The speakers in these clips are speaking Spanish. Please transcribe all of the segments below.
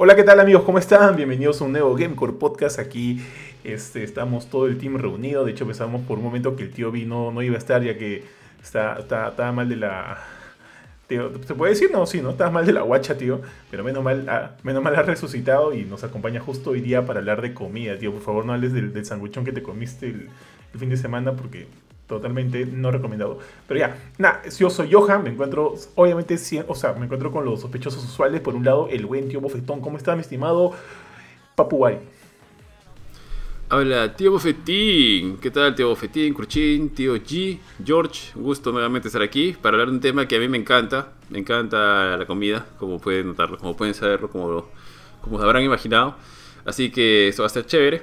Hola, ¿qué tal amigos? ¿Cómo están? Bienvenidos a un nuevo Gamecore Podcast. Aquí este, estamos todo el team reunido. De hecho, pensamos por un momento que el tío B no, iba a estar ya que está, estaba mal de la... ¿Se puede decir? No, sí, ¿no? Estaba mal de la guacha, tío. Pero menos mal, ah, menos mal ha resucitado y nos acompaña justo hoy día para hablar de comida, tío. Por favor, no hables del, del sanguichón que te comiste el fin de semana porque totalmente no recomendado. Pero ya, nada, yo soy Johan, me encuentro, obviamente, o sea, me encuentro con los sospechosos usuales. Por un lado, el buen tío Bofetón. ¿Cómo está, mi estimado Papuay? Hola, tío Bofetín. ¿Qué tal, tío Bofetín, Curchín, tío G, George? gusto nuevamente estar aquí para hablar de un tema que a mí me encanta. Me encanta la comida, como pueden notarlo, como pueden saberlo, como, como habrán imaginado. Así que esto va a ser chévere.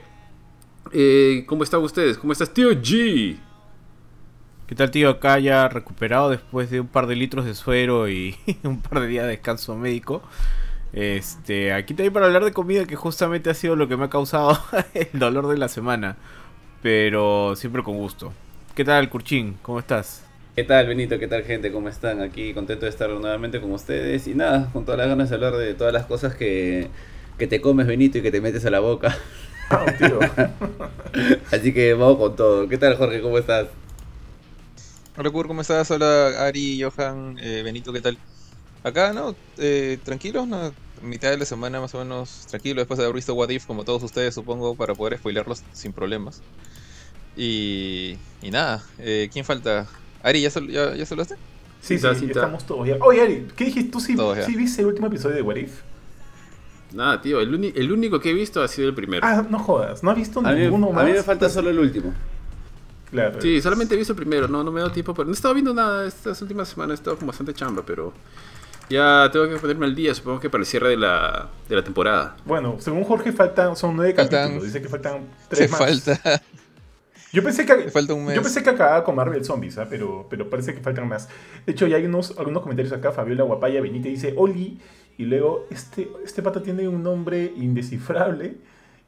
Eh, ¿Cómo están ustedes? ¿Cómo estás, tío G? ¿Qué tal, tío? Acá ya recuperado después de un par de litros de suero y un par de días de descanso médico. Este, aquí también para hablar de comida que justamente ha sido lo que me ha causado el dolor de la semana. Pero siempre con gusto. ¿Qué tal, Curchín? ¿Cómo estás? ¿Qué tal, Benito? ¿Qué tal, gente? ¿Cómo están? Aquí contento de estar nuevamente con ustedes. Y nada, con todas las ganas de hablar de todas las cosas que, que te comes, Benito, y que te metes a la boca. Tío. Así que vamos con todo. ¿Qué tal, Jorge? ¿Cómo estás? Hola Kur, ¿cómo estás? Hola Ari, Johan, eh, Benito, ¿qué tal? Acá, ¿no? Eh, tranquilos, ¿no? Mitad de la semana más o menos tranquilo, después de haber visto What If, como todos ustedes supongo, para poder spoilerlos sin problemas. Y, y nada, eh, ¿quién falta? Ari, ¿ya, ya, ya Sí, sí, sí estamos todos ya. Oye Ari, ¿qué dijiste? ¿Tú sí, sí viste el último episodio de What If? Nada, tío, el, el, único que he visto ha sido el primero. Ah, no jodas, ¿no has visto ninguno más? A mí me falta solo el último. Sí, solamente he visto el primero, no, no me he dado tiempo. Pero no he estado viendo nada estas últimas semanas, he estado con bastante chamba, pero ya tengo que ponerme al día, supongo que para el cierre de la, de la temporada. Bueno, según Jorge faltan, son nueve capítulos, dice que faltan tres más. falta. Yo pensé que, falta un mes. yo pensé que acababa con Marvel Zombies, ¿ah? pero, pero parece que faltan más. De hecho, ya hay unos, algunos comentarios acá. Fabiola Guapaya Benítez dice Oli. Y luego, este, este pata tiene un nombre indescifrable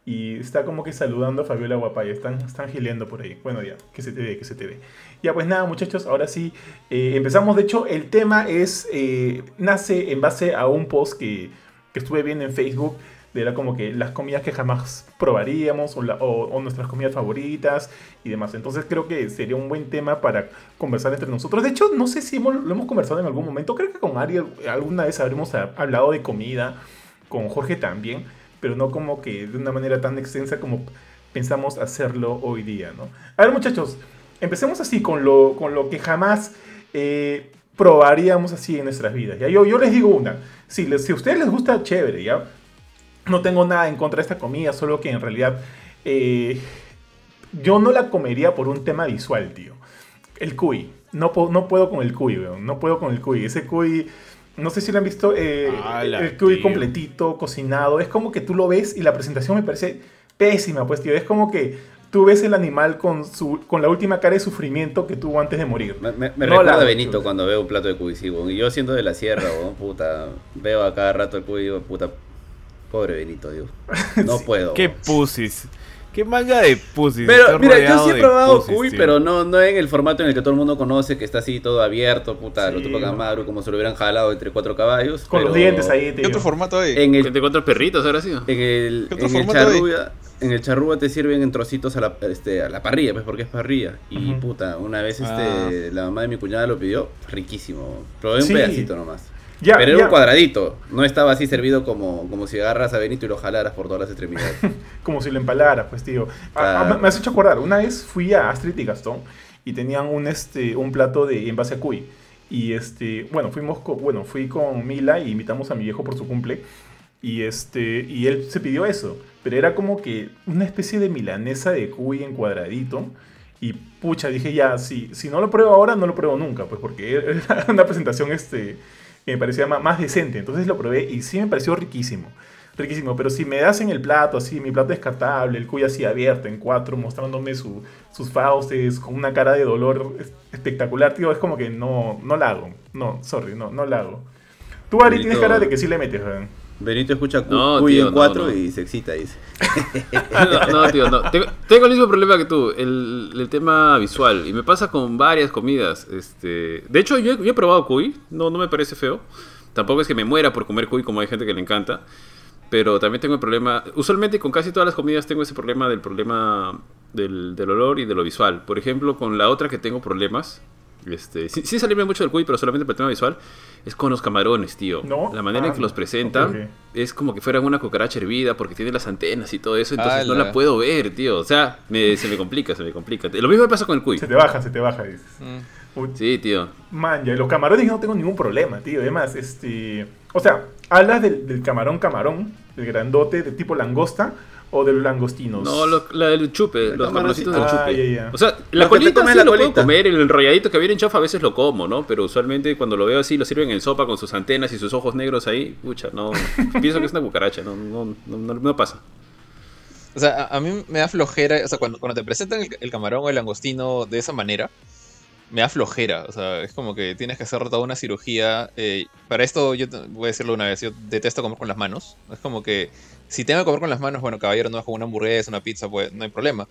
y está como que saludando a Fabiola Guapaya. Están, están gileando por ahí. Bueno, ya, que se te ve, que se te ve. Ya, pues nada, muchachos, ahora sí, eh, empezamos. De hecho, el tema es, eh, nace en base a un post que, que estuve viendo en Facebook. Era como que las comidas que jamás probaríamos o, nuestras comidas favoritas y demás. Entonces creo que sería un buen tema para conversar entre nosotros. De hecho, no sé si lo hemos conversado en algún momento. Creo que con Ariel alguna vez habremos hablado de comida. Con Jorge también pero no como que de una manera tan extensa como pensamos hacerlo hoy día, ¿no? A ver, muchachos, empecemos así con lo, con lo que jamás eh, probaríamos así en nuestras vidas. ¿ya? Yo, yo les digo una, si, les, si a ustedes les gusta, chévere, ¿ya? No tengo nada en contra de esta comida, solo que en realidad eh, yo no la comería por un tema visual, tío. El cuy. No, no puedo con el cuy, weón. No puedo con el cuy. Ese cuy no sé si lo han visto, eh, el cuy completito, cocinado. Es como que tú lo ves y la presentación me parece pésima, pues, tío. Es como que tú ves el animal con, su, con la última cara de sufrimiento que tuvo antes de morir. Me, me, recuerda a Benito cuando veo un plato de cuy, sí, Y yo siendo de la sierra, puta, veo a cada rato el cuy y digo, puta, pobre Benito, Dios. No puedo. Qué pusis. Qué manga de pussy. Pero mira, yo sí he probado cuy, pero no, no en el formato en el que todo el mundo conoce, que está así todo abierto, puta, lo tipo Camaro, como se lo hubieran jalado entre cuatro caballos. Con los dientes ahí, tío. ¿Qué otro formato hay? En el, ¿De cuatro perritos ahora sí? En el, en el charrúa, en el charrúa te sirven en trocitos a la, este, a la parrilla, pues porque es parrilla. Y puta, una vez este, ah. la mamá de mi cuñada lo pidió, riquísimo. Probé un pedacito nomás pero era un cuadradito, no estaba así servido como, como si agarras a Benito y lo jalaras por todas las extremidades. como si lo empalaras, pues tío. Ah, ah, me has hecho acordar, una vez fui a Astrid y Gastón y tenían un, este, un plato de en base a cuy. Y este, bueno, fuimos bueno, fui con Mila y invitamos a mi viejo por su cumple. Y este, y él se pidió eso. Pero era como que una especie de milanesa de cuy en cuadradito. Y pucha, dije ya, si, si no lo pruebo ahora, no lo pruebo nunca, pues porque era una presentación este que me parecía más decente. Entonces lo probé y sí me pareció riquísimo. Riquísimo, pero si me das en el plato así, mi plato descartable, el cuyo así abierto en cuatro, mostrándome sus fauces con una cara de dolor espectacular, tío, es como que no, no la hago. No, sorry, no, no la hago. Tú, Ari, tienes cara de que sí le metes, Benito escucha cuy en 4 y se excita, dice. no, tío, no. Tengo, el mismo problema que tú, el, el, tema visual. Y me pasa con varias comidas. Este, de hecho, yo, he probado cuy, no, no me parece feo. Tampoco es que me muera por comer cuy como hay gente que le encanta. Pero también tengo el problema, usualmente con casi todas las comidas tengo ese problema del problema del, del olor y de lo visual. Por ejemplo, con la otra que tengo problemas, este, sin, salirme mucho del cuy, pero solamente por el tema visual, es con los camarones, tío. La manera en que ah, los presentan es como que fueran una cucaracha hervida porque tiene las antenas y todo eso, entonces no la puedo ver, tío. O sea, se me complica, se me complica. Lo mismo me pasa con el cuy. Se te baja, se te baja, dices. Mm. Sí, tío. Man, ya, los camarones no tengo ningún problema, tío. Además, este. O sea, hablas del, del camarón camarón, el grandote, de tipo langosta o de los langostinos? No, la del chupe, los camaroncitos del chupe. Ah, o sea, la colita sí la lo puedo comer, el enrolladito que viene en chofa a veces lo como, ¿no? Pero usualmente cuando lo veo así, lo sirven en sopa con sus antenas y sus ojos negros ahí, pucha, no. pienso que es una cucaracha, no, no, no, pasa. O sea, a, mí me da flojera, o sea, cuando, cuando te presentan el, camarón o el langostino de esa manera, me da flojera. O sea, es como que tienes que hacer toda una cirugía. Eh, para esto, yo voy a decirlo una vez, yo detesto comer con las manos. Es como que si tengo que comer con las manos, bueno, caballero, no es como una hamburguesa, una pizza, pues no hay problema.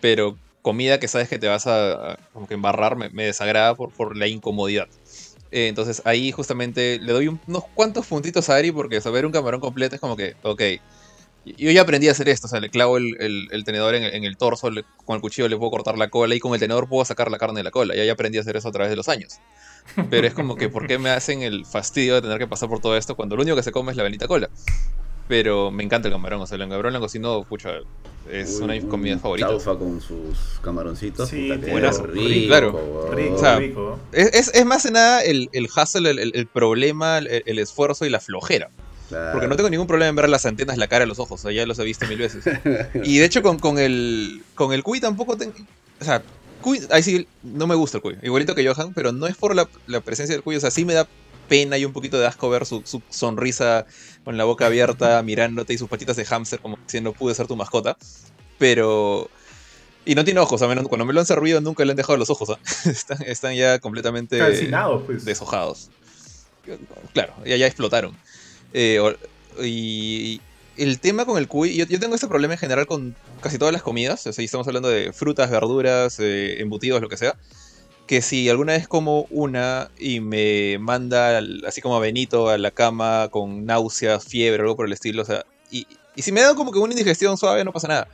Pero comida que sabes que te vas a, como que embarrar me, desagrada por, por la incomodidad. Eh, entonces ahí justamente le doy unos cuantos puntitos a Ari porque saber un camarón completo es como que, ok, yo ya aprendí a hacer esto, o sea, le clavo el, el, tenedor en, el torso, con el cuchillo le puedo cortar la cola y con el tenedor puedo sacar la carne de la cola. Ya, ya aprendí a hacer eso a través de los años. Pero es como que, ¿por qué me hacen el fastidio de tener que pasar por todo esto cuando lo único que se come es la bendita cola? Pero me encanta el camarón, o sea, el camarón langostino, pucha, es una de mis comidas favoritas. Chaufa con sus camaroncitos. Sí, buenas, rico, claro. Rico, o sea, rico. Es, es, más de nada el, el hustle, el, el problema, el, esfuerzo y la flojera. Porque no tengo ningún problema en ver las antenas, la cara, los ojos, o sea, ya los he visto mil veces. y de hecho con, con el con el cuy tampoco tengo... O sea, cuy, ahí sí no me gusta el cuy, igualito que Johan, pero no es por la, la presencia del cuy, o sea, sí me da pena y un poquito de asco ver su, sonrisa con la boca abierta mirándote y sus patitas de hámster como diciendo pude ser tu mascota. Pero... Y no tiene ojos, a menos cuando me lo han servido nunca le han dejado los ojos. ¿ah? están, ya completamente pues. deshojados. Claro, ya, ya explotaron. Eh, y el tema con el cuy, yo, tengo este problema en general con casi todas las comidas. O sea, estamos hablando de frutas, verduras, eh, embutidos, lo que sea que si alguna vez como una y me manda así como a Benito a la cama con náuseas, fiebre, algo por el estilo, o sea, y, si me da como que una indigestión suave no pasa nada.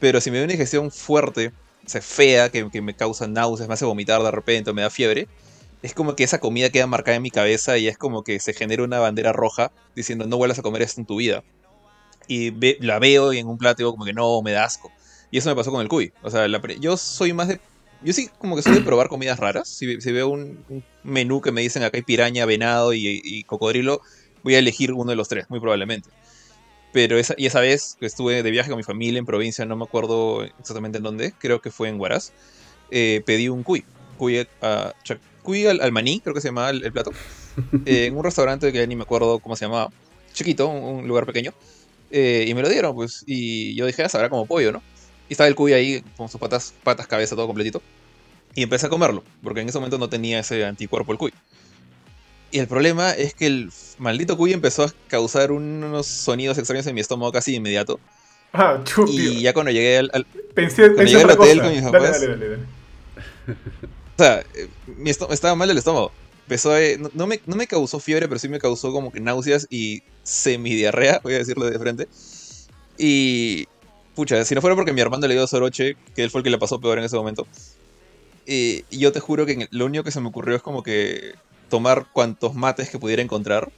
Pero si me da una indigestión fuerte, o fea, que, me causa náuseas, me hace vomitar de repente o me da fiebre, es como que esa comida queda marcada en mi cabeza y es como que se genera una bandera roja diciendo no vuelvas a comer esto en tu vida. Y la veo y en un plato como que no, me da asco. Y eso me pasó con el cuy. O sea, yo soy más de yo sí, como que soy de probar comidas raras. Si, veo un, menú que me dicen acá hay piraña, venado y, cocodrilo, voy a elegir uno de los tres, muy probablemente. Pero esa, y esa vez estuve de viaje con mi familia en provincia, no me acuerdo exactamente en dónde, creo que fue en Huaraz, eh, pedí un cuy. Cuy, cuy al, maní, creo que se llamaba el, plato. Eh, en un restaurante que ni me acuerdo cómo se llamaba. Chiquito, un, lugar pequeño. Eh, y me lo dieron, pues. Y yo dije, ah, sabrá como pollo, ¿no? Y estaba el cuy ahí con sus patas, patas, cabeza, todo completito. Y empecé a comerlo, porque en ese momento no tenía ese anticuerpo el cuy. Y el problema es que el maldito cuy empezó a causar unos sonidos extraños en mi estómago casi de inmediato. Ah, Y ya cuando llegué al, pensé, al hotel con mis papás. Dale, dale, dale, sea, eh, mi estaba mal el estómago. Empezó a, no, me, no me causó fiebre, pero sí me causó como que náuseas y semidiarrea, voy a decirlo de frente. Y pucha, si no fuera porque mi hermano le dio Soroche, que él fue el que le pasó peor en ese momento, y yo te juro que lo único que se me ocurrió es como que tomar cuantos mates que pudiera encontrar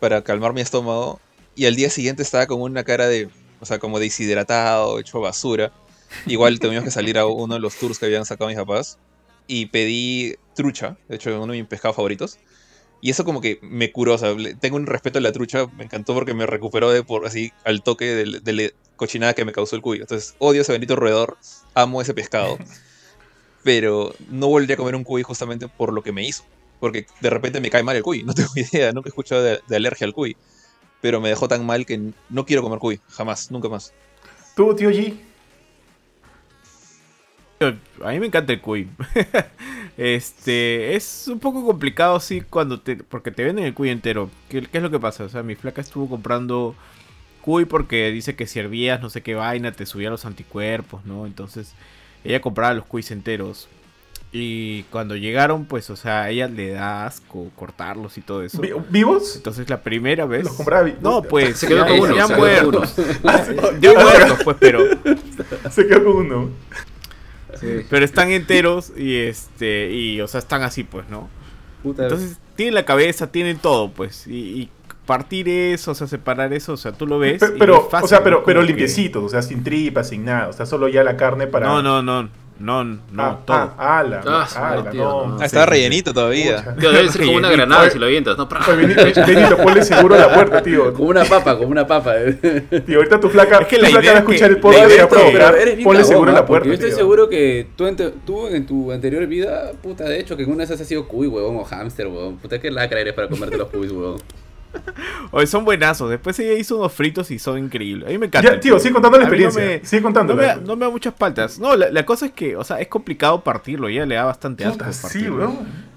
para calmar mi estómago. Y al día siguiente estaba con una cara de, o sea, como deshidratado, hecho basura. Igual tuvimos que salir a uno de los tours que habían sacado mis papás. Y pedí trucha, de hecho, uno de mis pescados favoritos. Y eso como que me curó, o sea, tengo un respeto a la trucha, me encantó porque me recuperó de por así al toque de, de la cochinada que me causó el cuyo. Entonces, odio ese bendito roedor, amo ese pescado. pero no volvería a comer un cuy justamente por lo que me hizo. Porque de repente me cae mal el cuy, no tengo idea, nunca he escuchado de, alergia al cuy. Pero me dejó tan mal que no quiero comer cuy, jamás, nunca más. ¿Tú, tío G? A mí me encanta el cuy. este, es un poco complicado, sí, cuando te, porque te venden el cuy entero. ¿Qué, es lo que pasa? O sea, mi flaca estuvo comprando cuy porque dice que si hervías no sé qué vaina te subía los anticuerpos, ¿no? Entonces, ella compraba los cuis enteros. Y cuando llegaron, pues, o sea, a ella le da asco cortarlos y todo eso. ¿Vivos? Entonces la primera vez. Los compraba No, pues, se quedó con uno. Ya muertos. Ya muertos, pues, pero. Se quedó con uno. Pero están enteros y este. Y, o sea, están así, pues, ¿no? Entonces, tienen la cabeza, tienen todo, pues. y, partir eso, o sea, separar eso, o sea, tú lo ves. Pero, o sea, pero, pero limpiecitos, o sea, sin tripas, sin nada, o sea, solo ya la carne para. No, no, no. No, no, ah, todo. Ah, ala, ah, no, ah, estaba rellenito todavía. debe ser como una granada si lo avientas, ¿no? Benito, ponle seguro a la puerta, tío. Como una papa, como una papa. Tío, ahorita tu flaca, es que tu la flaca va a escuchar el podcast y a Ponle seguro a la puerta. Yo estoy seguro que tú, tú en tu anterior vida, puta, de hecho, que en una vez has sido cuy, huevón, o hámster, huevón. Puta, que lacra eres para comerte los cuys, huevón. Oye, son buenazos. Después ella hizo unos fritos y son increíbles. A mí me encanta. tío, sigue contando la experiencia. No me, sigue contando. No me, no me, da muchas paltas. No, la, cosa es que, o sea, es complicado partirlo. Ella le da bastante asco. Sí,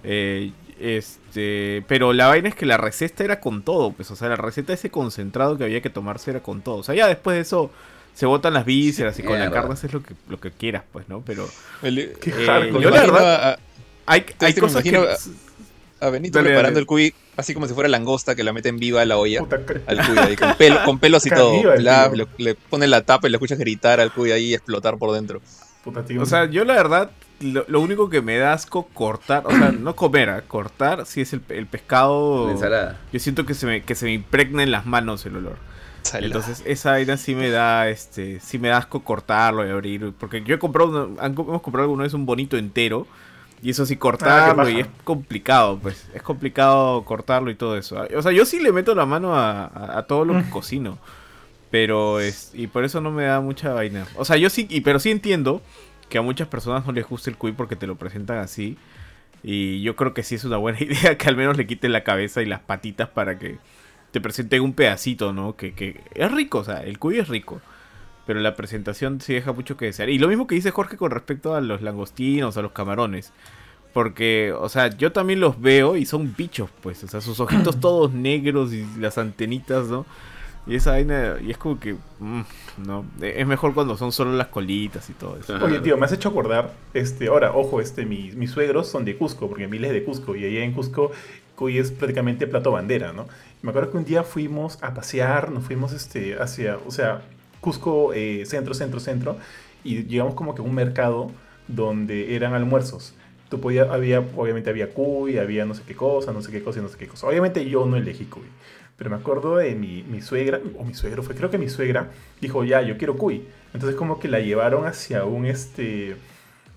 eh, este, pero la vaina es que la receta era con todo. Pues, o sea, la receta ese concentrado que había que tomarse era con todo. O sea, ya después de eso se botan las vísceras y con la carne es lo que, lo que quieras, pues, ¿no? Pero. Eh, yo la verdad. hay, hay cosas que a Benito preparando el cuy así como si fuera langosta que la meten viva a la olla al cuy ahí, con, pelo, con pelos y todo. le, pone la tapa y le escuchas gritar al cuy ahí y explotar por dentro. o sea, yo la verdad, lo, único que me da asco cortar, o sea, no comer, ¿ah? cortar si es el, pescado. Yo siento que se me, que se me impregna en las manos el olor. Entonces esa vaina sí me da, este, sí me da asco cortarlo y abrir, porque yo he comprado, hemos comprado alguna vez un bonito entero y eso sí, cortarlo y es complicado, pues. Es complicado cortarlo y todo eso. O sea, yo sí le meto la mano a, todo lo que cocino. Pero es. Y por eso no me da mucha vaina. O sea, yo sí. Y, pero sí entiendo que a muchas personas no les gusta el cuy porque te lo presentan así. Y yo creo que sí es una buena idea que al menos le quiten la cabeza y las patitas para que te presenten un pedacito, ¿no? Que, que es rico, o sea, el cuy es rico pero la presentación sí deja mucho que desear. Y lo mismo que dice Jorge con respecto a los langostinos, a los camarones. Porque, o sea, yo también los veo y son bichos, pues. O sea, sus ojitos todos negros y las antenitas, ¿no? Y esa vaina, y es como que, mm, no, es mejor cuando son solo las colitas y todo eso. Oye, tío, me has hecho acordar, este, ahora, ojo, este, mis, mis suegros son de Cusco, porque mi es de Cusco, y allá en Cusco, Cuy es prácticamente plato bandera, ¿no? Me acuerdo que un día fuimos a pasear, nos fuimos, este, hacia, o sea, Cusco eh, centro, centro, centro, y llegamos como que a un mercado donde eran almuerzos. Tú podías, había, obviamente había cuy, había no sé qué cosa, no sé qué cosa y no sé qué cosa. Obviamente yo no elegí cuy, pero me acuerdo de mi, mi suegra, o mi suegro fue, creo que mi suegra dijo, ya, yo quiero cuy. Entonces como que la llevaron hacia un, este,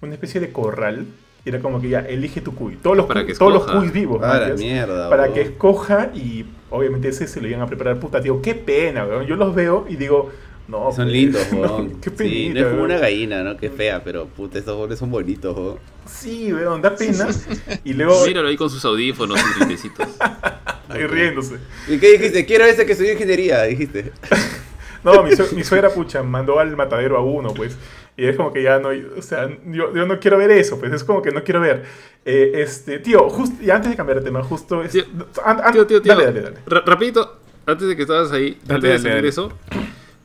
una especie de corral y era como que ya, elige tu cuy. Todos los, para todos los cuys vivos. Ah, mierda, para que escoja y obviamente ese se lo iban a preparar. Puta, tío, qué pena, weón. Yo los veo y digo, no, son pues, lindos, weón. Qué sí, no es como una gallina, ¿no? Qué fea, pero puta, estos goles son bonitos, weón. Sí, weón, da pena. Y luego. Míralo ahí con sus audífonos, sus limpiecitos. ahí riéndose. ¿Y qué dijiste? Quiero ese que estudió ingeniería, dijiste. no, mi, mi, suegra, pucha, mandó al matadero a uno, pues. Y es como que ya no, o sea, yo, yo no quiero ver eso, pues es como que no quiero ver. Eh, este, tío, justo, y antes de cambiar de tema, justo. Es, tío, tío, tío, Dale, dale, dale. rapidito, antes de que estabas ahí, antes de hacer eso.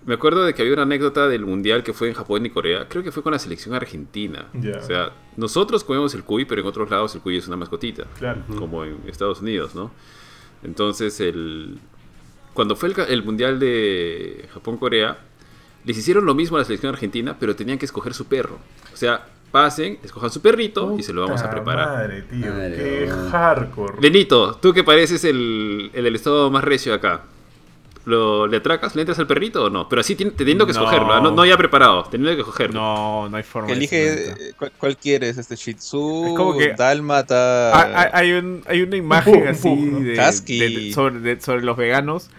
Me acuerdo de que había una anécdota del mundial que fue en Japón y Corea. Creo que fue con la selección argentina. O sea, nosotros comemos el cuy, pero en otros lados el cuy es una mascotita. Claro. Como en Estados Unidos, ¿no? Entonces, el... cuando fue el, mundial de Japón-Corea, les hicieron lo mismo a la selección argentina, pero tenían que escoger su perro. O sea, pasen, escojan su perrito y se lo vamos a preparar. Madre, tío, qué hardcore. Lenito, tú que pareces el, el del estado más recio acá lo, ¿Le atracas? ¿Le entras al perrito o no? Pero así teniendo que escogerlo, ¿ah? no, no, ya preparado, teniendo que escogerlo. No, no hay forma. Elige cuál, quieres, este Shih Tzu, es como que Dálmata. Hay, hay, un, hay una imagen así de, sobre, sobre, los veganos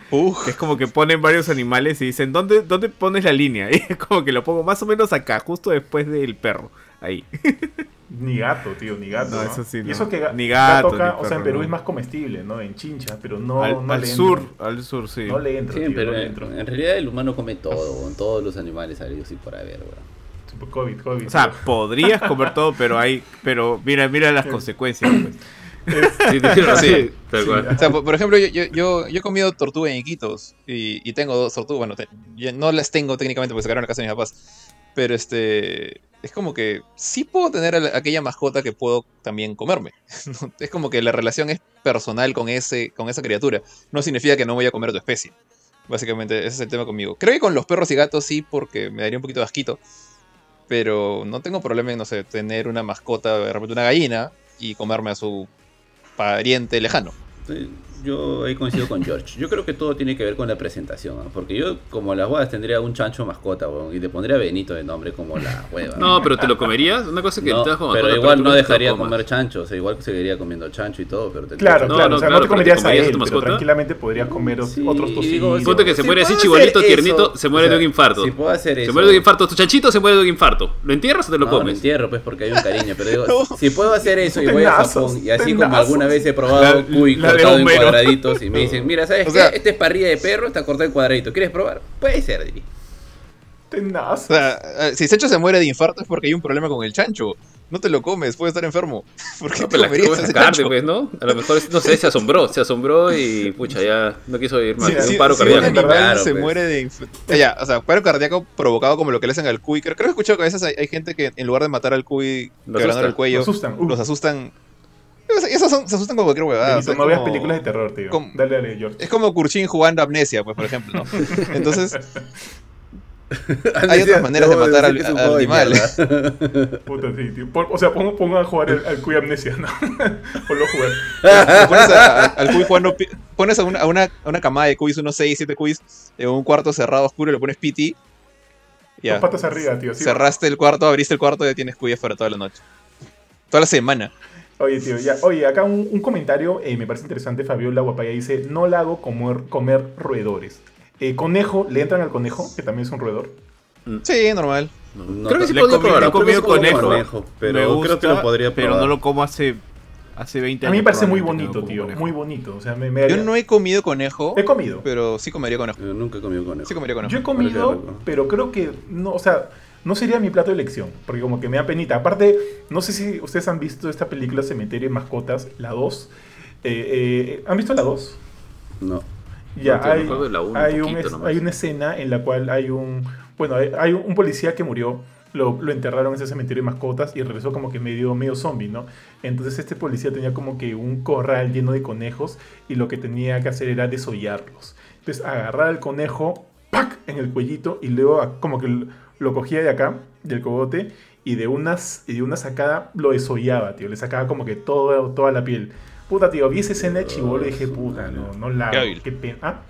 que es como que ponen varios animales y dicen, ¿dónde, dónde pones la línea? Y es como que lo pongo más o menos acá, justo después del perro. Ahí. Ni gato, tío, ni gato. No, eso sí. Y eso que ni gato, o sea, en Perú es más comestible, ¿no? En Chincha, pero no, al, no al sur, al sur, sí. No le entra, sí, pero en realidad el humano come todo, con todos los animales habidos y por haber, weón. COVID, COVID. O sea, podrías comer todo, pero hay, pero mira, mira las consecuencias. Pues. Sí, O sea, por, ejemplo, yo, yo, yo, he comido tortuga en Iquitos y, y tengo dos tortugas. Bueno, no las tengo técnicamente porque se sacaron la casa de mis papás. Pero este. Es como que sí puedo tener aquella mascota que puedo también comerme. es como que la relación es personal con, ese, con esa criatura. No significa que no voy a comer tu especie. Básicamente, ese es el tema conmigo. Creo que con los perros y gatos sí, porque me daría un poquito de asquito. Pero no tengo problema en, no sé, tener una mascota, de repente una gallina, y comerme a su pariente lejano. Sí, yo ahí coincido con George. Yo creo que todo tiene que ver con la presentación, porque yo como las huevas tendría un chancho mascota, y le pondría Benito de nombre como la hueva. No, pero ¿te lo comerías? Una cosa que no, te Pero igual no dejaría comer chancho, o sea, igual seguiría comiendo chancho y todo, pero Claro, claro, o sea, no te comerías a él, pero tranquilamente podrías comer otros tocinos. Ponte que se muere así chibolito, tiernito, se muere de un infarto. Si puedo hacer eso. Se muere de un infarto, tu chanchito se muere de un infarto. ¿Lo entierras o te lo comes? Lo entierro, pues, porque hay un cariño, pero digo, si puedo hacer eso y voy a Japón, y así como alguna vez he probado cuy cortado en cuadraditos y me dicen, mira, ¿sabes qué? Este es parrilla de perro, está cortado en cuadradito. ¿Quieres probar? Puede ser, diría. Tenaz. O sea, eh, si Sancho se muere de infarto es porque hay un problema con el chancho. No te lo comes, puede estar enfermo. ¿Por qué no, te comerías ese carne, pues, ¿no? A lo mejor, no sé, se asombró, se asombró y, pucha, ya no quiso ir más. un paro cardíaco. Un animal se pues. muere de Ya, o sea, paro cardíaco provocado como lo que le hacen al cuy. Creo, que he escuchado que a veces hay, gente que en lugar de matar al cuy, quebrando el cuello, los asustan. Los asustan esas son, se asustan con cualquier huevada. no veas películas de terror, tío. dale, dale, George. Es como Kurchin jugando Amnesia, pues, por ejemplo, ¿no? Entonces. hay otras maneras de matar al, animal. Puta, sí, tío. o sea, pongo, pongo, a jugar al, Cuy Amnesia, ¿no? Ponlo a jugar. pones al Cuy jugando. Pones a una, a una, a una camada de Cuys, unos 6, 7 Cuys, en un cuarto cerrado oscuro y le pones piti. Ya. Dos patas arriba, tío. Cerraste el cuarto, abriste el cuarto y ya tienes Cuyes para toda la noche. Toda la semana. Oye, tío, ya. Oye, acá un, comentario, eh, me parece interesante, Fabiola Guapaya dice, no la hago comer, comer roedores. Eh, conejo, ¿le entran al conejo? Que también es un roedor. Mm. Sí, normal. creo que sí probar. He comido conejo, pero creo que lo podría probar. Pero no lo como hace, hace 20 años. A mí me parece muy bonito, tío. Muy bonito. O sea, me, Yo no he comido conejo. He comido. Pero sí comería conejo. Yo nunca he comido conejo. Sí comería conejo. Yo he comido, pero creo que no, o sea, no sería mi plato de elección, porque como que me da penita. Aparte, no sé si ustedes han visto esta película Cementerio de Mascotas, la 2. Eh, eh, ¿Han visto la 2? No. Ya, hay, hay, una escena en la cual hay un, bueno, hay, un policía que murió, lo, enterraron en ese cementerio de mascotas y regresó como que medio, medio zombie, ¿no? Entonces este policía tenía como que un corral lleno de conejos y lo que tenía que hacer era desollarlos. Entonces agarrar el conejo, ¡pac! en el cuellito y luego como que lo cogía de acá, del cogote, y de, unas, y de una sacada lo desollaba, tío. Le sacaba como que todo, toda la piel. Puta, tío, vi esa escena de chivolo y dije, puta, no, no la Qué, Qué pena. ¿Ah?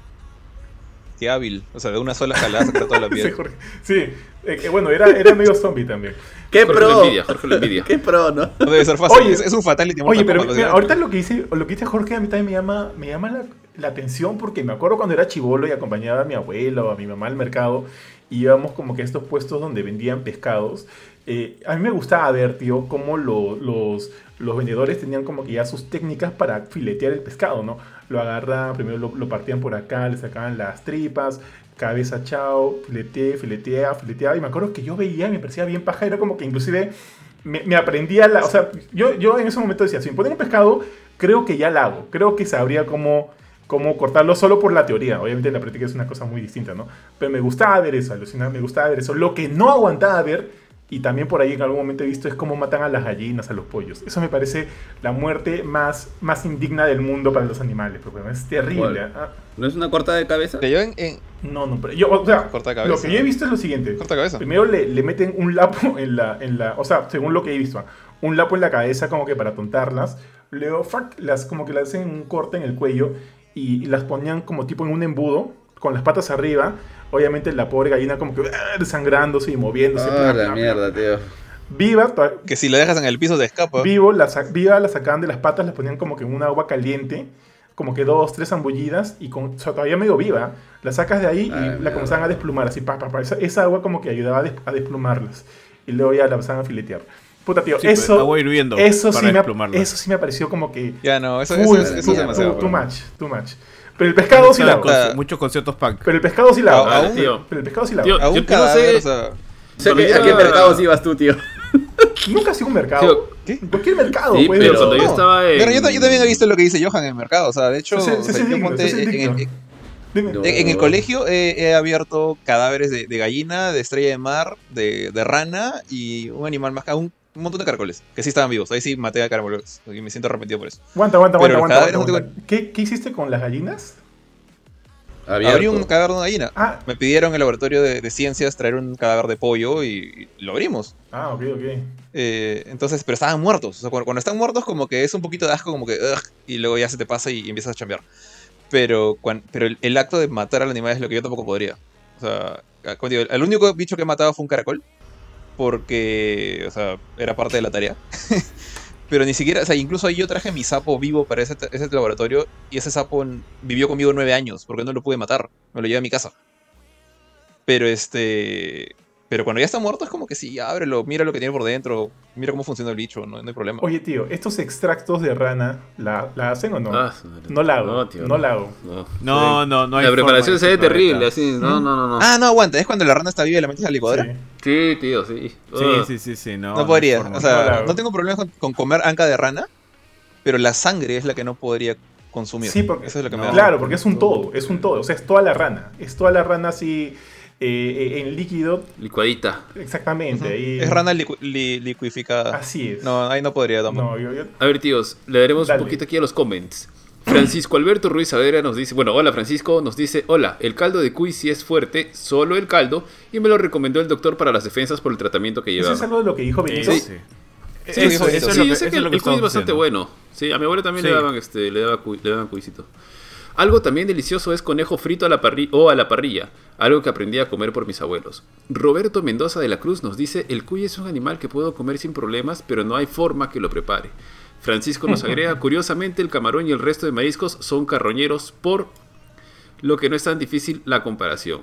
Qué hábil. O sea, de una sola jalada sacar toda la piel. sí, eh, bueno, era, era medio zombie también. ¡Qué pro! Jorge lo envidia. ¡Qué pro, no! No debe ser fácil. Oye, es, un fatality. Oye, pero ahorita lo que, dice, lo que dice Jorge a mí también me llama, me llama la, la atención porque me acuerdo cuando era chivolo y acompañaba a mi abuelo o a mi mamá al mercado íbamos como que a estos puestos donde vendían pescados. Eh, a mí me gustaba ver, tío, cómo los, los vendedores tenían como que ya sus técnicas para filetear el pescado, ¿no? Lo agarran, primero lo, partían por acá, le sacaban las tripas, cabeza chao, filetea, filetea, filetea. Y me acuerdo que yo veía y me parecía bien paja, era como que inclusive me, me, aprendía la... O sea, yo, yo en ese momento decía, si me ponen un pescado, creo que ya la hago, creo que sabría cómo cómo cortarlo solo por la teoría. Obviamente en la práctica es una cosa muy distinta, ¿no? Pero me gustaba ver eso, alucinaba, me gustaba ver eso. Lo que no aguantaba ver, y también por ahí en algún momento he visto, es cómo matan a las gallinas, a los pollos. Eso me parece la muerte más, más indigna del mundo para los animales, porque es terrible. ¿ah? ¿No es una corta de cabeza? yo en, No, no, pero yo, o sea, corta de cabeza. lo que yo he visto es lo siguiente. Corta cabeza. Primero le, le, meten un lapo en la, en la, o sea, según lo que he visto, ¿ah? un lapo en la cabeza como que para tontarlas. Luego, fuck, las, como que le hacen un corte en el cuello y, las ponían como tipo en un embudo, con las patas arriba. Obviamente la pobre gallina como que ah, desangrándose y moviéndose. Ah, la mierda, tío. Viva. Que si la dejas en el piso te escapa. Vivo, la, viva la sacaban de las patas, la ponían como que en un agua caliente, como que dos, tres zambullidas, y con, todavía medio viva. La sacas de ahí y la comenzaban a desplumar, así, pa, pa, pa. Esa, agua como que ayudaba a, desplumarlas. Y luego ya la empezaban a filetear. Puta, tío, eso, eso, sí me, eso sí me pareció como que. Ya no, eso, es demasiado. Too, much, too much. Pero el pescado sí la Muchos conciertos punk. Pero el pescado sí la Pero el pescado sí la Aún cadáver, o sea, ¿A qué mercados ibas tú, tío? Nunca ha sido un mercado. ¿Qué? En cualquier mercado, sí, Pero cuando yo estaba en... Pero yo, también he visto lo que dice Johan en el mercado. O sea, de hecho, en, el, colegio he, abierto cadáveres de, gallina, de estrella de mar, de, rana y un animal más, un, un montón de caracoles, que sí estaban vivos. Ahí sí maté a caracoles y me siento arrepentido por eso. Aguanta, aguanta, aguanta. ¿Qué, ¿Qué hiciste con las gallinas? Abrí un cadáver de una gallina. Ah. Me pidieron en el laboratorio de, ciencias traer un cadáver de pollo y, lo abrimos. Ah, ok, ok. Eh, entonces, pero estaban muertos. O sea, cuando, están muertos, como que es un poquito de asco, como que. y luego ya se te pasa y, empiezas a chambear. Pero, pero el, acto de matar al animal es lo que yo tampoco podría. O sea, como digo, el único bicho que he matado fue un caracol. Porque, o sea, era parte de la tarea. Pero ni siquiera, o sea, incluso yo traje mi sapo vivo para ese, ese laboratorio y ese sapo vivió conmigo nueve años porque no lo pude matar. Me lo llevé a mi casa. Pero este. Pero cuando ya está muerto es como que sí, ábrelo, mira lo que tiene por dentro, mira cómo funciona el bicho, no, hay problema. Oye, tío, ¿estos extractos de rana la, la hacen o no? Ah, no la hago. No, tío, no, la hago. No, no, no, hay La preparación se ve terrible, así. No, no, no, no. Ah, no, aguanta, es cuando la rana está viva y la metes a la licuadora. Sí, tío, sí. Sí, sí, sí, sí, no. No podría. o sea, no, tengo problemas con, comer anca de rana, pero la sangre es la que no podría consumir. Sí, porque, Eso es lo que me claro, porque es un todo, es un todo. O sea, es toda la rana. Es toda la rana así eh, en líquido. Licuadita. Exactamente. Es rana liquificada. Así es. No, ahí no podría tampoco. A ver, tíos, le daremos un poquito aquí a los comments. Francisco Alberto Ruiz Saavedra nos dice, bueno, hola Francisco, nos dice, hola, el caldo de cuy sí es fuerte, solo el caldo, y me lo recomendó el doctor para las defensas por el tratamiento que llevaba. ¿Eso es algo de lo que dijo Benito? Sí, sí. Eso, es lo que, sé que el, cuy es bastante bueno. Sí, a mi abuela también le daban este, le, daba le daban cuisito. Algo también delicioso es conejo frito a la o a la parrilla, algo que aprendí a comer por mis abuelos. Roberto Mendoza de la Cruz nos dice, el cuy es un animal que puedo comer sin problemas, pero no hay forma que lo prepare. Francisco nos agrega, curiosamente el camarón y el resto de mariscos son carroñeros por lo que no es tan difícil la comparación.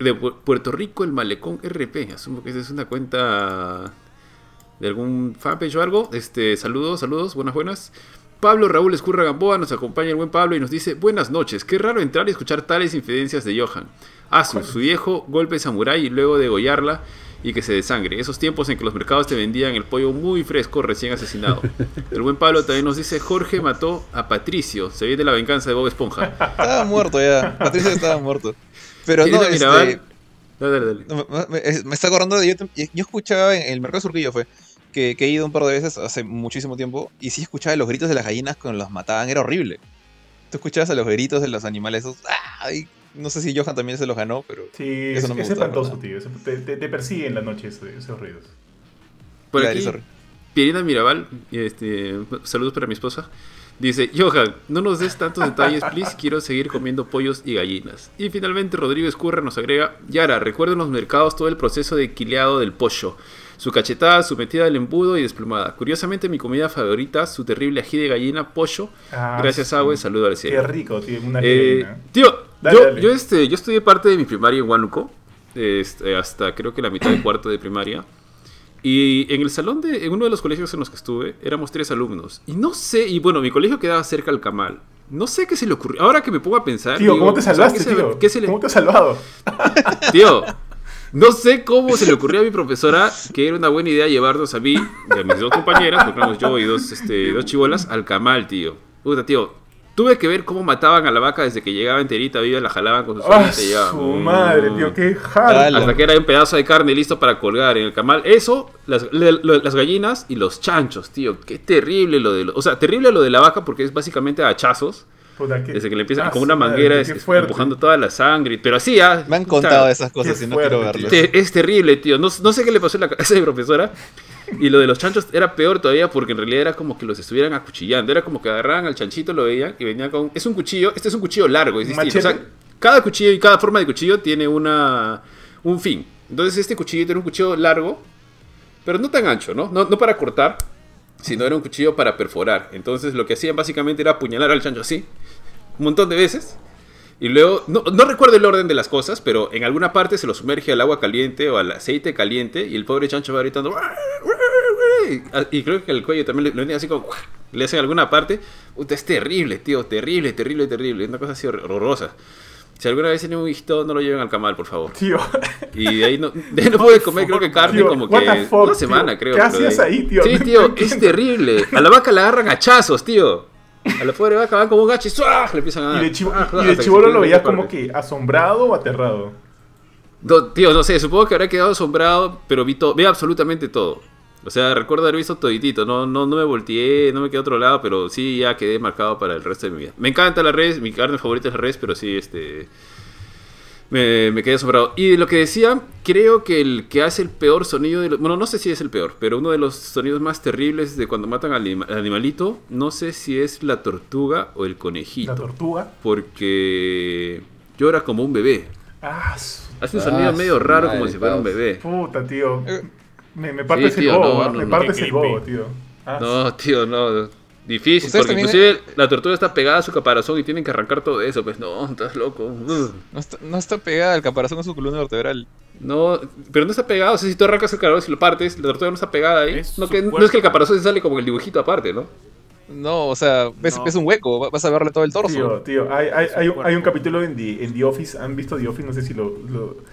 De Puerto Rico, el malecón RP, asumo que esa es una cuenta de algún fanpage o algo. Este, saludos, saludos, buenas, buenas. Pablo Raúl Escurra Gamboa nos acompaña el buen Pablo y nos dice, buenas noches, qué raro entrar y escuchar tales infidencias de Johan. Ah, su, viejo golpe samurai y luego degollarla y que se desangre. Esos tiempos en que los mercados te vendían el pollo muy fresco, recién asesinado. El buen Pablo también nos dice, Jorge mató a Patricio, se viene la venganza de Bob Esponja. Estaba muerto ya, Patricio estaba muerto. Pero no, este... Dale, dale, dale. Me, está acordando, yo, yo escuchaba en el mercado surquillo fue que, he ido un par de veces hace muchísimo tiempo y sí escuchaba los gritos de las gallinas cuando las mataban, era horrible. Tú escuchabas a los gritos de los animales esos. No sé si Johan también se los ganó, pero. Sí, eso no me es espantoso, tío. Te, te, persigue en la noche esos, ruidos. Por aquí, Pierina Mirabal, este, saludos para mi esposa. Dice, Johan, no nos des tantos detalles, please, quiero seguir comiendo pollos y gallinas. Y finalmente Rodrigo Escurra nos agrega, Yara, recuerdo en los mercados todo el proceso de quileado del pollo. Su cachetada, su metida del embudo y desplumada. Curiosamente, mi comida favorita, su terrible ají de gallina, pollo. Ah, gracias, Agua, y saludo al cielo. Qué rico, tío. Una eh, tío, yo, yo, este, yo estudié parte de mi primaria en Huánuco, este, hasta creo que la mitad de cuarto de primaria. Y en el salón de en uno de los colegios en los que estuve, éramos tres alumnos. Y no sé, y bueno, mi colegio quedaba cerca al Camal. No sé qué se le ocurrió. Ahora que me pongo a pensar. Tío, ¿cómo te salvaste, tío? ¿Cómo te has salvado? Tío, no sé cómo se le ocurrió a mi profesora que era una buena idea llevarnos a mí y a mis dos compañeras, porque éramos yo y dos, este, dos chibolas, al camal, tío. Puta, tío. Tuve que ver cómo mataban a la vaca desde que llegaba enterita viva, la jalaban con sus ¡Ah, su madre, tío! ¡Qué jala! Hasta que era un pedazo de carne listo para colgar en el camal. Eso, las, las gallinas y los chanchos, tío. Qué terrible lo de... Lo, o sea, terrible lo de la vaca porque es básicamente hachazos desde que le empiezan con una manguera empujando toda la sangre. Pero así, ya. Me han contado esas cosas y no quiero verlas. Es terrible, tío. No, sé qué le pasó en la cabeza de mi profesora. Y lo de los chanchos era peor todavía porque en realidad era como que los estuvieran acuchillando. Era como que agarraban al chanchito, lo veían y venía con. Es un cuchillo, este es un cuchillo largo, es distinto. O sea, cada cuchillo y cada forma de cuchillo tiene una, un fin. Entonces, este cuchillo era un cuchillo largo, pero no tan ancho, ¿no? No, no para cortar, sino era un cuchillo para perforar. Entonces lo que hacían básicamente era apuñalar al chancho así, un montón de veces. Y luego, no, recuerdo el orden de las cosas, pero en alguna parte se lo sumerge al agua caliente o al aceite caliente y el pobre chancho va gritando. Y creo que el cuello también lo, así como. Le hacen alguna parte. es terrible, tío, terrible, terrible, terrible. Es una cosa así horrorosa. Si alguna vez tienen un hijito, no lo lleven al camal, por favor. Tío. Y de ahí no, de ahí no puede comer, creo que carne como que una semana, creo. ¿Qué hacías ahí, tío? Sí, tío, es terrible. A la vaca la agarran hachazos, tío. A la pobre vaca van como un gacho y le empiezan a dar. Y de, chivolo lo veías como que asombrado o aterrado. tío, no sé, supongo que habrá quedado asombrado, pero vi, vi absolutamente todo. O sea, recuerdo haber visto toditito, no, no, no me volteé, no me quedé a otro lado, pero sí ya quedé marcado para el resto de mi vida. Me encanta la res, mi carne favorita es la res, pero sí, este... Me, quedé asombrado. Y lo que decía, creo que el que hace el peor sonido, de bueno, no sé si es el peor, pero uno de los sonidos más terribles de cuando matan al, animalito, no sé si es la tortuga o el conejito. ¿La tortuga? Porque llora como un bebé. Ah, hace un sonido medio raro como si fuera un bebé. Puta, tío. Eh, me, me partes el bobo, ¿ah? me partes el bobo, tío. Ah, no, tío, no. Difícil, porque inclusive la tortuga está pegada a su caparazón y tienen que arrancar todo eso. Pues no, estás loco. No está, pegada el caparazón a su columna vertebral. No, pero no está pegado. O sea, si tú arrancas el caparazón y lo partes, la tortuga no está pegada ahí. no, que, no es que el caparazón se sale como el dibujito aparte, ¿no? No, o sea, ves, un hueco, vas a verle todo el torso. Tío, tío, hay, hay, hay, un, hay un, capítulo en The, en The, Office, ¿han visto The Office? No sé si lo...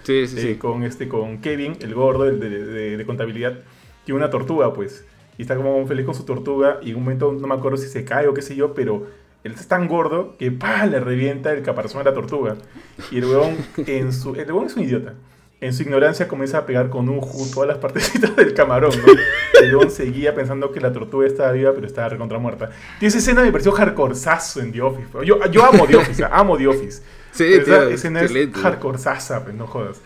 sí, sí, sí. Eh, con, este, con Kevin, el gordo el de, de, de, contabilidad, tiene una tortuga, pues. Y está como feliz con su tortuga y en un momento no me acuerdo si se cae o qué sé yo, pero él es tan gordo que ¡pah! le revienta el caparazón a la tortuga. Y el huevón, en su, el huevón es un idiota en su ignorancia comienza a pegar con un ju todas las partecitas del camarón, ¿no? El león seguía pensando que la tortuga estaba viva, pero estaba recontra muerta. Y esa escena me pareció hardcorezazo en The Office. Yo, yo amo The Office, amo The Office. Sí, esa escena es hardcorezaza, pues no jodas.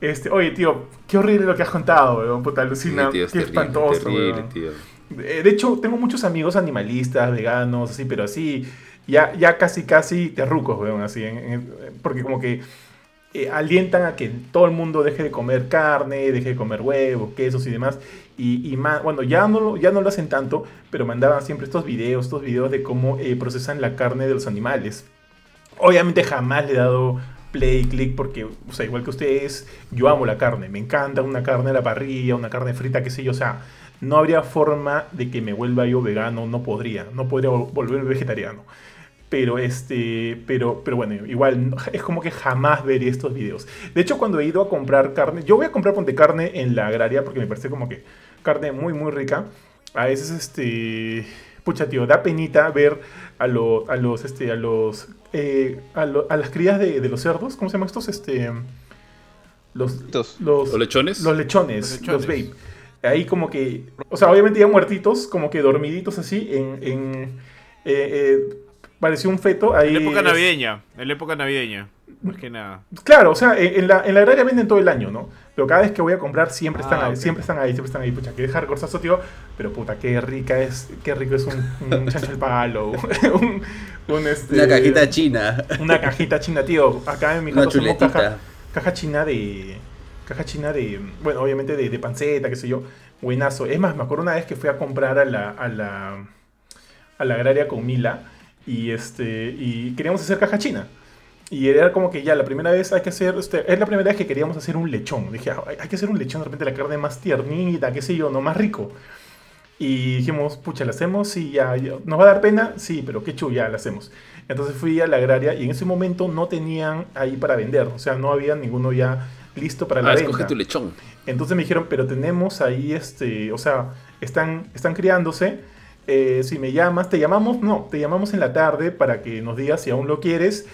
Este, oye, tío, qué horrible lo que has contado, weón. Puta, alucina. qué espantoso, terrible, tío. Eh, de hecho, tengo muchos amigos animalistas, veganos, así, pero así, ya, ya casi, casi terrucos, weón, así. porque como que eh, alientan a que todo el mundo deje de comer carne, deje de comer huevos, quesos y demás. Y, y bueno, ya no, ya no lo hacen tanto, pero mandaban siempre estos videos, estos videos de cómo eh, procesan la carne de los animales. Obviamente jamás le he dado play, click, porque, o sea, igual que ustedes, yo amo la carne, me encanta una carne a la parrilla, una carne frita, qué sé yo, o sea, no habría forma de que me vuelva yo vegano, no podría, no podría volverme vegetariano. Pero este, pero, pero bueno, igual es como que jamás veré estos videos. De hecho, cuando he ido a comprar carne, yo voy a comprar ponte carne en la agraria porque me parece como que carne muy, muy rica. A veces, este, pucha, tío, da penita ver a, lo, a los, este, a los, eh, a, las crías de, los cerdos, ¿cómo se llaman estos? Este, los, los, lechones. Los lechones, los, babe. Ahí como que, o sea, obviamente ya muertitos, como que dormiditos así en, en eh, eh, pareció un feto ahí. En la época navideña, en la época navideña. Más que nada. Claro, o sea, en la, en la agraria venden todo el año, ¿no? Pero cada vez que voy a comprar siempre están ah, ahí, siempre están ahí, siempre están ahí. Pucha, que dejar corsazo, tío. Pero puta, qué rica es, qué rico es un, un chancho al palo. un, este, una cajita china. Una cajita china, tío. Acá en mi casa somos caja, caja china de. Caja china de. Bueno, obviamente de, de panceta, qué sé yo. Buenazo. Es más, me acuerdo una vez que fui a comprar a la, a la, a la agraria con Mila y, este, y queríamos hacer caja china. Y era como que ya la primera vez hay que hacer, este, es la primera vez que queríamos hacer un lechón. Dije, ah, hay que hacer un lechón, de repente la carne más tiernita, qué sé yo, no más rico. Y dijimos, pucha, la hacemos y ya, ¿nos va a dar pena? Sí, pero qué chulo, ya la hacemos. Entonces fui a la agraria y en ese momento no tenían ahí para vender, o sea, no había ninguno ya listo para la ah, venta. escoge tu lechón. Entonces me dijeron, pero tenemos ahí, este, o sea, están, están criándose eh, si me llamas, te llamamos, no, te llamamos en la tarde para que nos digas si aún lo quieres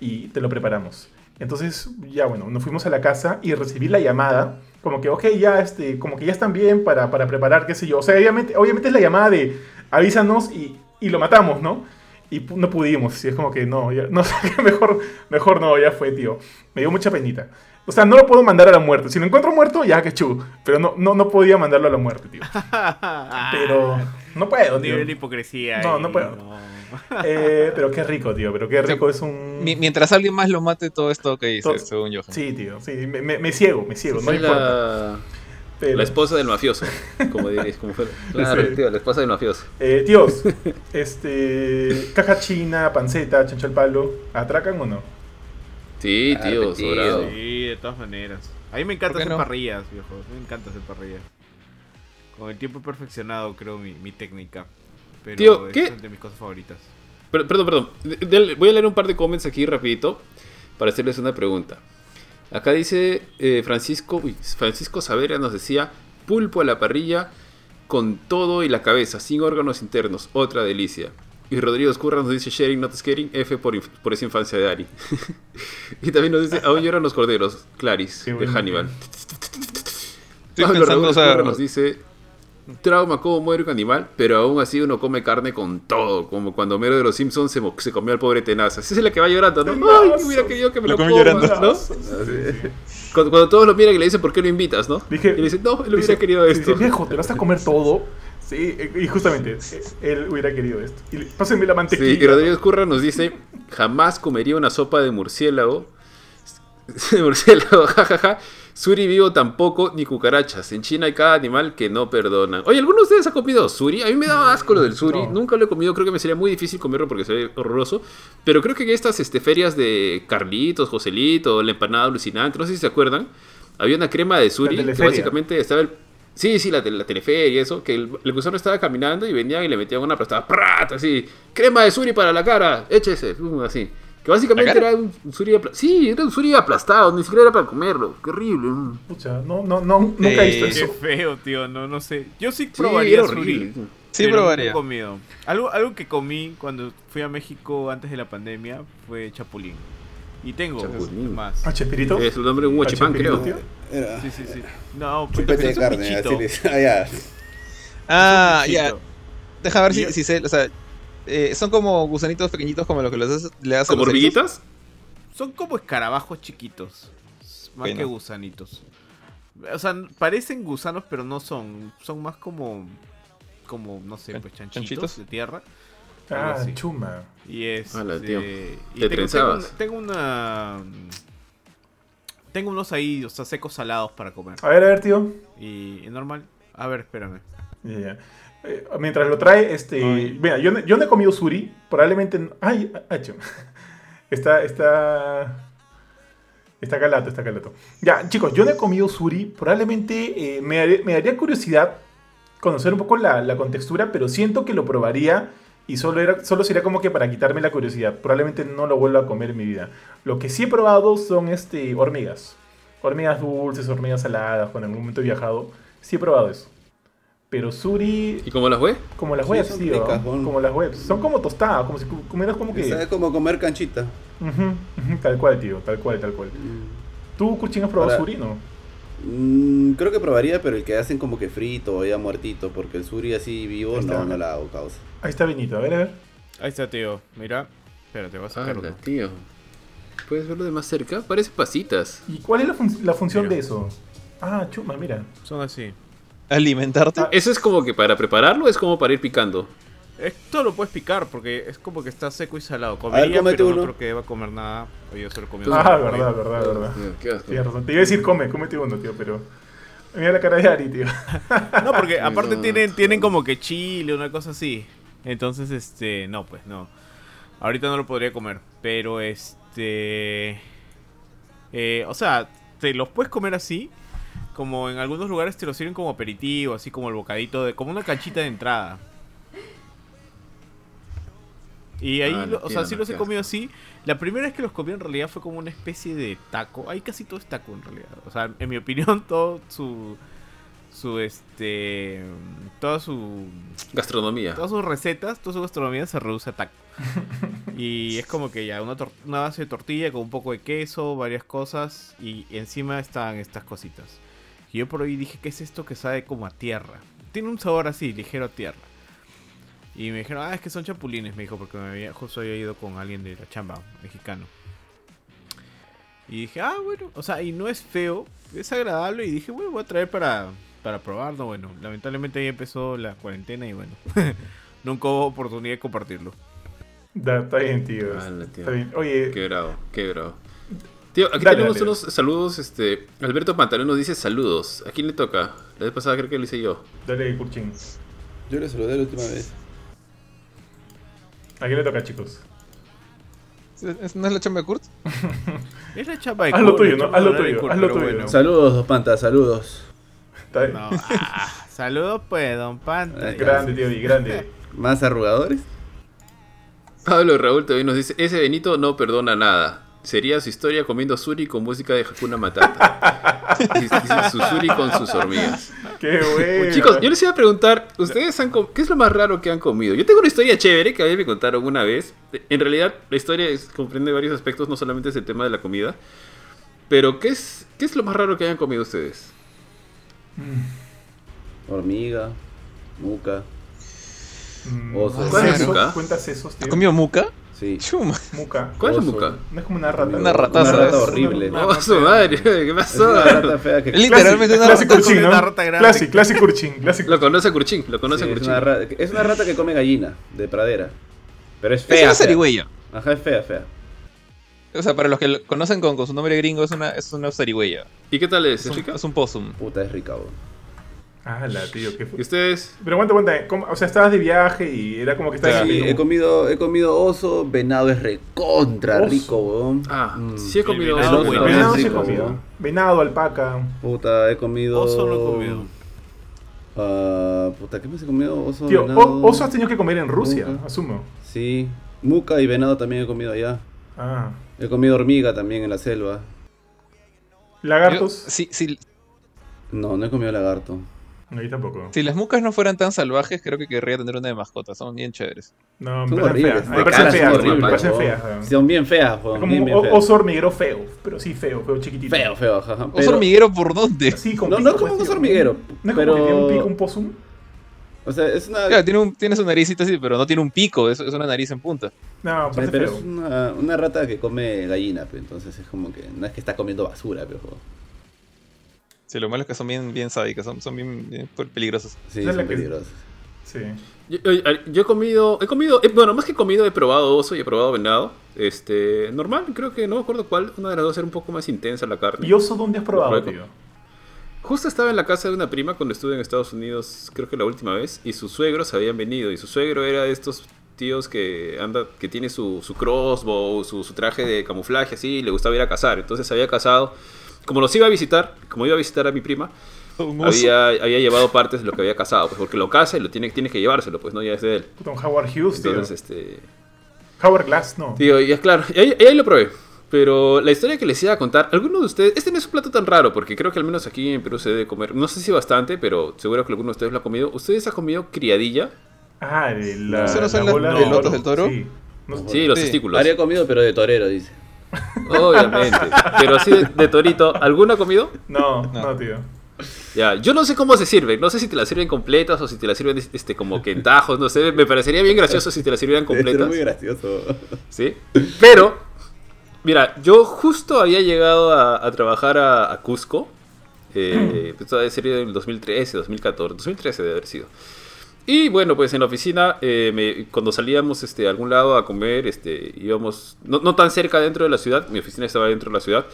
y te lo preparamos. Entonces, ya bueno, nos fuimos a la casa y recibí la llamada, como que, ok, ya, este, como que ya están bien para, para preparar, qué sé yo. O sea, obviamente, obviamente es la llamada de avísanos y, y lo matamos, ¿no? Y no pudimos, y es como que no, ya, no mejor, mejor no, ya fue, tío. Me dio mucha penita. O sea, no lo puedo mandar a la muerte. Si lo encuentro muerto, ya que chu. Pero no, no, no podía mandarlo a la muerte, tío. Pero no puedo, tío. Nivel de hipocresía. No, no puedo. Eh, pero qué rico, tío. Pero qué rico es un. Mientras alguien más lo mate, todo esto que dice, según yo. Sí, tío. Sí, me, me, ciego, me ciego. No importa. La esposa del mafioso, como diréis, como fue. Claro, tío, la esposa del mafioso. Eh, tíos, este, caja china, panceta, chancho al palo, ¿atracan o no? Sí, tío, sobrado. Sí, de todas maneras. A mí me encanta hacer parrillas, viejo. Me encanta hacer parrillas. Con el tiempo perfeccionado, creo, mi, mi técnica. Pero tío, ¿qué? es de mis cosas favoritas. perdón, perdón. voy a leer un par de comments aquí rapidito. para hacerles una pregunta. Acá dice eh, Francisco, Francisco Savera nos decía, pulpo a la parrilla con todo y la cabeza, sin órganos internos, otra delicia. Y Rodrigo Escurra nos dice sharing, not scaring, F por, por esa infancia de Ari. y también nos dice, aún lloran los corderos, Claris, de Hannibal. Pablo Raúl nos dice, trauma como muere un animal, pero aún así uno come carne con todo, como cuando Mero de los Simpsons se, se comió al pobre Tenaza. Esa es la que va llorando, ¿no? Ay, hubiera querido que me lo, lo llorando, ¿no? Cuando, todos lo miran y le dicen, ¿por qué lo invitas, no? Dije, y le dicen, no, él hubiera querido esto. Dice, viejo, ¿te vas a comer todo? Sí, y justamente, él hubiera querido esto. Y pásenme la mantequilla. Sí, y Rodríguez Curra nos dice, jamás comería una sopa de murciélago. De murciélago, jajaja. Suri vivo tampoco, ni cucarachas. En China hay cada animal que no perdonan. Oye, ¿alguno de ustedes ha comido suri? A mí me daba asco lo del suri. Nunca lo he comido. Creo que me sería muy difícil comerlo porque se ve horroroso. Pero creo que en estas este, ferias de Carlitos, Joselito, la empanada alucinante, no sé si se acuerdan, había una crema de suri que básicamente estaba el... Sí, sí, la, la teleferia y eso, que el, el gusano estaba caminando y venían y le metían una aplastada, ¡prat! Así, crema de suri para la cara, échese, así. Que básicamente era un suri aplastado. Sí, era un suri aplastado, ni siquiera era para comerlo. Qué horrible. Pucha, no, no, no, nunca he visto eso. Qué feo, tío, no, no sé. Yo sí probaría suri. Sí, probaría. comido. Algo, algo que comí cuando fui a México antes de la pandemia fue chapulín. Y tengo chapulín. más. ¿Ah, Chespirito? Es el nombre de un huachipán, creo. Era. Sí, sí, sí. No, es un carne, así ah, ya. Ah, ya. Deja ver si, si sé, o sea, eh, son como gusanitos pequeñitos como lo que les, le hacen ¿Como hormiguitas? Son como escarabajos chiquitos. Más que gusanitos. O sea, parecen gusanos, pero no son. Son más como. Como, no sé, pues chanchitos, de tierra. Ah, chuma. Y es. Este, y tengo, tengo, una. Tengo unos ahí, o sea, secos salados para comer. A ver, a ver, tío. Y, normal. A ver, espérame. Eh, mientras lo trae, este. Mira, yo, yo, no he comido suri. Probablemente. Ay, hecho. Está, está. Está calato, está calato. Ya, chicos, yo no he comido suri. Probablemente eh, me, me, daría curiosidad conocer un poco la, la, contextura, pero siento que lo probaría y solo, era, solo sería como que para quitarme la curiosidad. Probablemente no lo vuelva a comer en mi vida. Lo que sí he probado son este, hormigas. Hormigas dulces, hormigas saladas, cuando en algún momento he viajado. Sí he probado eso. Pero Suri. ¿Y cómo las webs? Como las webs, tío. Como las webs. Son como tostadas, como si comieras como que. Es como comer canchita. tal cual, tío, tal cual, tal cual. Mm. ¿Tú, Kuchin, has probado Suri, no? Mm, creo que probaría, pero el que hacen como que frito o ya muertito, porque el Suri así vivo no, no la hago causa. Ahí está Benito, a ver, a ver. Ahí está, tío. Mira. Espérate, vas a sacarlo. tío. ¿Puedes verlo de más cerca? Parece pasitas. ¿Y cuál es la, la función de eso? Ah, chuma, mira. Son así alimentarte. Ah, eso es como que para prepararlo, es como para ir picando. Esto lo puedes picar porque es como que está seco y salado. Comería, ver, pero uno. no creo que va a comer nada. Oye, yo solo comí Ah, verdad, verdad, verdad. Tienes razón. Te iba a decir come, cómete uno, tío, pero... Mira la cara de Ari, tío. no, porque aparte tienen, tienen como que chile, una cosa así. Entonces, este, no, pues no. Ahorita no lo podría comer. Pero este... Eh, o sea, te los puedes comer así como en algunos lugares te lo sirven como aperitivo, así como el bocadito, de como una canchita de entrada. Y ahí, ah, o sea, sí los he comido así. La primera vez que los comí en realidad fue como una especie de taco. Ahí casi todo es taco en realidad. O sea, en mi opinión, todo su. Su este. Toda su. Gastronomía. Todas sus recetas, toda su gastronomía se reduce a taco. y es como que ya una, una base de tortilla con un poco de queso, varias cosas. Y encima están estas cositas. Y yo por ahí dije, ¿qué es esto que sabe como a tierra? Tiene un sabor así, ligero a tierra. Y me dijeron, ah, es que son chapulines, me dijo, porque me había, justo había ido con alguien de la chamba, mexicano. Y dije, ah, bueno, o sea, y no es feo, es agradable. Y dije, bueno, voy a traer para, para probarlo. Bueno, lamentablemente ahí empezó la cuarentena y bueno, nunca hubo oportunidad de compartirlo. está bien, tío. Está bien. Oye, qué bravo, qué bravo. Tío, aquí tenemos unos saludos. Este, Alberto Pantalón nos dice saludos. ¿A quién le toca? La vez pasada creo que lo hice yo. Dale, Kurchin. Yo le saludé la última vez. ¿A quién le toca, chicos? ¿No es la chamba de Kurt? es la chamba de Kurt. Haz lo tuyo, ¿no? Haz lo tuyo, haz lo tuyo. Saludos, don Panta, saludos. No, ah, saludos pues, don Panta. Grande, tío, y grande. ¿Más arrugadores? Pablo Raúl también nos dice, ese Benito no perdona nada. Sería su historia comiendo suri con música de Hakuna Matata. Dice su suri con sus hormigas. Qué bueno. Chicos, yo les iba a preguntar, ¿ustedes han qué es lo más raro que han comido? Yo tengo una historia chévere que a mí me contaron una vez. En realidad, la historia comprende varios aspectos, no solamente es el tema de la comida. Pero, ¿qué es, qué es lo más raro que hayan comido ustedes? Hormiga, muca. Mm, oso. ¿Cuál es muca? ¿Cuentas esos, tío? ¿Has comido muca? Sí. Chuma. Muca. ¿Cuál es muca? No es como una rata. Una rata. Una rata horrible. No, oh, su madre. ¿Qué pasó? Es una rata fea que... Literalmente una rata, curchín, ¿no? una rata grande. Classic, classic curchín. Classic. Lo conoce Curchín. Lo conoce sí, Curchín. Es una, rata, es una rata que come gallina de pradera. Pero es fea. Es una zarigüeya. Ajá, es fea, fea. O sea, para los que lo conocen con, con, su nombre gringo, es una, es una zarigüeya. ¿Y qué tal es? ¿Es, ¿Es rica? Es un possum. Puta, es rica, bro. Ah, la tío, ¿qué fue? ¿Y ustedes? Pero aguanta, aguanta. O sea, estabas de viaje y era como que estabas. Sí, he comido, he comido oso, venado es recontra rico, weón. Ah, mm. sí he comido venado, oso. Venado, sí he comido. Venado, alpaca. Puta, he comido. Oso no he comido. Uh, puta, ¿qué más he comido? Oso, Tío, venado, oso has tenido que comer en Rusia, muca. asumo. Sí, muca y venado también he comido allá. Ah. He comido hormiga también en la selva. ¿Lagartos? Yo, sí, sí. No, no he comido lagarto. Ahí tampoco. Si las mucas no fueran tan salvajes, creo que querría tener una de mascota. Son bien chéveres. No, me parecen feas. Me parecen feas. Me parecen feas. Son bien feas. Como bien, bien feas. oso hormiguero feo. Pero sí feo, feo chiquitito. Feo, feo, jaja. ¿Oso hormiguero por dónde? Sí, como no, pico, no como un oso hormiguero. No es pero... como que tiene un pico, un possum. O sea, es una. Claro, tiene, un, tiene su naricita así, pero no tiene un pico, es, es una nariz en punta. No, sí, pero feo. es una, una, rata que come gallina, pero entonces es como que. No es que está comiendo basura, pero. Sí, lo malo es que son bien, bien sádicas, son, son bien, bien peligrosas. Sí, son peligrosas. Sí. Yo, yo, he comido, he comido, bueno, más que comido, he probado oso y he probado venado. Este, normal, creo que no me acuerdo cuál, una de las dos era un poco más intensa la carne. ¿Y oso dónde has probado, tío? Justo estaba en la casa de una prima cuando estuve en Estados Unidos, creo que la última vez, y sus suegros habían venido. Y su suegro era de estos tíos que anda, que tiene su, su crossbow, su, su, traje de camuflaje, así, y le gustaba ir a cazar. Entonces había cazado, como los iba a visitar, como iba a visitar a mi prima, había, había llevado partes de lo que había cazado, pues porque lo caza y lo tiene, tiene que llevárselo, pues no, ya es de él. Un Howard Hughes, Entonces, tío. este. Howard Glass, no. Tío, y es claro, y ahí, y ahí lo probé. Pero la historia que les iba a contar, alguno de ustedes, este no es un plato tan raro, porque creo que al menos aquí en Perú se debe comer, no sé si bastante, pero seguro que alguno de ustedes lo ha comido. ¿Ustedes han comido criadilla? Ah, de la, ¿Eso no son la las bola de lotos del toro? Sí, no, sí los sí. testículos. Habría comido, pero de torero, dice. Obviamente. pero así de, de, torito, ¿alguno ha comido? No, no, no, tío. Ya, yo no sé cómo se sirven, no sé si te las sirven completas o si te las sirven este, como que en tajos, no sé, me parecería bien gracioso si te las sirvieran completas. Es muy gracioso. Sí, pero Mira, yo justo había llegado a, a trabajar a, a Cusco. Eh, esto debe ser en el 2013, 2014, 2013 debe haber sido. Y bueno, pues en la oficina, eh, me, cuando salíamos este, a algún lado a comer, este, íbamos, no, no, tan cerca dentro de la ciudad, mi oficina estaba dentro de la ciudad,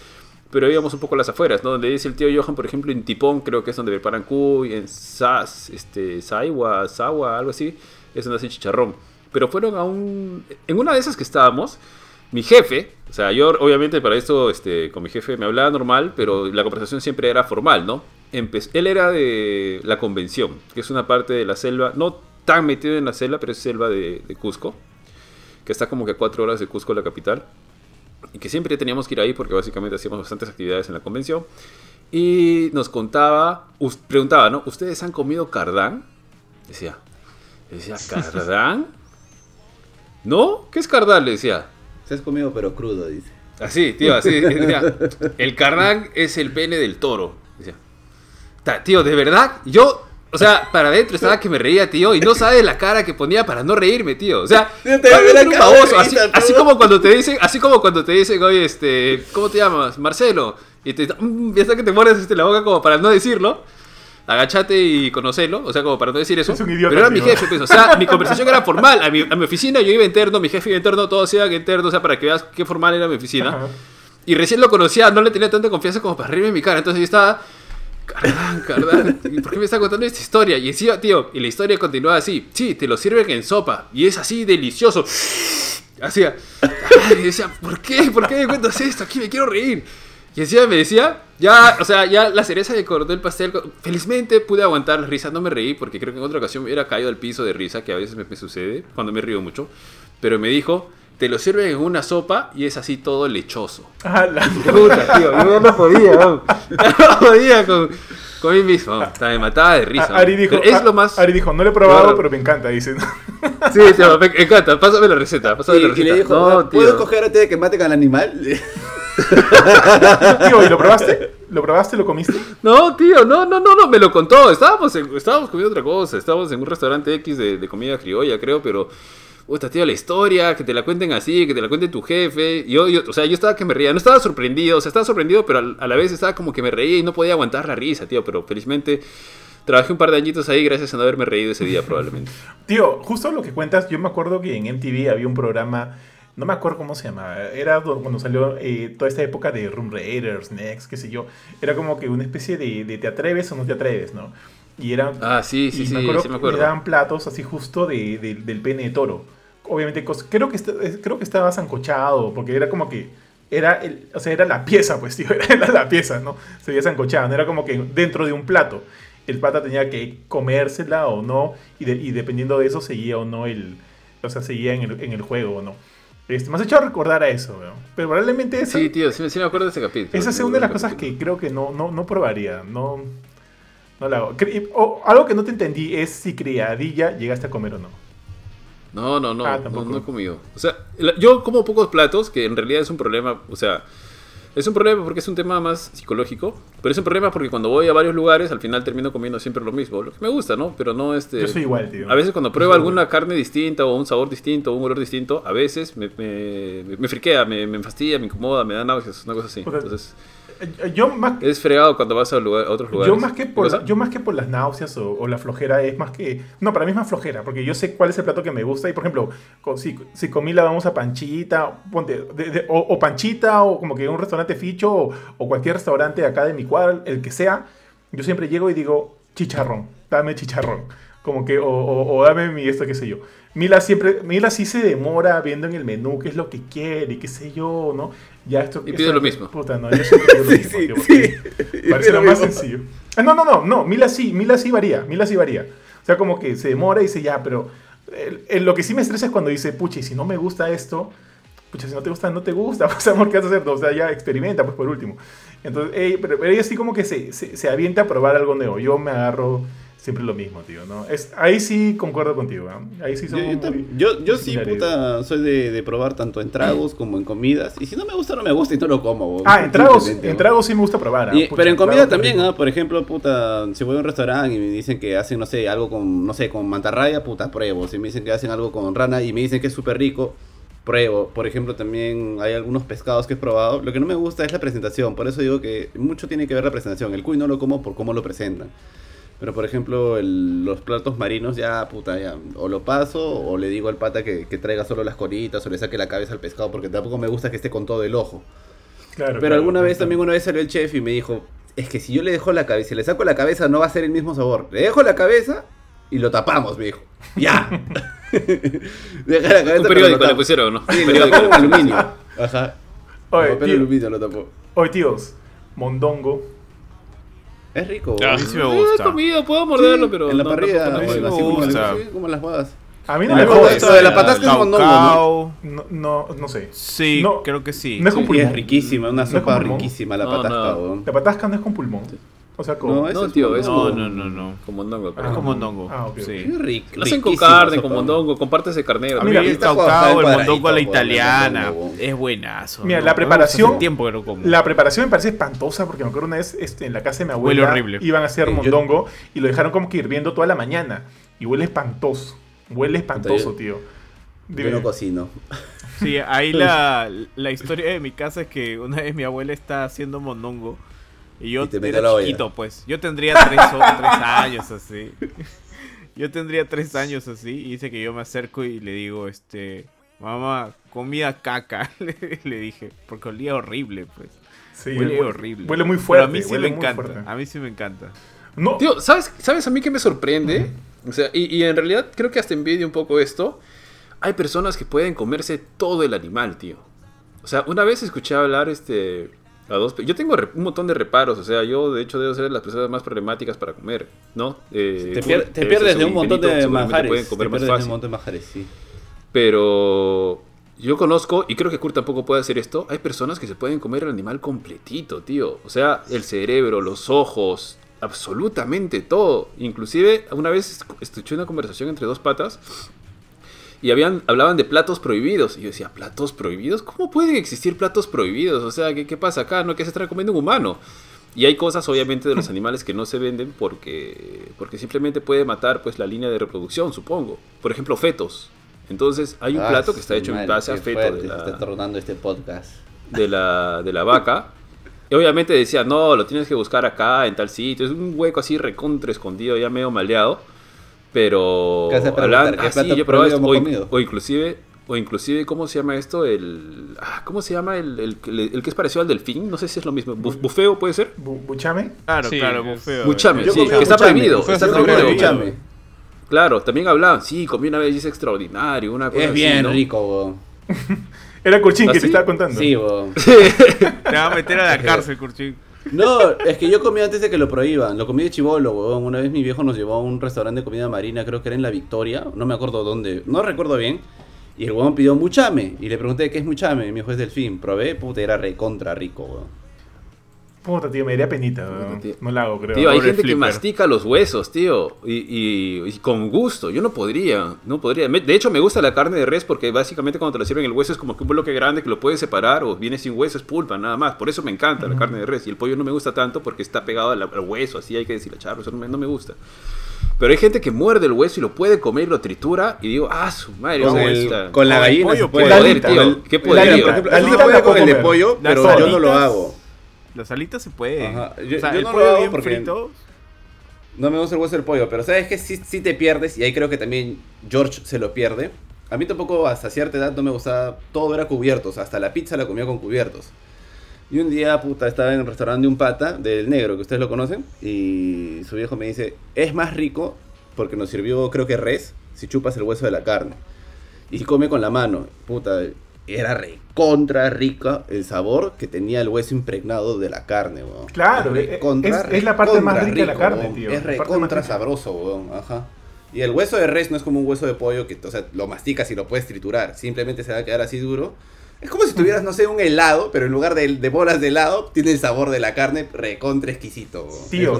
pero íbamos un poco a las afueras, ¿no? Donde dice el tío Johan, por ejemplo, en Tipón, creo que es donde preparan cuy, en Sas, este, Saiwa, Sawa, algo así, es donde hacen chicharrón. Pero fueron a un... En una de esas que estábamos, mi jefe, o sea, yo obviamente para esto este, con mi jefe me hablaba normal, pero la conversación siempre era formal, ¿no? Él era de la convención, que es una parte de la selva, no tan metido en la selva, pero es selva de, de Cusco, que está como que a cuatro horas de Cusco, la capital, y que siempre teníamos que ir ahí porque básicamente hacíamos bastantes actividades en la convención. Y nos contaba, preguntaba, ¿no? ¿Ustedes han comido cardán? Decía, decía, ¿cardán? ¿No? ¿Qué es cardán? Le decía. Se has comido pero crudo, dice. Así, tío, así. Decía, el cardán es el pene del toro. Decía, tío, de verdad, yo o sea, para adentro estaba que me reía, tío, y no sabe la cara que ponía para no reírme, tío. O sea, te un baboso, así, así, como cuando te dicen, así como cuando te dicen, oye, este, ¿cómo te llamas? Marcelo. Y te mm, ya está que te mueres este, la boca como para no decirlo. Agachate y conocelo, o sea, como para no decir eso. Es un idiota, pero era tío. mi jefe, pues, o sea, mi conversación era formal. A mi, a mi oficina yo iba interno, mi jefe iba interno, todos iban interno, o sea, para que veas qué formal era mi oficina. Ajá. Y recién lo conocía, no le tenía tanta confianza como para reírme en mi cara. Entonces yo estaba, Cardán, Cardán, ¿por qué me está contando esta historia? Y encima, tío, y la historia continúa así. Sí, te lo sirven en sopa. Y es así delicioso. Hacía. Y decía, ¿por qué? ¿Por qué me cuentas esto? Aquí me quiero reír. Y encima me decía, ya, o sea, ya la cereza de cordón del pastel. Felizmente pude aguantar la risa, no me reí, porque creo que en otra ocasión me hubiera caído al piso de risa, que a veces me sucede cuando me río mucho. Pero me dijo, te lo sirven en una sopa y es así todo lechoso. Ah, la puta, tío. Yo no podía, no. no podía con, con mí mismo. me mataba de risa. Ari dijo, es lo más... Ari dijo, no lo he probado, pero me encanta, dice. Sí, tío, me encanta. Pásame la receta. Pásame la receta. Y le dijo, no, ¿puedo escoger antes de que maten al animal? tío, ¿y lo probaste? ¿Lo probaste? ¿Lo comiste? No, tío, no, no, no, no, me lo contó. Estábamos, estábamos comiendo otra cosa. Estábamos en un restaurante X de, de comida criolla, creo, pero puta, tío, la historia, que te la cuenten así, que te la cuente tu jefe. Yo, yo, o sea, yo estaba que me reía, no estaba sorprendido, o sea, estaba sorprendido, pero a, la vez estaba como que me reía y no podía aguantar la risa, tío, pero felizmente trabajé un par de añitos ahí gracias a no haberme reído ese día probablemente. tío, justo lo que cuentas, yo me acuerdo que en MTV había un programa, no me acuerdo cómo se llamaba, era cuando salió eh, toda esta época de Room Raiders, Next, qué sé yo, era como que una especie de, de te atreves o no te atreves, ¿no? Y eran. Ah, sí, sí, sí, me acuerdo, sí me acuerdo. daban platos así justo de, del pene de toro obviamente, creo que, creo que estaba zancochado, porque era como que, era, el, o sea, era la pieza, pues, tío, era la pieza, ¿no? Se veía zancochado, no era como que dentro de un plato. El pata tenía que comérsela o no, y, y dependiendo de eso seguía o no el, o sea, seguía en el, en el juego o no. Este, me has hecho recordar a eso, ¿no? pero probablemente eso... Sí, tío, sí, me acuerdo de ese capítulo. Esa es una de las cosas que creo que no, no, no probaría, no, no la hago. O, algo que no te entendí es si criadilla llegaste a comer o no. No, no, no, ah, no, he comido. O sea, yo como pocos platos, que en realidad es un problema, o sea, es un problema porque es un tema más psicológico, pero es un problema porque cuando voy a varios lugares al final termino comiendo siempre lo mismo, lo que me gusta, ¿no? Pero no este... Yo soy igual, tío. A veces cuando pruebo alguna carne distinta o un sabor distinto o un olor distinto, a veces me, me, me friquea, me, me fastidia, me incomoda, me da náuseas, una cosa así. Entonces... Eh, yo más, es fregado cuando vas a, otros lugares. Yo más que por, yo más que por las náuseas o, la flojera, es más que... No, para mí es más flojera, porque yo sé cuál es el plato que me gusta. Y por ejemplo, si, si comí la vamos a Panchita, ponte, o, Panchita, o como que un restaurante ficho, o, cualquier restaurante acá de mi cuadra, el que sea, yo siempre llego y digo, chicharrón, dame chicharrón. Como que, o, o, dame mi esto, qué sé yo. Mila siempre, Mila sí se demora viendo en el menú qué es lo que quiere y qué sé yo, ¿no? Ya esto, y pide lo mismo. Puta, no, yo siempre pido lo mismo, sí, parece lo más sencillo. Ah, no, no, no, no, Mila sí, Mila sí varía, Mila sí varía. O sea, como que se demora y dice, ya, pero lo que sí me estresa es cuando dice, pucha, y si no me gusta esto, pucha, si no te gusta, no te gusta, pues amor, ¿qué vas a hacer? O sea, ya experimenta, pues por último. Entonces, pero, pero, ella sí como que se, se, se avienta a probar algo nuevo. Yo me agarro siempre lo mismo, tío, ¿no? Es, ahí sí concuerdo contigo, ¿eh? Ahí sí somos yo, yo, sí, puta, soy de, de, probar tanto en tragos como en comidas. Y si no me gusta, no me gusta y no lo como. Ah, en tragos, en tragos sí me gusta probar. ¿eh? pero en comida también, ¿ah? Por ejemplo, puta, si voy a un restaurante y me dicen que hacen, no sé, algo con, no sé, con mantarraya, puta, pruebo. Si me dicen que hacen algo con rana y me dicen que es súper rico, pruebo. Por ejemplo, también hay algunos pescados que he probado. Lo que no me gusta es la presentación. Por eso digo que mucho tiene que ver la presentación. El cuy no lo como por cómo lo presentan. Pero por ejemplo, los platos marinos ya, puta, ya, o lo paso o le digo al pata que, traiga solo las coritas o le saque la cabeza al pescado porque tampoco me gusta que esté con todo el ojo. Claro, Pero alguna vez también una vez salió el chef y me dijo, es que si yo le dejo la cabeza, si le saco la cabeza no va a ser el mismo sabor. Le dejo la cabeza y lo tapamos, me dijo. Ya. Deja la cabeza. Un periódico le pusieron, ¿no? Sí, lo tapó con aluminio. Ajá. Oye, papel aluminio lo tapó. Oye, tíos, mondongo es rico. Ah, a mí sí me gusta. He comido, puedo morderlo, pero. En la parrilla, no, así como, como las bodas. A mí no me gusta. de la patata es mondongo, ¿no? ¿no? No, no, sé. Sí, creo que sí. No es con pulmón. Es riquísima, una sopa riquísima la patasca. La patasca no es con pulmón. O sea, como... No, no tío, es no, no, no, no. Con mondongo. Ah, es con mondongo. Ah, ok. Sí. rico. Lo hacen con carne, con mondongo, con partes de carnero. A mí el caucao, el mondongo a la italiana. Es buenazo. Mira, la preparación... tiempo que lo como. La preparación me parece espantosa porque me acuerdo una vez este, en la casa de mi abuela... Huele horrible. Iban a hacer mondongo y lo dejaron como que hirviendo toda la mañana. Y huele espantoso. Huele espantoso, tío. Yo no cocino. Sí, ahí la, la historia de mi casa es que una vez mi abuela está haciendo mondongo y yo era chiquito, pues. Yo tendría tres, años así. Yo tendría tres años así. Y dice que yo me acerco y le digo, este, mamá, comida caca. le, dije, porque olía horrible, pues. Sí, huele, horrible. Huele muy fuerte. a mí sí me encanta. A mí sí me encanta. No. Tío, ¿sabes, ¿sabes a mí que me sorprende? O sea, y, y, en realidad creo que hasta envidio un poco esto. Hay personas que pueden comerse todo el animal, tío. O sea, una vez escuché hablar este yo tengo un montón de reparos, o sea, yo de hecho debo ser las personas más problemáticas para comer, ¿no? Eh, te, pierdes de un montón de manjares. Pueden comer te más fácil. de un montón de manjares, sí. Pero yo conozco, y creo que Kurt tampoco puede hacer esto, hay personas que se pueden comer el animal completito, tío. O sea, el cerebro, los ojos, absolutamente todo. Inclusive, una vez escuché una conversación entre dos patas y habían, hablaban de platos prohibidos. Y yo decía, ¿platos prohibidos? ¿Cómo pueden existir platos prohibidos? O sea, ¿qué, qué pasa acá? ¿No que se está comiendo un humano? Y hay cosas, obviamente, de los animales que no se venden porque, porque simplemente puede matar pues, la línea de reproducción, supongo. Por ejemplo, fetos. Entonces, hay un ah, plato que está hecho en base a feto de la, está este podcast. De la, de la vaca. Y obviamente decía, no, lo tienes que buscar acá, en tal sitio. Es un hueco así recontra escondido, ya medio maleado. Pero hablan, ah, sí, yo probé esto, o, inclusive o inclusive, ¿cómo se llama esto? El, ah, ¿Cómo se llama el, el, que es parecido al delfín? No sé si es lo mismo. ¿Bufeo puede ser? ¿Buchame? Claro, claro, bufeo. Buchame, sí, que está prohibido. Está prohibido. Buchame. Claro, también hablaban, sí, comí una vez y es extraordinario, una cosa Es bien rico, bo. Era Curchín que ¿Ah, te estaba contando. Sí, bo. te va a meter a la cárcel, Curchín. No, es que yo comí antes de que lo prohíban. Lo comí de chivolo, weón. Una vez mi viejo nos llevó a un restaurante de comida marina, creo que era en La Victoria. No me acuerdo dónde. No recuerdo bien. Y el huevón pidió muchame. Y le pregunté qué es muchame. Y me dijo es delfín. Probé, puta, era recontra rico, weón. Puta, tío, me daría penita, weón. No la hago, creo. Tío, hay gente que mastica los huesos, tío. Y, y, con gusto. Yo no podría. No podría. de hecho, me gusta la carne de res porque básicamente cuando te la sirven el hueso es como que un bloque grande que lo puedes separar o viene sin hueso, es pulpa, nada más. Por eso me encanta la carne de res. Y el pollo no me gusta tanto porque está pegado al, hueso, así hay que deshilacharlo. Eso no me, no me gusta. Pero hay gente que muerde el hueso y lo puede comer, lo tritura y digo, ah, su madre, con, el, con la gallina. Pollo, puede. Poder, tío. ¿Qué poder? Por ejemplo, la puede con el de pollo, pero yo no lo hago. Las alitas se pueden. Yo, o sea, el no pollo lo hago porque frito. No me gusta el hueso del pollo, pero sabes que si sí te pierdes, y ahí creo que también George se lo pierde. A mí tampoco hasta cierta edad no me gustaba, todo era cubiertos, hasta la pizza la comía con cubiertos. Y un día, puta, estaba en el restaurante de un pata, del negro, que ustedes lo conocen, y su viejo me dice, es más rico, porque nos sirvió, creo que res, si chupas el hueso de la carne. Y come con la mano. Puta, era recontra rica el sabor que tenía el hueso impregnado de la carne, weón. Claro, es, es, la parte más rica de la carne, tío. Es recontra sabroso, weón. Ajá. Y el hueso de res no es como un hueso de pollo que, o sea, lo masticas y lo puedes triturar. Simplemente se va a quedar así duro. Es como si tuvieras, no sé, un helado, pero en lugar de, de bolas de helado, tiene el sabor de la carne recontra exquisito. Tío,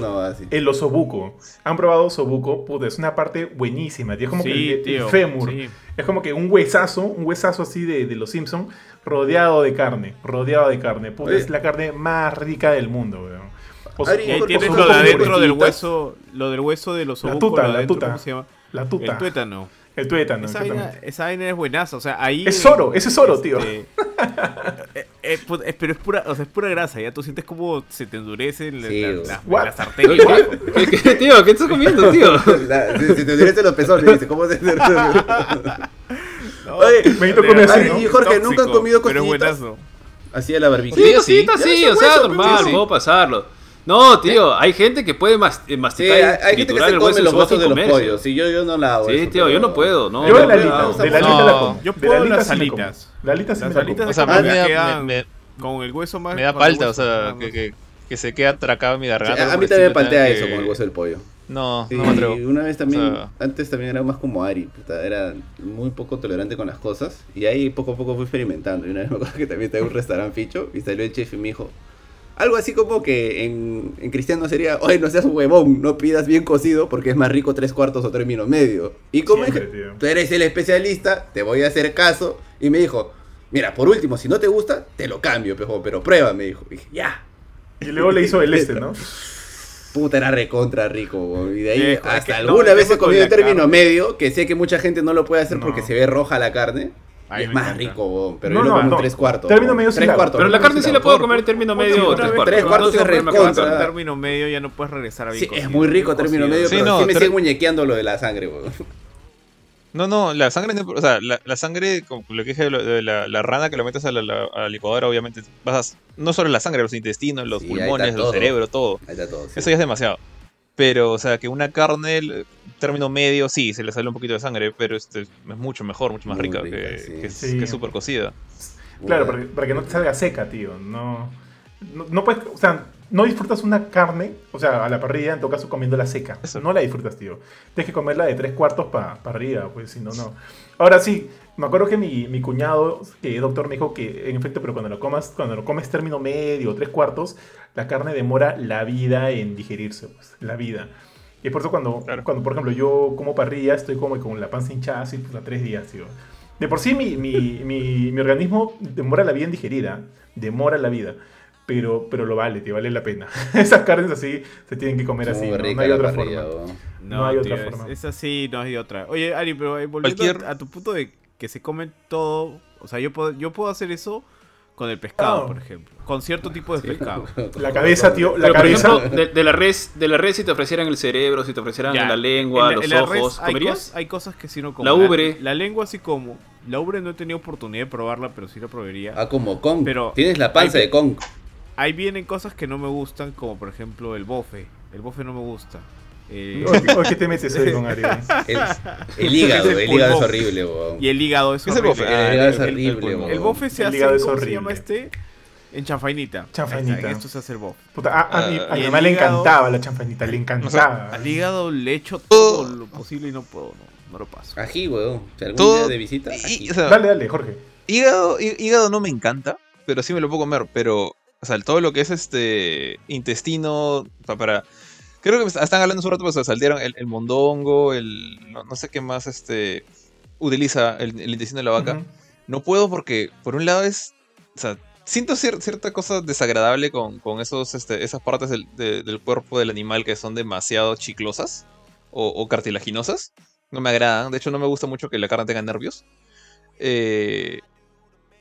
el osobuco. ¿Han probado osobuco? Puta, es una parte buenísima, tío. Es como que el, fémur. Es como que un huesazo, un huesazo así de, de los Simpsons, rodeado de carne. Rodeado de carne. Puta, es la carne más rica del mundo, weón. tienes lo de adentro del hueso, lo del hueso de los La tuta, la tuta. ¿Cómo se llama? La tuta. El tuétano. El tuétano. Esa, vaina, esa vaina, es buenaza. O sea, ahí. Es oro, ese es oro, este, tío. Eh, eh, pues, pero es pura, o sea, es pura grasa. Ya tú sientes como se te endurecen sí, la, la, las arterias. ¿Qué, tío? ¿Qué estás comiendo, tío? se, te endurecen los pezones. Dice, ¿cómo se te Oye, me come así. ¿no? Y Jorge, ¿nunca han comido costillitas? Pero es buenazo. Así a la barbilla. Sí, sí, sí, o sea, normal, puedo pasarlo. No, tío, hay gente que puede eh, masticar sí, hay, gente que se come los huesos de los pollos. Sí, yo, yo no la hago. Sí, tío, yo no puedo. No, yo de la alita, de la alita la como. Yo puedo las alitas. La alita las alitas, o sea, me, con el hueso más. Me da falta, o sea, que, que, se queda atracado en mi garganta. a mí también me paltea eso con el hueso del pollo. No, no me atrevo. Una vez también, antes también era más como Ari, era muy poco tolerante con las cosas. Y ahí poco a poco fui experimentando. Y una vez me acuerdo que también tenía un restaurante ficho y salió el chef y me dijo, algo así como que en, en cristiano sería, oye, no seas huevón, no pidas bien cocido porque es más rico tres cuartos o término medio. Y como tú eres el especialista, te voy a hacer caso. Y me dijo, mira, por último, si no te gusta, te lo cambio, pero, pero prueba, me dijo. Y dije, ya. Y luego le hizo el este, ¿no? Puta, era recontra rico, Y de ahí hasta alguna vez he comido el término medio, que sé que mucha gente no lo puede hacer porque se ve roja la carne es más rico, pero no, yo lo como no. tres cuartos. Término medio tres cuartos. Pero la carne sí la puedo comer en término medio o tres cuartos. Tres cuartos es recontra. término medio ya no puedes regresar a bien Sí, es muy rico término medio, pero sí me sigue muñequeando lo de la sangre, No, no, la sangre, o sea, la, la sangre, como lo que dije de la, la, rana que lo metes a la, a la licuadora, obviamente, vas no solo la sangre, los intestinos, los pulmones, el cerebro, todo. Ahí está todo Eso ya es demasiado. Pero, o sea, que una carne, término medio, sí, se le sale un poquito de sangre, pero este es mucho mejor, mucho más rica, que, que, es súper cocida. Claro, para, que no te salga seca, tío. No, no, puedes, o sea, no disfrutas una carne, o sea, a la parrilla, en todo caso comiéndola seca. No la disfrutas, tío. Tienes que comerla de tres cuartos para arriba, pues si no, no. Ahora sí, me acuerdo que mi, mi cuñado, que doctor, me dijo que en efecto, pero cuando lo comas, cuando lo comes término medio tres cuartos, la carne demora la vida en digerirse, pues, la vida. Y es por eso cuando, cuando, por ejemplo, yo como parrilla, estoy como con la panza hinchada así pues, a tres días, tío. De por sí mi, mi, mi, mi organismo demora la vida en digerir, ¿ah? demora la vida pero, pero lo vale, te vale la pena. Esas carnes así se tienen que comer así, ¿no? no hay otra forma. No, hay otra forma. Es, así, no hay otra. Oye, Ari, pero eh, volviendo a, tu punto de que se come todo, o sea, yo puedo, yo puedo hacer eso con el pescado, por ejemplo. Con cierto tipo de pescado. La cabeza, tío, la cabeza. de, la res, de la res si te ofrecieran el cerebro, si te ofrecieran la lengua, los ojos, ¿comerías? Hay, cosas que sí no como. La ubre. La, lengua sí como. La ubre no he tenido oportunidad de probarla, pero sí la probaría. Ah, como Kong. Pero Tienes la panza de Kong ahí vienen cosas que no me gustan, como por ejemplo el bofe. El bofe no me gusta. Eh... qué te metes hoy con Ariel? El, hígado, el, hígado es horrible, weón. Y el hígado es horrible. el, el, hígado es horrible, el, bofe se hace, ¿cómo se llama este? En chanfainita. Chanfainita. Esto se hace el bofe. Puta, a, a, mi, a mi mamá le encantaba la chanfainita, le encantaba. al hígado le echo todo lo posible y no puedo, no, no lo paso. Ají, weón. Si algún día de visita, dale, dale, Jorge. Hígado, hígado no me encanta, pero sí me lo puedo comer, pero o sea, todo lo que es este intestino para... Creo que están hablando hace un rato, pues saltearon el, el mondongo, el... No, sé qué más este utiliza el, intestino de la vaca. No puedo porque, por un lado, es... O sea, siento cierta cosa desagradable con, con esos, este, esas partes del, del, cuerpo del animal que son demasiado chiclosas o, o, cartilaginosas. No me agradan. De hecho, no me gusta mucho que la carne tenga nervios. Eh,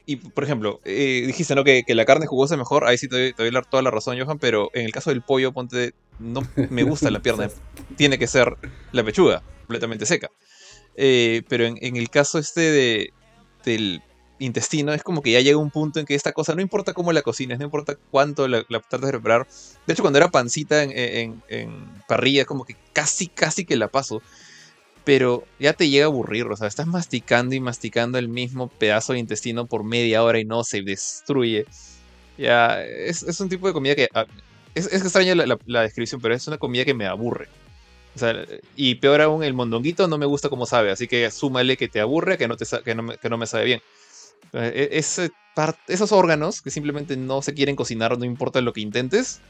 y, por ejemplo, eh, dijiste, ¿no? Que, la carne jugosa es mejor. Ahí sí te doy, toda la razón, Johan. Pero en el caso del pollo, ponte. No me gusta la pierna. Tiene que ser la pechuga, completamente seca. Eh, pero en, el caso este de, del intestino, es como que ya llega un punto en que esta cosa, no importa cómo la cocines, no importa cuánto la, tratas de preparar. De hecho, cuando era pancita en, en, en parrilla, como que casi, casi que la paso pero ya te llega a aburrir, o sea, estás masticando y masticando el mismo pedazo de intestino por media hora y no se destruye. Ya, es, un tipo de comida que... Ah, es, es extraña la, descripción, pero es una comida que me aburre. O sea, y peor aún, el mondonguito no me gusta como sabe, así que súmale que te aburre, que no, te, que no, que no me sabe bien. E, ese, esos órganos que simplemente no se quieren cocinar, no importa lo que intentes,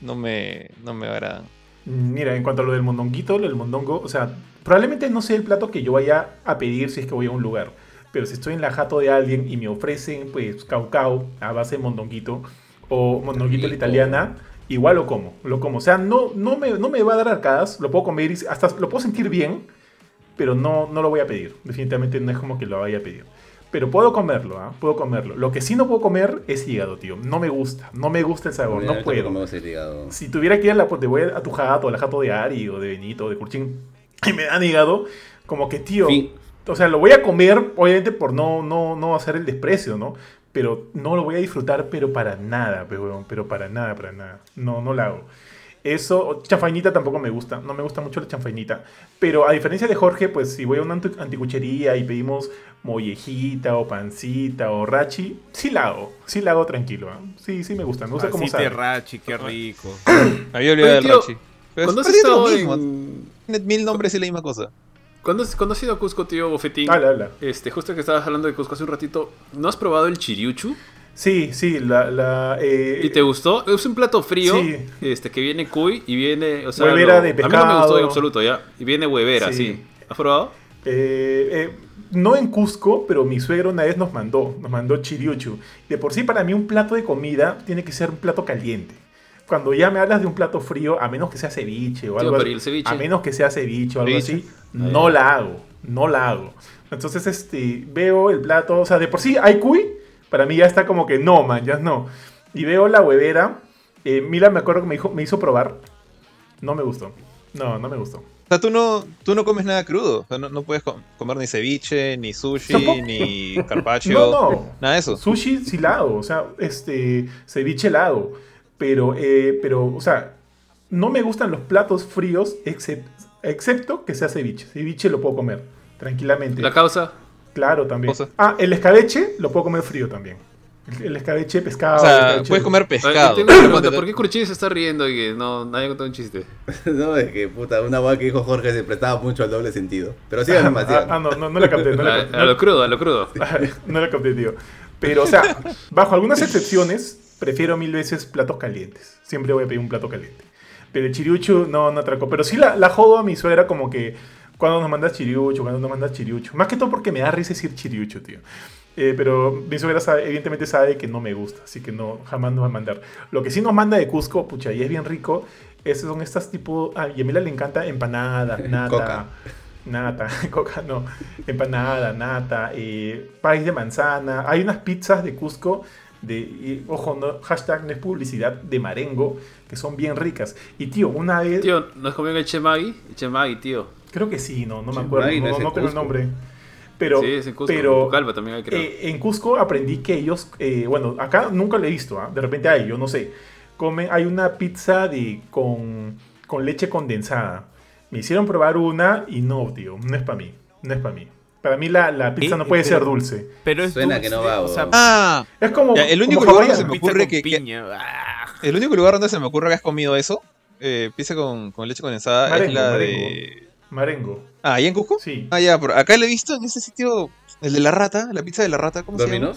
no me, no me agradan. Mira, en cuanto a lo del mondonguito, lo del mondongo, o sea, probablemente no sea el plato que yo vaya a pedir si es que voy a un lugar. Pero si estoy en la jato de alguien y me ofrecen, pues, caucao a base de mondonguito o mondonguito la italiana, igual lo como, lo como. O sea, no, no, me, no me va a dar arcadas, lo puedo comer y hasta lo puedo sentir bien, pero no, no lo voy a pedir. Definitivamente no es como que lo vaya a pedir. Pero puedo comerlo, ¿ah? Puedo comerlo. Lo que sí no puedo comer es hígado, tío. No me gusta. No me gusta el sabor. No, puedo. Si tuviera que ir a la, te voy a tu jato, a la jato de Ari o de Benito o de Curchín y me dan hígado, como que, tío. O sea, lo voy a comer, obviamente, por no, no, no hacer el desprecio, ¿no? Pero no lo voy a disfrutar, pero para nada, pero, pero para nada, para nada. No, no lo hago. Eso, chanfainita tampoco me gusta, no me gusta mucho la chanfainita. Pero a diferencia de Jorge, pues si voy a una anticuchería y pedimos mollejita o pancita o rachi, sí la hago, sí la hago tranquilo. ¿eh? Sí, sí me gusta, me gusta cómo sabe. rachi, qué rico. Había olvidado del rachi. ¿Cuándo has estado en...? Tiene mil nombres y la misma cosa. ¿Cuándo, has ido a Cusco, tío Bofetín? Habla, habla. Este, justo que estabas hablando de Cusco hace un ratito, ¿no has probado el chiriuchu? Sí, sí, la... la eh, ¿Y te gustó? Es un plato frío, este, que viene cuy y viene... O sea, huevera de pescado. A mí no me gustó en absoluto, ya. Y viene huevera, sí. ¿Has probado? Eh, eh, no en Cusco, pero mi suegro una vez nos mandó, nos mandó chiriuchu. De por sí, para mí un plato de comida tiene que ser un plato caliente. Cuando ya me hablas de un plato frío, a menos que sea ceviche o algo así, a menos que sea ceviche o algo así, no la hago, no la hago. Entonces, este, veo el plato, o sea, de por sí hay cuy, para mí ya está como que no, man, ya no. Y veo la huevera. Eh, Mila me acuerdo que me, dijo, me hizo probar. No me gustó. No, no me gustó. O sea, tú no, tú no comes nada crudo. O sea, no, puedes comer ni ceviche, ni sushi, ni carpaccio. No, no. Nada de eso. Sushi sí la hago. O sea, este, ceviche la hago. Pero, eh, pero, o sea, no me gustan los platos fríos excepto, excepto que sea ceviche. Ceviche lo puedo comer tranquilamente. ¿La causa? Claro, también. Ah, el escabeche lo puedo comer frío también. El, escabeche pescado. O sea, puedes comer pescado. ¿Por qué Curchín se está riendo y que no nadie contado un chiste? no, es que puta, una guay que dijo Jorge se prestaba mucho al doble sentido. Pero sí, demasiado. Ah, ah, no, no, no la capté. No la capté. A, lo crudo, a lo crudo. no la capté, tío. Pero, o sea, bajo algunas excepciones, prefiero mil veces platos calientes. Siempre voy a pedir un plato caliente. Pero el chiriucho no, no atracó. Pero sí la, la jodo a mi suegra como que cuando nos mandas chiriucho, cuando nos mandas chiriucho. Más que todo porque me da risa decir chiriucho, tío. Eh, pero mi suegra evidentemente sabe que no me gusta, así que no, jamás nos va a mandar. Lo que sí nos manda de Cusco, pucha, y es bien rico, es, son estas tipo... Ah, y a Mila le encanta empanada, nata... Coca. Nata, coca no, empanada, nata, eh, país de manzana. Hay unas pizzas de Cusco de, ojo, no, hashtag no es publicidad, de Marengo, que son bien ricas. Y tío, una vez... Tío, ¿no has comido el chemagui? El chemagui, tío. Creo que sí, no, no me acuerdo, no, no tengo el nombre. Pero, sí, es en Cusco, pero en también hay, creo. Eh, en Cusco aprendí que ellos, eh, bueno, acá nunca lo he visto, ¿ah? de repente hay, yo no sé, comen, hay una pizza de, con, con leche condensada. Me hicieron probar una y no, tío, no es para mí, no es para mí. Para mí la, la pizza no puede ser dulce. Pero es Suena que no va. O sea, ah, es como. el único lugar donde se me ocurre que, ah. El único lugar donde se me ocurre que has comido eso, eh, pizza con, con leche condensada, es la de. Marengo. Ah, ¿y en Cusco? Sí. Ah, ya, pero acá lo he visto en ese sitio, el de la rata, la pizza de la rata, ¿cómo se llama?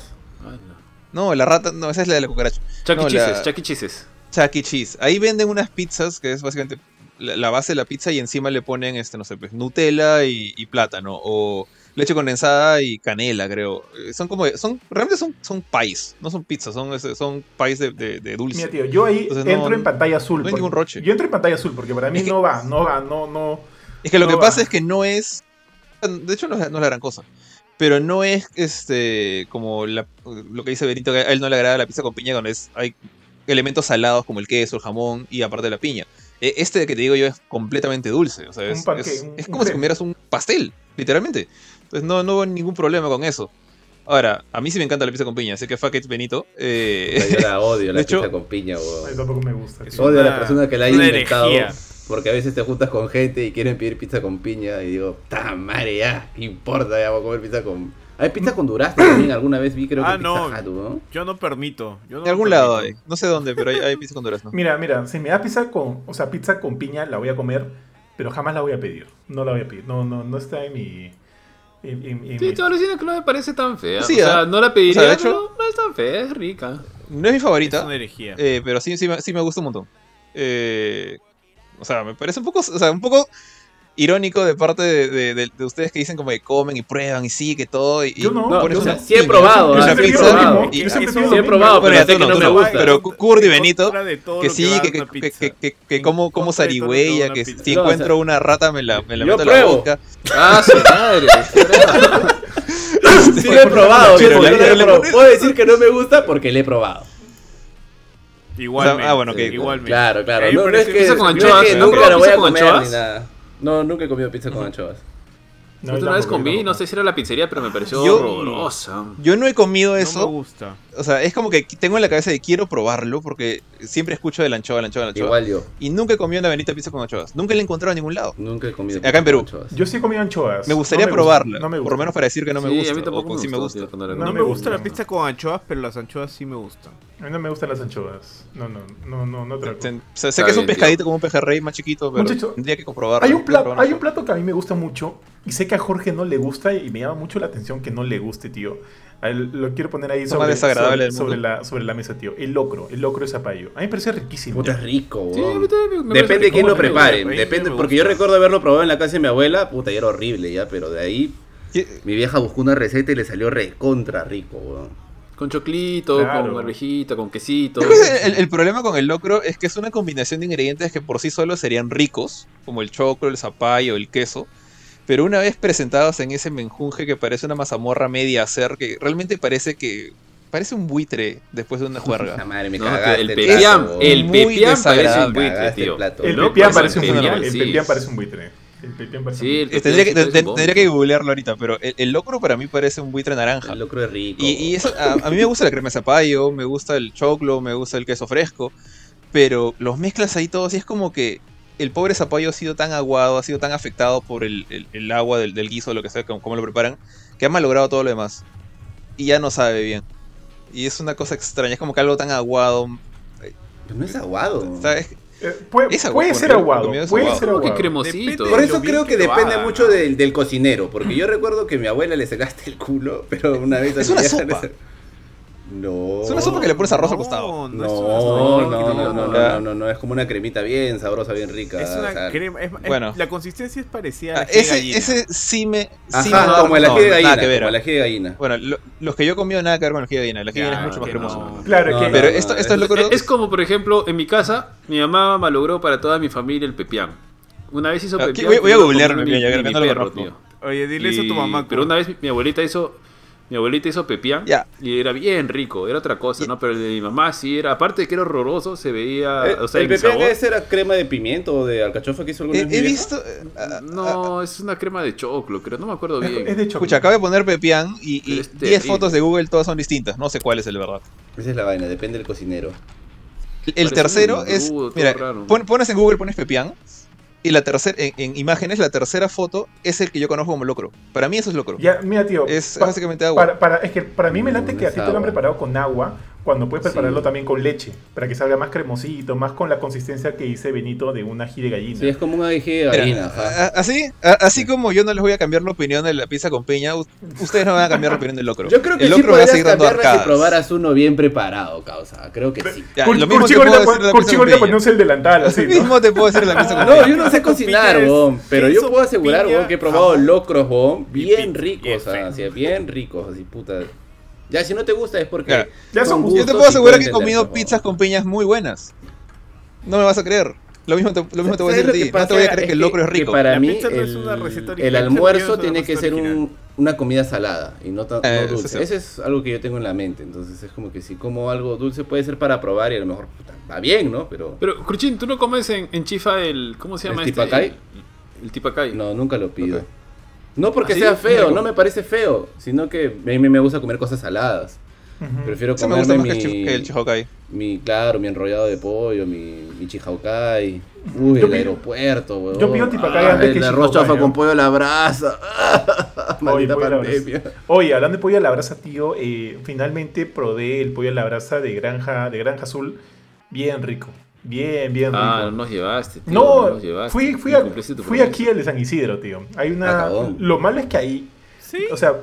no. la rata, no, esa es la de la cucaracha. Chucky no, Cheeses, Chucky Cheeses. Chucky Cheese. Ahí venden unas pizzas que es básicamente la, base de la pizza y encima le ponen, este, no sé, pues, Nutella y, plátano, o leche condensada y canela, creo. Eh, son como, son, realmente son, son país, no son pizzas, son, son país de, de, dulce. Mira, tío, yo ahí entro en pantalla azul. No hay ningún roche. Yo entro en pantalla azul porque para mí no va, no va, no, no es que lo que pasa es que no es. De hecho, no es, la gran cosa. Pero no es este como lo que dice Benito, que a él no le agrada la pizza con piña, cuando es, hay elementos salados como el queso, el jamón y aparte la piña. E, este que te digo yo es completamente dulce. O sea, es, es, como si comieras un pastel, literalmente. Entonces no, no hubo ningún problema con eso. Ahora, a mí sí me encanta la pizza con piña, así que fuck it, Benito. Eh... Yo la odio, la pizza con piña, A mí tampoco me gusta. Odio a la persona que la haya inventado. Porque a veces te juntas con gente y quieren pedir pizza con piña y digo, ta madre, ya, ¿qué importa? Ya voy a comer pizza con. Hay pizza con durazno también, alguna vez vi, creo que ah, no, ¿no? Yo no permito. Yo de algún lado hay. No sé dónde, pero hay, pizza con durazno. Mira, mira, si me da pizza con. O sea, pizza con piña la voy a comer, pero jamás la voy a pedir. No la voy a pedir. No, no, no está en mi. En, sí, todo lo que no me parece tan fea. Sí, o sea, ¿eh? no la pediría, de hecho, no es tan fea, es rica. No es mi favorita. Es una herejía. Eh, pero sí, sí, sí me gusta un montón. Eh, o sea, me parece un poco, o sea, un poco irónico de parte de, de, ustedes que dicen como que comen y prueban y sí, que todo. Y, yo no, yo sí he probado. Una pizza. Y, sí he probado, pero, que no, me gusta. Pero Kurd y Benito, que sí, que, que, que, que, que como, como zarigüeya, que si encuentro una rata me la, me la meto a la boca. Ah, su madre. sí lo he probado, pero puedo decir que no me gusta porque le he probado. Igualmente. ah, bueno, que igualmente. Claro, claro. No, es que, pizza con anchoas. No es que nunca lo voy a comer ni nada. No, nunca he comido pizza con anchoas. No, una vez comí, no sé si era la pizzería, pero me pareció horrorosa. Yo no he comido eso. No me gusta. O sea, es como que tengo en la cabeza de quiero probarlo porque siempre escucho de la anchoa, la anchoa, la anchoa. Igual yo. Y nunca he comido una benita pizza con anchoas. Nunca la he encontrado en ningún lado. Nunca he comido. Acá en Perú. Yo sí he comido anchoas. Me gustaría probarla. No me Por lo menos para decir que no me gusta. A mí tampoco me, sí me gusta. No, me gusta la pizza con anchoas, pero las anchoas sí me gustan. A mí no me gustan las anchoas. No, no, no, no, no sé que es un pescadito como un pejerrey más chiquito, pero tendría que comprobarlo. Hay un, plato, hay un plato que a mí me gusta mucho y sé que a Jorge no le gusta y me llama mucho la atención que no le guste, tío. Lo quiero poner ahí sobre, sobre, la, sobre la mesa, tío. El locro, el locro de zapallo. A mí me parece riquísimo. Puta, rico, sí, Depende de quién lo prepare. Depende, porque yo recuerdo haberlo probado en la casa de mi abuela. Puta, y era horrible ya, pero de ahí mi vieja buscó una receta y le salió recontra rico, weón. Con choclito, con barbejita, con quesito. El, el, problema con el locro es que es una combinación de ingredientes que por sí solos serían ricos, como el choclo, el zapallo, el queso. Pero una vez presentados en ese menjunje que parece una mazamorra media hacer, que realmente parece que parece un buitre después de una juerga. madre, me el pepián, el pepián parece un buitre, tío. El pepián parece un buitre. El pepián parece un buitre. El pepián parece sí, un buitre. Tendría, que, tendría que googlearlo ahorita, pero el, el, locro para mí parece un buitre naranja. El locro es rico. Y, y eso, a, a, mí me gusta la crema de zapallo, me gusta el choclo, me gusta el queso fresco, pero los mezclas ahí todos y es como que el pobre zapallo ha sido tan aguado, ha sido tan afectado por el, agua del, guiso, lo que sea, como, lo preparan, que ha malogrado todo lo demás. Y ya no sabe bien. y es una cosa extraña, es como que algo tan aguado. no es aguado. Eh, puede, ser aguado. Puede ser aguado. cremosito. Por eso creo que, depende mucho del, del, cocinero. Porque yo recuerdo que mi abuela le sacaste el culo, pero una vez. Es una sopa. No. Es una sopa que le pones arroz al costado. No, no, no, no, no, no, no, es como una cremita bien sabrosa, bien rica. Es una crema, bueno. la consistencia es parecida a la ese, ese sí me, sí Ajá, como el ají de gallina, como el ají de gallina. Bueno, los que yo comí nada que ver con el ají de gallina, el ají de gallina es mucho más cremoso. Claro, que pero esto, esto es lo Es como, por ejemplo, en mi casa, mi mamá malogró para toda mi familia el pepián. Una vez hizo pepián. Voy, a googlear el pepián, ya que no lo tío. Oye, dile eso a tu mamá. Pero una vez mi abuelita hizo mi abuelita hizo pepián y era bien rico, era otra cosa, ¿no? Pero el de mi mamá sí era, aparte de que era horroroso, se veía. Eh, o sea, ¿El pepián ese era crema de pimiento o de alcachofa que hizo alguna vez? He, visto. Eh, no, es una crema de choclo, creo, no me acuerdo bien. Es de choclo. Escucha, acabo de poner pepián y 10 fotos de Google todas son distintas, no sé cuál es el verdad. Esa es la vaina, depende del cocinero. El, tercero es. Mira, pones en Google, pones pepián y la tercera, en, imágenes, la tercera foto es el que yo conozco como locro. Para mí eso es locro. Ya, mira, tío. Es básicamente agua. Para, es que para mí me late que a ti te lo han preparado con agua cuando puedes prepararlo también con leche, para que salga más cremosito, más con la consistencia que dice Benito de un ají de gallina. Sí, es como un ají de gallina. así, así como yo no les voy a cambiar la opinión de la pizza con piña, ustedes no van a cambiar la opinión del locro. Yo creo que el locro sí va a seguir dando arcadas. si probaras uno bien preparado, causa. Creo que sí. Ya, lo mismo te puedo decir el delantal, así, Lo mismo te puedo decir la pizza con No, yo no sé cocinar, pero yo puedo asegurar, que he probado locros, bien ricos, o sea, bien ricos, así, puta. Ya, si no te gusta es porque. Ya son Yo te puedo asegurar que he comido pizzas con piñas muy buenas. No me vas a creer. Lo mismo te, lo mismo te voy a decir a ti. No te voy a creer que, el locro es rico. para mí, el, almuerzo tiene que ser un, una comida salada y no, tan, eh, dulce. Ese es algo que yo tengo en la mente. Entonces es como que si como algo dulce puede ser para probar y a lo mejor va bien, ¿no? Pero. Pero, Cruchín, ¿tú no comes en, en Chifa el. ¿Cómo se llama ¿El este? Tipacay? El, tipacay. No, nunca lo pido. No porque ¿Ah, sea feo, no me parece feo, sino que a mí me gusta comer cosas saladas. Prefiero comerme mi, que el chihokai. Mi, claro, mi enrollado de pollo, mi, mi chihokai. Uy, el aeropuerto, weón. Yo pido tipacay ah, antes el que El arroz chafa con pollo a la brasa. Maldita Oye, pandemia. Oye, hablando de pollo a la brasa, tío, eh, finalmente probé el pollo a la brasa de granja, de granja azul. Bien rico. Bien, bien ah, rico. Ah, no nos llevaste, tío. No, nos llevaste. fui, fui, fui aquí al de San Isidro, tío. Hay una... Lo malo es que ahí... ¿Sí? O sea,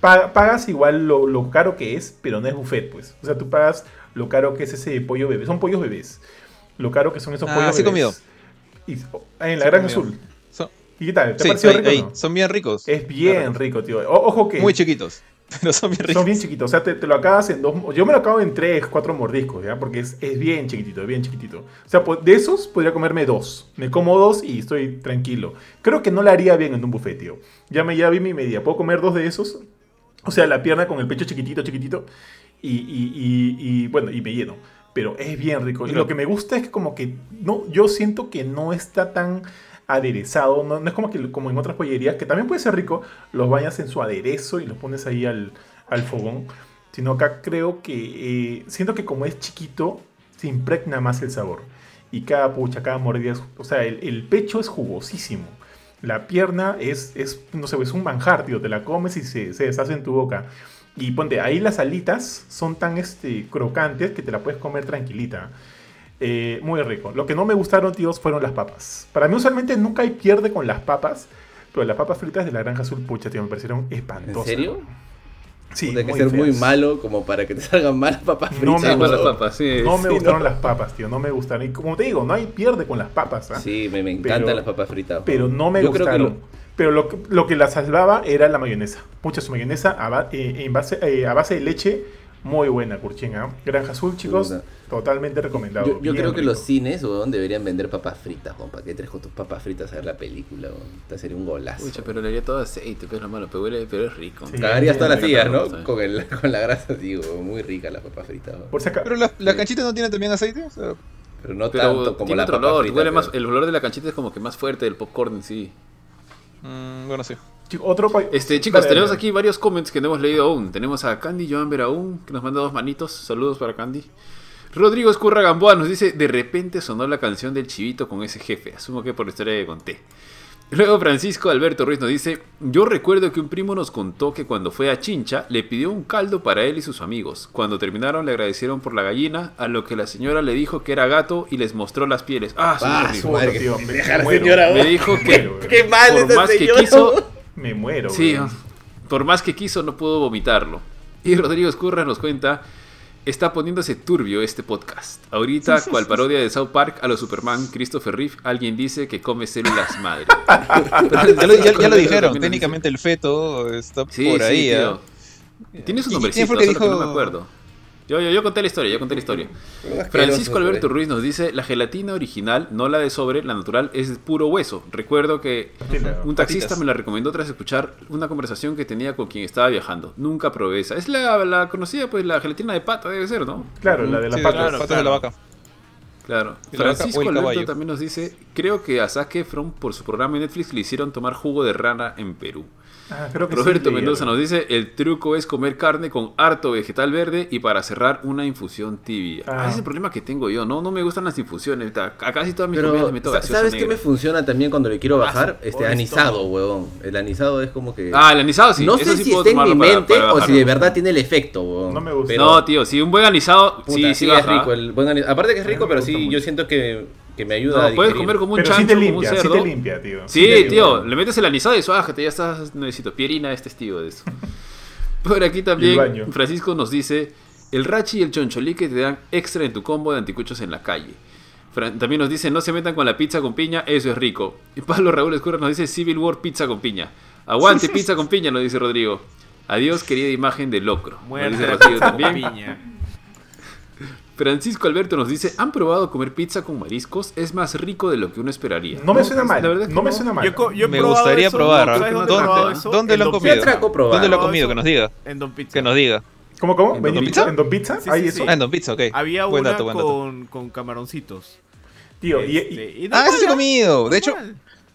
pagas igual lo, caro que es, pero no es buffet, pues. O sea, tú pagas lo caro que es ese pollo bebé. Son pollos bebés. Lo caro que son esos ah, pollos sí bebés. comido. Y, en la Gran Azul. ¿Y qué tal? ¿Te sí, rico, Son bien ricos. Es bien rico, tío. ojo que... Muy chiquitos. Pero son bien ricos. Son bien chiquitos. O sea, te, lo acabas en dos... Yo me lo acabo en tres, cuatro mordiscos, ¿ya? Porque es, es bien chiquitito, bien chiquitito. O sea, de esos podría comerme dos. Me como dos y estoy tranquilo. Creo que no le haría bien en un buffet, tío. Ya me ya vi mi media. ¿Puedo comer dos de esos? O sea, la pierna con el pecho chiquitito, chiquitito. Y, y, y, bueno, y me lleno. Pero es bien rico. Y lo que me gusta es que como que no, yo siento que no está tan aderezado. No, es como que como en otras pollerías, que también puede ser rico, los bañas en su aderezo y los pones ahí al, al fogón. Sino acá creo que eh, siento que como es chiquito, se impregna más el sabor. Y cada pucha, cada mordida, o sea, el, el pecho es jugosísimo. La pierna es, es, no sé, es un manjar, tío. Te la comes y se, se deshace en tu boca. Y ponte, ahí las alitas son tan este, crocantes que te la puedes comer tranquilita. Eh, muy rico. Lo que no me gustaron, tíos, fueron las papas. Para mí usualmente nunca hay pierde con las papas. Pero las papas fritas de la granja azul, pucha, tío, me parecieron espantosas. ¿En serio? Sí, Tiene que ser muy malo como para que te salgan malas papas fritas. No me, las papas, sí, no me gustaron las papas, tío. No me gustaron. Y como te digo, no hay pierde con las papas. ¿ah? Sí, me, me encantan las papas fritas. Pero no me gustaron. Pero lo, lo, que la salvaba era la mayonesa. Mucha su mayonesa a, eh, en base, eh, a base de leche muy buena, Curchinga. ¿ah? Granja Azul, chicos, totalmente recomendado. Yo, creo que los cines deberían vender papas fritas, para que tres con tus papas fritas a ver la película. Te sería un golazo. Uy, pero le haría todo aceite, pero, malo, pero, huele, pero es rico. Cagarías todas las sillas, ¿no? Con, el, con, la grasa, digo, muy rica las papas fritas. pero la, la canchita no tiene también aceite. pero no tanto como la papa frita, más, el olor de la canchita es como que más fuerte del popcorn en sí. Mm, bueno, sí. Otro este, chicos, tenemos aquí varios comments que no hemos leído aún. Tenemos a Candy Joan Veraún, que nos manda dos manitos. Saludos para Candy. Rodrigo Escurra Gamboa nos dice: De repente sonó la canción del chivito con ese jefe. Asumo que por la historia que conté. Luego Francisco Alberto Ruiz nos dice, yo recuerdo que un primo nos contó que cuando fue a Chincha le pidió un caldo para él y sus amigos. Cuando terminaron le agradecieron por la gallina, a lo que la señora le dijo que era gato y les mostró las pieles. Ah, ah su madre, tío, me, me dijo que qué mal por más que quiso, me muero. Sí, por más que quiso no pudo vomitarlo. Y Rodrigo Escurra nos cuenta Está poniéndose turbio este podcast. Ahorita, cual parodia de South Park a los Superman Christopher Reeve, alguien dice que come células madre. ya, lo, dijeron, técnicamente el feto está por ahí. ¿eh? Tiene su nombrecito, que dijo... no me acuerdo. Yo, yo, yo, conté la historia, yo conté la historia. Francisco Alberto Ruiz nos dice, la gelatina original, no la de sobre, la natural, es puro hueso. Recuerdo que un taxista me la recomendó tras escuchar una conversación que tenía con quien estaba viajando. Nunca probé esa. Es la, conocida, pues, la gelatina de pata, debe ser, ¿no? Claro, la de la pata. de la vaca. Claro. Francisco Alberto también nos dice, creo que a Zac Efron por su programa en Netflix le hicieron tomar jugo de rana en Perú. Ah, Roberto Mendoza nos dice, el truco es comer carne con harto vegetal verde y para cerrar una infusión tibia. Ah. ese es el problema que tengo yo, no no me gustan las infusiones. A casi todas mis Pero, comidas me toca ¿Sabes qué me funciona también cuando le quiero bajar? Este anisado, huevón. El anisado es como que... Ah, el anisado sí. No sé si está en mi mente o si de verdad tiene el efecto, huevón. No me gusta. no, tío, si un buen anisado, sí, sí, es rico. El buen Aparte que es rico, pero sí, yo siento que que me ayuda a puedes comer como un chancho, te limpia, como un cerdo. Sí te limpia, tío. Sí, tío, le metes el anisado y suájate, ya estás necesito. Pierina es testigo de eso. Por aquí también Francisco nos dice, el rachi y el choncholique te dan extra en tu combo de anticuchos en la calle. también nos dice, no se metan con la pizza con piña, eso es rico. Y Pablo Raúl Escurra nos dice, Civil War pizza con piña. Aguante pizza con piña, nos dice Rodrigo. Adiós, querida imagen de locro. Nos dice Rodrigo también. Piña. Francisco Alberto nos dice, ¿han probado comer pizza con mariscos? Es más rico de lo que uno esperaría. No me suena mal. no, me suena mal. Yo, me gustaría probar. ¿Dónde, lo han comido? ¿Dónde lo han comido? Que nos diga. En Don Pizza. Que nos diga. ¿Cómo, cómo? ¿En Don Pizza? ¿En Don Pizza? Sí, eso. Ah, en Don Pizza, ok. Había una con, con camaroncitos. Tío, y, este, ah, sí he comido. De hecho,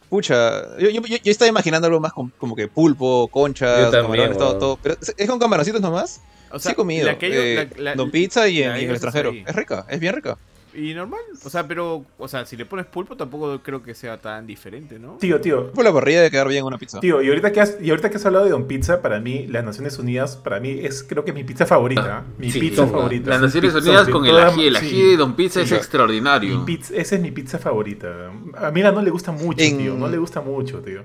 pucha, yo, yo, yo, estaba imaginando algo más como que pulpo, conchas, camarones, todo, todo. Pero ¿es con camaroncitos nomás? O sea, sí he comido. Eh, Don Pizza y, en, el extranjero. Es rica, es bien rica. Y normal, o sea, pero, o sea, si le pones pulpo tampoco creo que sea tan diferente, ¿no? Tío, tío. Por la parrilla de quedar bien una pizza. Tío, y ahorita que has, y ahorita que has hablado de Don Pizza, para mí, las Naciones Unidas, para mí es, creo que mi pizza favorita. ¿eh? Mi pizza favorita. Las Naciones Unidas con el ají, el ají de Don Pizza es extraordinario. Mi pizza, esa es mi pizza favorita. A mí no le gusta mucho, tío, no le gusta mucho, tío.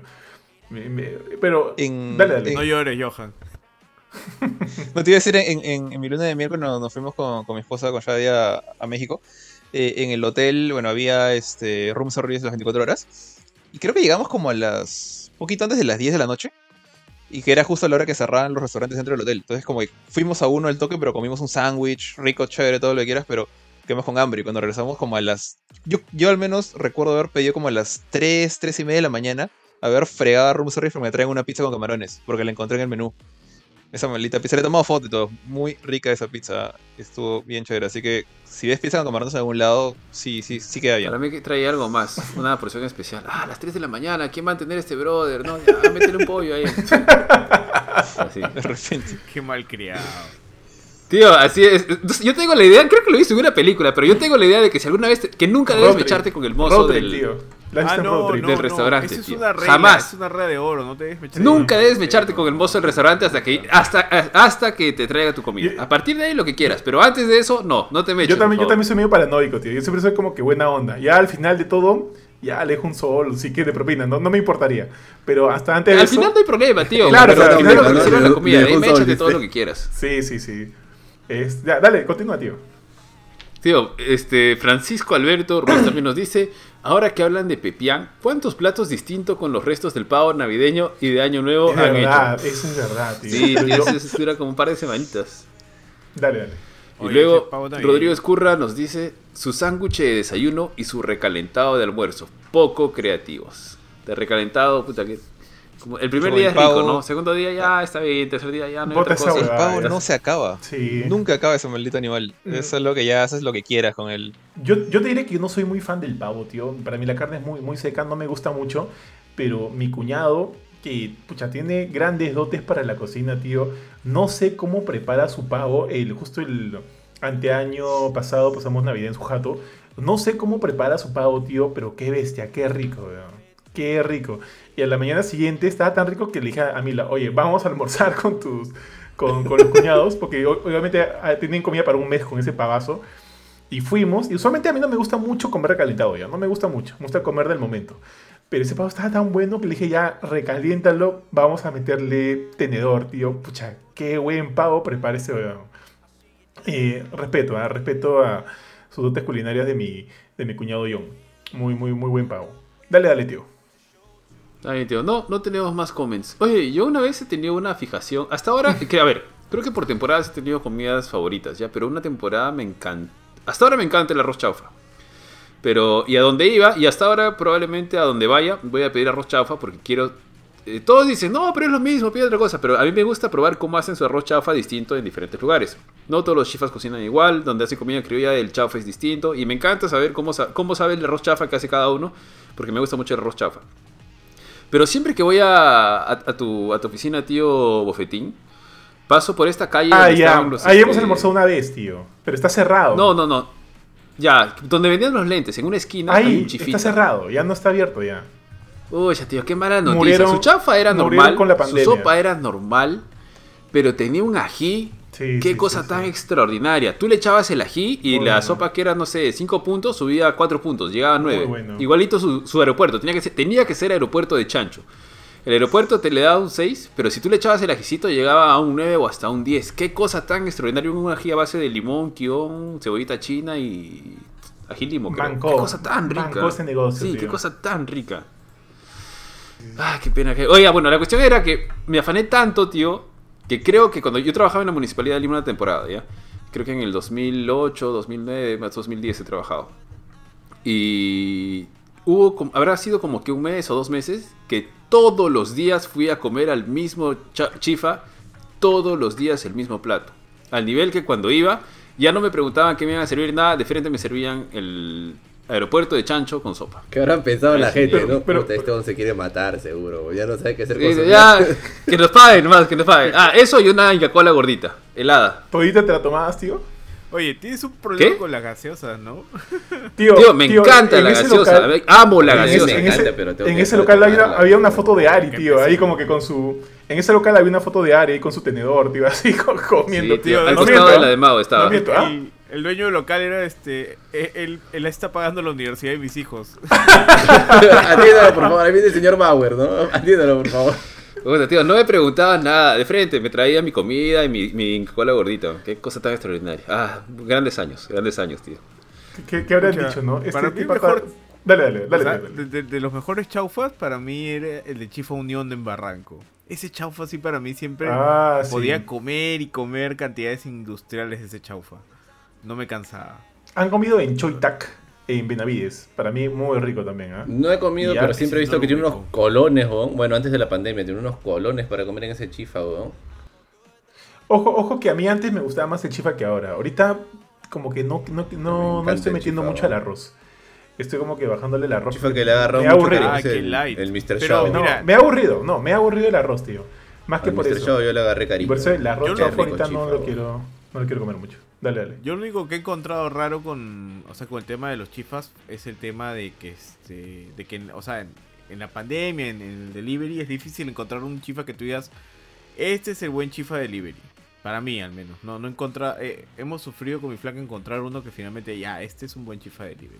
pero, dale, dale. No llores, Johan. no te iba a decir, en, mi luna de miércoles nos, fuimos con, mi esposa, con Shadia, a, a México. Eh, en el hotel, bueno, había este, room service las 24 horas. Y creo que llegamos como a las. poquito antes de las 10 de la noche. Y que era justo a la hora que cerraban los restaurantes dentro del hotel. Entonces, como que fuimos a uno al toque, pero comimos un sándwich, rico, chévere, todo lo que quieras, pero quedamos con hambre. Y cuando regresamos, como a las. Yo, yo al menos recuerdo haber pedido como a las 3, 3 y media de la mañana, haber fregado a room service para que me traigan una pizza con camarones, porque la encontré en el menú. Esa maldita pizza. Le he tomado foto y todo. Muy rica esa pizza. Estuvo bien chévere. Así que si ves pizza con camarones en algún lado, sí, sí, sí queda bien. Para mí trae algo más. Una porción especial. Ah, a las 3 de la mañana. ¿Quién va a entender este brother? No, ya, métele un pollo ahí. Así. De repente. Qué mal criado. Tío, así es. Yo tengo la idea, creo que lo hice en una película, pero yo tengo la idea de que si alguna vez. que nunca debes echarte con el mozo del. Tío. Ah, no, del restaurante. es una regla, Jamás. Es una regla de oro, no te debes Nunca debes mecharte con el mozo del restaurante hasta que hasta, hasta que te traiga tu comida. A partir de ahí lo que quieras, pero antes de eso, no, no te meches. Yo también, yo también soy medio paranoico, tío. Yo siempre soy como que buena onda. Ya al final de todo, ya alejo un sol, si quiere propina, no, no me importaría. Pero hasta antes de Al final no hay problema, tío. claro, pero al final lo que la comida, méchate todo lo que quieras. Sí, sí, sí. Ya, dale, continúa, tío. Tío, este, Francisco Alberto Ruiz también nos dice, ahora que hablan de Pepián, ¿cuántos platos distintos con los restos del pavo navideño y de Año Nuevo han verdad, Eso es verdad, tío. Sí, eso dura como un par de semanitas. Dale, dale. Y luego Rodrigo Escurra nos dice su sándwich de desayuno y su recalentado de almuerzo. Poco creativos. De recalentado, puta que el primer día es rico, ¿no? Segundo día ya está bien, tercer día ya no hay otra cosa. El pavo no se acaba. Sí. Nunca acaba ese maldito animal. Mm. Eso es lo que ya haces lo que quieras con él. Yo, yo te diré que yo no soy muy fan del pavo, tío. Para mí la carne es muy, muy seca, no me gusta mucho. Pero mi cuñado, que pucha, tiene grandes dotes para la cocina, tío. No sé cómo prepara su pavo. El, justo el anteaño pasado pasamos Navidad en su jato. No sé cómo prepara su pavo, tío, pero qué bestia, qué rico, weón. qué rico. Y a la mañana siguiente estaba tan rico que le dije a Mila, oye, vamos a almorzar con tus con, con los cuñados, porque obviamente ah, tienen comida para un mes con ese pavazo. Y fuimos, y usualmente a mí no me gusta mucho comer recalentado ya, no me gusta mucho, me gusta comer del momento. Pero ese pavo estaba tan bueno que le dije, ya, recaliéntalo, vamos a meterle tenedor, tío. Pucha, qué buen pavo prepara ese eh, respeto, ¿eh? respeto a sus dotes culinarias de mi, de mi cuñado John. Muy, muy, muy buen pavo. Dale, dale, tío. Tío. No, no tenemos más comments. Oye, yo una vez he tenido una fijación. Hasta ahora, que a ver, creo que por temporadas he tenido comidas favoritas, ¿ya? Pero una temporada me encanta. Hasta ahora me encanta el arroz chaufa. Pero, y a dónde iba, y hasta ahora probablemente a donde vaya, voy a pedir arroz chaufa porque quiero. Eh, todos dicen, no, pero es lo mismo, pide otra cosa. Pero a mí me gusta probar cómo hacen su arroz chaufa distinto en diferentes lugares. No todos los chifas cocinan igual, donde hacen comida criolla el chaufa es distinto. Y me encanta saber cómo, cómo sabe el arroz chaufa que hace cada uno, porque me gusta mucho el arroz chaufa. Pero siempre que voy a, tu, a tu oficina, tío Bofetín, paso por esta calle. Ah, ya. Ahí hemos este, almorzado una vez, tío. Pero está cerrado. No, no, no. Ya, donde vendían los lentes, en una esquina Ahí, hay un chifita. Está cerrado, ya no está abierto ya. Uy, tío, qué mala noticia. su chafa era normal, con la su sopa era normal, pero tenía un ají. Qué cosa tan extraordinaria. Tú le echabas el ají y la sopa que era, no sé, 5 puntos, subía a 4 puntos, llegaba a 9. Igualito su, su, aeropuerto, tenía que, ser, tenía que ser aeropuerto de chancho. El aeropuerto te le daba un 6, pero si tú le echabas el ajicito llegaba a un 9 o hasta un 10. Qué cosa tan extraordinaria, un ají a base de limón, kion, cebollita china y ají limón. Qué cosa tan rica. Ese negocio, sí, qué cosa tan rica. Ah, qué pena que... Oiga, bueno, la cuestión era que me afané tanto, tío, que creo que cuando yo trabajaba en la Municipalidad de Lima una temporada, ¿ya? Creo que en el 2008, 2009, más 2010 he trabajado. Y hubo, habrá sido como que un mes o dos meses que todos los días fui a comer al mismo chifa, todos los días el mismo plato. Al nivel que cuando iba, ya no me preguntaban qué me iban a servir nada, de frente me servían el aeropuerto de chancho con sopa. ¿Qué habrán pensado la gente, no? Pero, este se quiere matar, seguro. Ya no sabe qué hacer con ya, Que nos paguen nomás, que nos paguen. Ah, eso y una Inca Cola gordita, helada. ¿Todita te la tomabas, tío? Oye, tienes un problema con la gaseosa, ¿no? Tío, me encanta la gaseosa. amo la gaseosa. En ese, en ese local había, una foto de Ari, tío. Ahí como que con su. En ese local había una foto de Ari con su tenedor, tío, así comiendo, tío. Al costado de la de Mao estaba. ¿ah? El dueño del local era este. E, él, él, está pagando la universidad de mis hijos. Atiéndalo, por favor. Ahí viene el señor Bauer, ¿no? Atiéndalo, por favor tío, no me preguntaban nada de frente, me traía mi comida y mi, mi cola gordita. Qué cosa tan extraordinaria. Ah, grandes años, grandes años, tío. ¿Qué, qué habrían dicho, no? Este para mí mejor... Dale, dale, dale. De, los mejores chaufas, para mí era el de Chifa Unión de Barranco. Ese chaufa sí para mí siempre ah, podía comer y comer cantidades industriales de ese chaufa. No me cansaba. ¿Han comido en Choitac? en Benavides. Para mí muy rico también. ¿eh? No he comido, pero siempre he visto que tiene unos colones, bueno, antes de la pandemia, tiene unos colones para comer en ese chifa. Ojo, ojo que a mí antes me gustaba más el chifa que ahora. Ahorita como que no, no, no, no estoy metiendo mucho al arroz. Estoy como que bajándole el arroz. Chifa que le agarró me ha aburrido. Ah, el, el Mr. Show. No, me ha aburrido, no, me ha aburrido el arroz, tío. Más que por Mr. eso. Show yo le agarré cariño. Por eso el arroz ahorita no lo quiero, no lo quiero comer mucho. Dale, dale. Yo lo único que he encontrado raro con, o sea, con el tema de los chifas es el tema de que, este, de que, o sea, en, la pandemia, en, el delivery, es difícil encontrar un chifa que tú digas, este es el buen chifa delivery. Para mí, al menos. No, no encontrar, eh, hemos sufrido con mi flaca encontrar uno que finalmente, ya, este es un buen chifa delivery.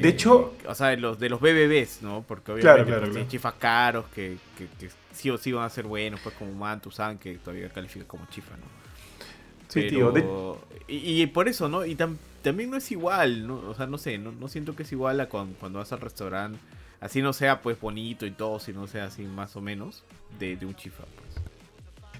de hecho, eh, o sea, los de los BBBs, ¿no? Porque obviamente claro, pues, chifas caros que, que, sí o sí van a ser buenos, pues como Mantusan, que todavía califica como chifa, ¿no? Sí, tío. Y, por eso, ¿no? Y también no es igual, ¿no? O sea, no sé, no, siento que es igual a cuando, vas al restaurante. Así no sea, pues, bonito y todo, sino sea así más o menos de, un chifa, pues.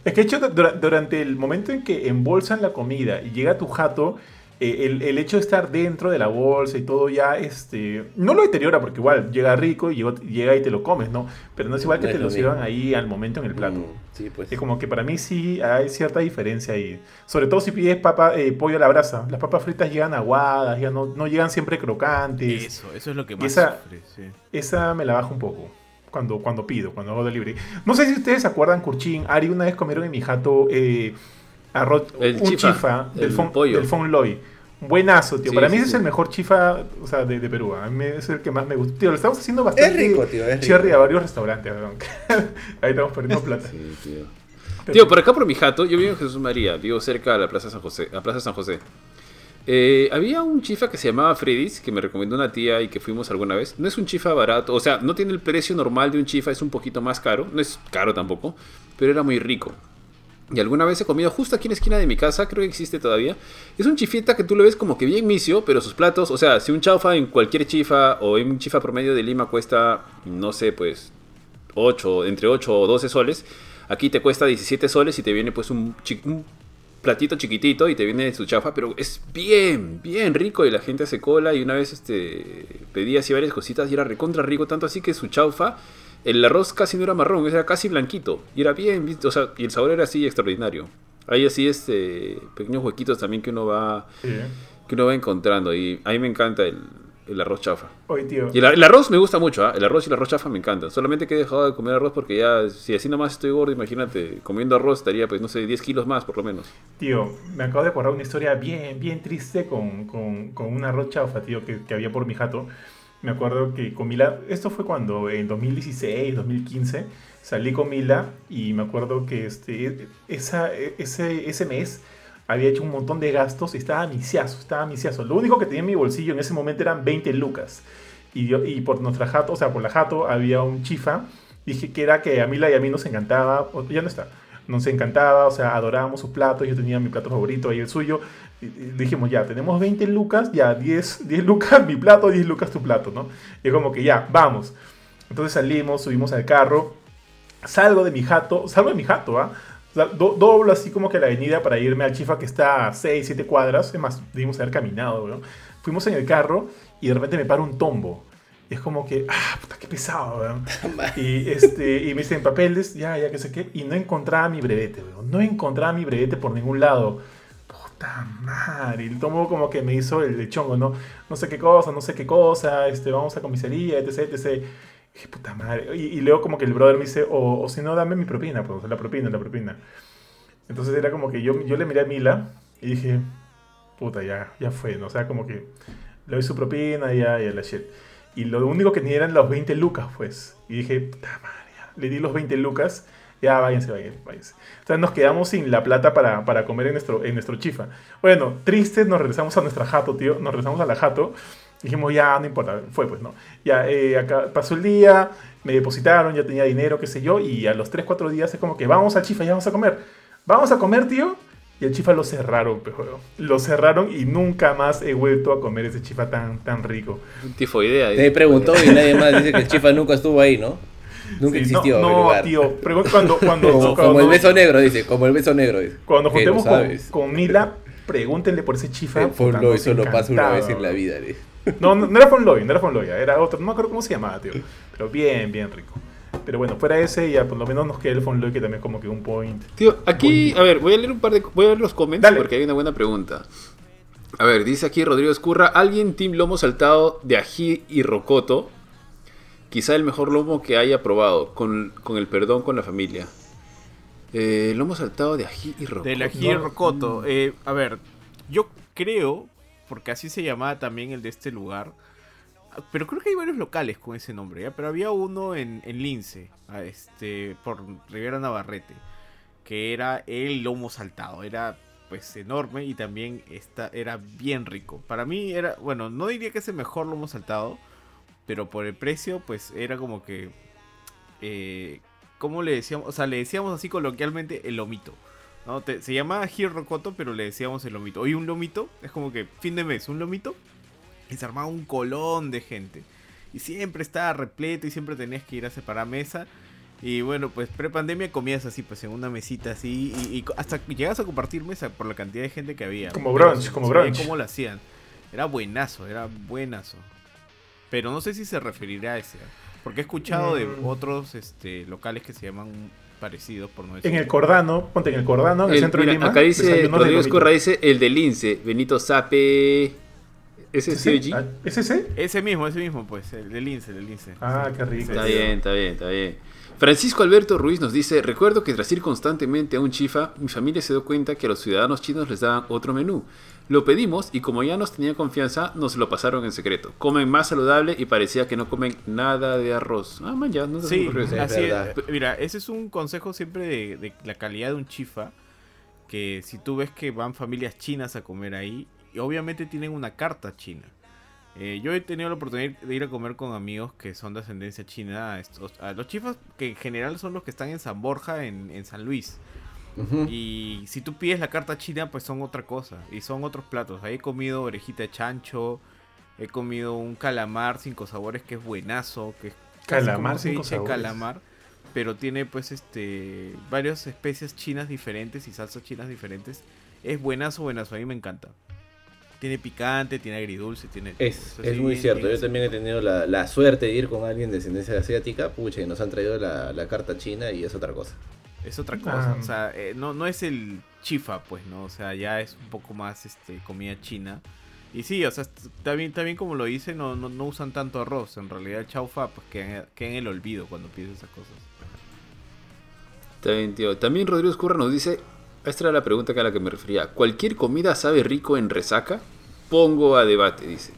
Es que, hecho, durante el momento en que embolsan la comida y llega tu jato, eh, el, hecho de estar dentro de la bolsa y todo ya, este, no lo deteriora porque igual llega rico y llega y te lo comes, ¿no? Pero no es igual que te lo sirvan ahí al momento en el plato. Mm, sí, pues. Es como que para mí sí hay cierta diferencia ahí. Sobre todo si pides papa, eh, pollo a la brasa. Las papas fritas llegan aguadas, ya no, no llegan siempre crocantes. Eso, eso es lo que más esa, esa me la bajo un poco. Cuando, cuando pido, cuando hago delivery. No sé si ustedes se acuerdan, Curchín, Ari una vez comieron en mi jato eh, arroz, un chifa, del, fon, del Loy. Buenazo, tío. Para mí ese es el mejor chifa o sea, de, de Perú. A mí es el que más me gusta. Tío, lo estamos haciendo bastante. Es rico, tío. Es cherry a varios restaurantes. Ahí estamos perdiendo plata. Sí, tío. Tío, por acá por mi jato, yo vivo en Jesús María, vivo cerca de la Plaza San José. La Plaza San José. Eh, había un chifa que se llamaba Freddy's, que me recomendó una tía y que fuimos alguna vez. No es un chifa barato, o sea, no tiene el precio normal de un chifa, es un poquito más caro. No es caro tampoco, pero era muy rico. Y alguna vez he comido justo aquí en la esquina de mi casa, creo que existe todavía. Es un chifita que tú lo ves como que bien misio, pero sus platos, o sea, si un chaufa en cualquier chifa o en un chifa promedio de Lima cuesta, no sé, pues 8, entre 8 o 12 soles, aquí te cuesta 17 soles y te viene pues un, un platito chiquitito y te viene su chaufa, pero es bien, bien rico y la gente hace cola y una vez este pedí así varias cositas y era recontra rico, tanto así que su chaufa el arroz casi no era marrón, era casi blanquito. Y era bien, o sea, y el sabor era así extraordinario. Hay así este pequeños huequitos también que uno va que uno va encontrando. Y a mí me encanta el, arroz chafa. tío. Y el, arroz me gusta mucho, ¿ah? el arroz y el arroz chafa me encantan. Solamente que he dejado de comer arroz porque ya, si así nomás estoy gordo, imagínate, comiendo arroz estaría, pues, no sé, 10 kilos más por lo menos. Tío, me acabo de acordar una historia bien, bien triste con, con, un arroz chafa, tío, que, que había por mi jato me acuerdo que con Mila, esto fue cuando en 2016, 2015, salí con Mila y me acuerdo que este, esa, ese, ese mes había hecho un montón de gastos y estaba misiazo, estaba misiazo. Lo único que tenía en mi bolsillo en ese momento eran 20 lucas. Y, yo, y por nuestra jato, o sea, por la jato había un chifa, dije que era que a Mila y a mí nos encantaba, ya no está, nos encantaba, o sea, adorábamos su plato, yo tenía mi plato favorito y el suyo, dijimos, ya, tenemos 20 lucas, ya, 10, 10 lucas mi plato, 10 lucas tu plato, ¿no? Y como que ya, vamos. Entonces salimos, subimos al carro, salgo de mi jato, salgo de mi jato, ¿ah? doblo así como que la avenida para irme al Chifa que está a 6, 7 cuadras, es más, debimos haber caminado, ¿no? Fuimos en el carro y de repente me para un tombo. Y es como que, ah, puta, qué pesado, weón. y, este, y me dicen papeles, ya, ya que sé qué, y no encontraba mi brevete, weón. No encontraba mi brevete por ningún lado puta madre. El tomo como que me hizo el, chongo, ¿no? No sé qué cosa, no sé qué cosa, este, vamos a comisaría, etc, etc. Y dije, puta madre. Y, luego como que el brother me dice, o, si no, dame mi propina, pues, la propina, la propina. Entonces era como que yo, yo le miré a Mila y dije, puta, ya, ya fue, ¿no? O sea, como que le doy su propina y ya, ya la shit. Y lo único que tenía eran los 20 lucas, pues. Y dije, puta madre, le di los 20 lucas ya, váyanse, váyanse, váyanse. Entonces nos quedamos sin la plata para, para comer en nuestro, en nuestro chifa. Bueno, tristes, nos regresamos a nuestra jato, tío. Nos regresamos a la jato. Dijimos, ya, no importa, fue pues, ¿no? Ya, eh, acá pasó el día, me depositaron, ya tenía dinero, qué sé yo, y a los 3, 4 días es como que vamos al chifa, ya vamos a comer. Vamos a comer, tío. Y el chifa lo cerraron, pero lo cerraron y nunca más he vuelto a comer ese chifa tan, tan rico. Tifoidea. Te preguntó y nadie más dice que el chifa nunca estuvo ahí, ¿no? Nunca existió. No, tío, cuando, cuando, como, el beso negro, dice, como el beso negro. Dice. Cuando juntemos con, Mila, pregúntenle por ese chifa. Eh, Fonloy solo pasa una vez en la vida. No, no, era Fonloy, no era Fonloy, era otro, no me acuerdo cómo se llamaba, tío. Pero bien, bien rico. Pero bueno, fuera ese, ya por lo menos nos queda el Fonloy que también como que un point. Tío, aquí, a ver, voy a leer un par de, voy a leer los comentarios porque hay una buena pregunta. A ver, dice aquí Rodrigo Escurra, ¿alguien Team Lomo Saltado de ají y rocoto? Quizá el mejor lomo que haya probado, con, el perdón con la familia. Eh, lomo saltado de ají y rocoto. Del ají y rocoto. Eh, a ver, yo creo, porque así se llamaba también el de este lugar, pero creo que hay varios locales con ese nombre, ¿ya? pero había uno en, en Lince, este, por Rivera Navarrete, que era el lomo saltado, era pues enorme y también esta, era bien rico. Para mí era, bueno, no diría que es el mejor lomo saltado, pero por el precio, pues era como que. Eh, ¿Cómo le decíamos? O sea, le decíamos así coloquialmente el lomito. ¿no? se llamaba Rocoto, pero le decíamos el lomito. Hoy un lomito es como que fin de mes, un lomito. Y se armaba un colón de gente. Y siempre estaba repleto y siempre tenías que ir a separar mesa. Y bueno, pues pre-pandemia comías así, pues en una mesita así. Y, hasta llegas a compartir mesa por la cantidad de gente que había. Como brunch, como brunch. Cómo lo hacían. Era buenazo, era buenazo. Pero no sé si se referirá a ese. Porque he escuchado de mm. otros este, locales que se llaman parecidos, por no decir. En el Cordano, ponte en el Cordano, en el, centro de Lima. Acá dice, Rodrigo Escorra dice el del Lince, Benito Sape. ¿Ese es ¿Ese? ¿Ese Ese mismo, ese mismo, pues, el del Lince, el del Lince. Ah, qué rico. Está bien, está bien, está bien. Francisco Alberto Ruiz nos dice, recuerdo que tras ir constantemente a un chifa, mi familia se dio cuenta que a los ciudadanos chinos les daban otro menú. Lo pedimos y como ya nos tenía confianza, nos lo pasaron en secreto. Comen más saludable y parecía que no comen nada de arroz. Ah, man, ya, no sí, así es. Mira, ese es un consejo siempre de, de la calidad de un chifa, que si tú ves que van familias chinas a comer ahí, y obviamente tienen una carta china. Eh, yo he tenido la oportunidad de ir a comer con amigos que son de ascendencia china. A, los chifas que en general son los que están en San Borja, en, San Luis. Y si tú pides la carta china, pues son otra cosa. Y son otros platos. Ahí he comido orejita de chancho. He comido un calamar cinco sabores que es buenazo. Que es calamar cinco sabores. calamar. Pero tiene pues este varias especies chinas diferentes y salsas chinas diferentes. Es buenazo, buenazo. A mí me encanta tiene picante, tiene agridulce, tiene... Es, es muy cierto, yo también he tenido la, suerte de ir con alguien de descendencia asiática, pucha, y nos han traído la, carta china y es otra cosa. Es otra cosa, ah. o sea, eh, no, no es el chifa, pues, ¿no? O sea, ya es un poco más este comida china. Y sí, o sea, también, también como lo dice, no, no, usan tanto arroz. En realidad el chaufa pues queda, en el olvido cuando pides esas cosas. También, tío. También Rodrigo Escurra nos dice, esta era la pregunta a la que me refería. ¿Cualquier comida sabe rico en resaca? pongo a debate, dice.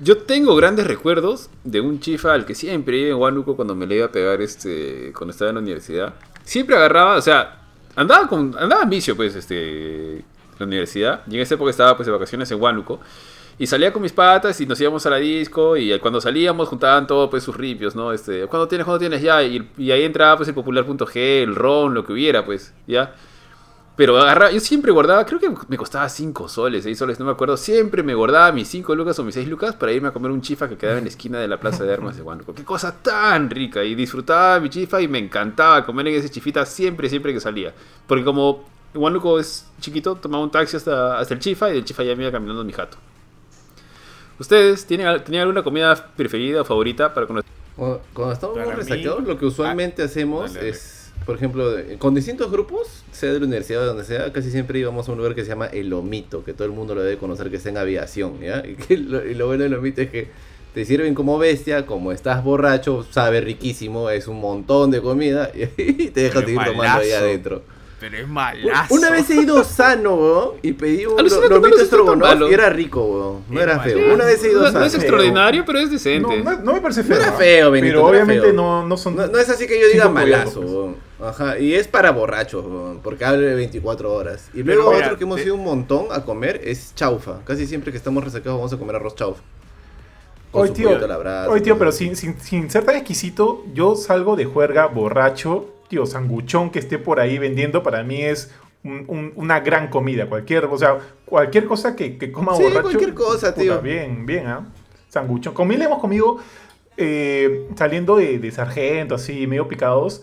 Yo tengo grandes recuerdos de un chifa al que siempre iba en Huánuco cuando me le iba a pegar este cuando estaba en la universidad. Siempre agarraba, o sea, andaba con andaba en vicio pues este la universidad. Y en esa época estaba pues de vacaciones en Huánuco. Y salía con mis patas y nos íbamos a la disco y cuando salíamos juntaban todo pues sus ripios, ¿no? Este, ¿cuándo tienes? ¿Cuándo tienes? Ya, y, y ahí entraba pues el popular.g, el ron, lo que hubiera pues, ¿ya? Pero agarraba, yo siempre guardaba, creo que me costaba 5 soles, 6 soles, no me acuerdo. Siempre me guardaba mis 5 lucas o mis 6 lucas para irme a comer un chifa que quedaba en la esquina de la plaza de armas de Huánuco. Qué cosa tan rica. Y disfrutaba mi chifa y me encantaba comer en ese chifita siempre, siempre que salía. Porque como Huánuco es chiquito, tomaba un taxi hasta, hasta el chifa y del chifa ya me iba caminando mi jato. ¿Ustedes tienen, tenían alguna comida preferida o favorita para conocer? Cuando, estamos resacados, lo que usualmente ah, hacemos es por ejemplo, con distintos grupos, sea de la universidad o de donde sea, casi siempre íbamos a un lugar que se llama El Omito, que todo el mundo lo debe conocer que está en aviación, ¿ya? Y, lo, bueno del Omito es que te sirven como bestia, como estás borracho, sabe riquísimo, es un montón de comida y te dejas seguir tomando ahí adentro. Pero es malazo. Una vez he ido sano, weón, y pedí un lomito estrogonoff y era rico, weón. No era feo. Una vez he ido sano. No es extraordinario, pero es decente. No, me parece feo. No era feo, Benito. Pero obviamente no, no son. No, es así que yo diga malazo, weón. Ajá, y es para borrachos, porque abre 24 horas. Y luego otro que hemos ido un montón a comer es chaufa. Casi siempre que estamos resacados vamos a comer arroz chaufa. Hoy tío, hoy tío, pero sin, sin, sin, ser tan exquisito, yo salgo de juerga borracho, tío, sanguchón que esté por ahí vendiendo, para mí es una gran comida. Cualquier, o sea, cualquier cosa que, que coma sí, borracho. cualquier cosa, tío. bien, bien, ¿ah? Sanguchón. Le hemos comido eh, saliendo de, de sargento, así, medio picados.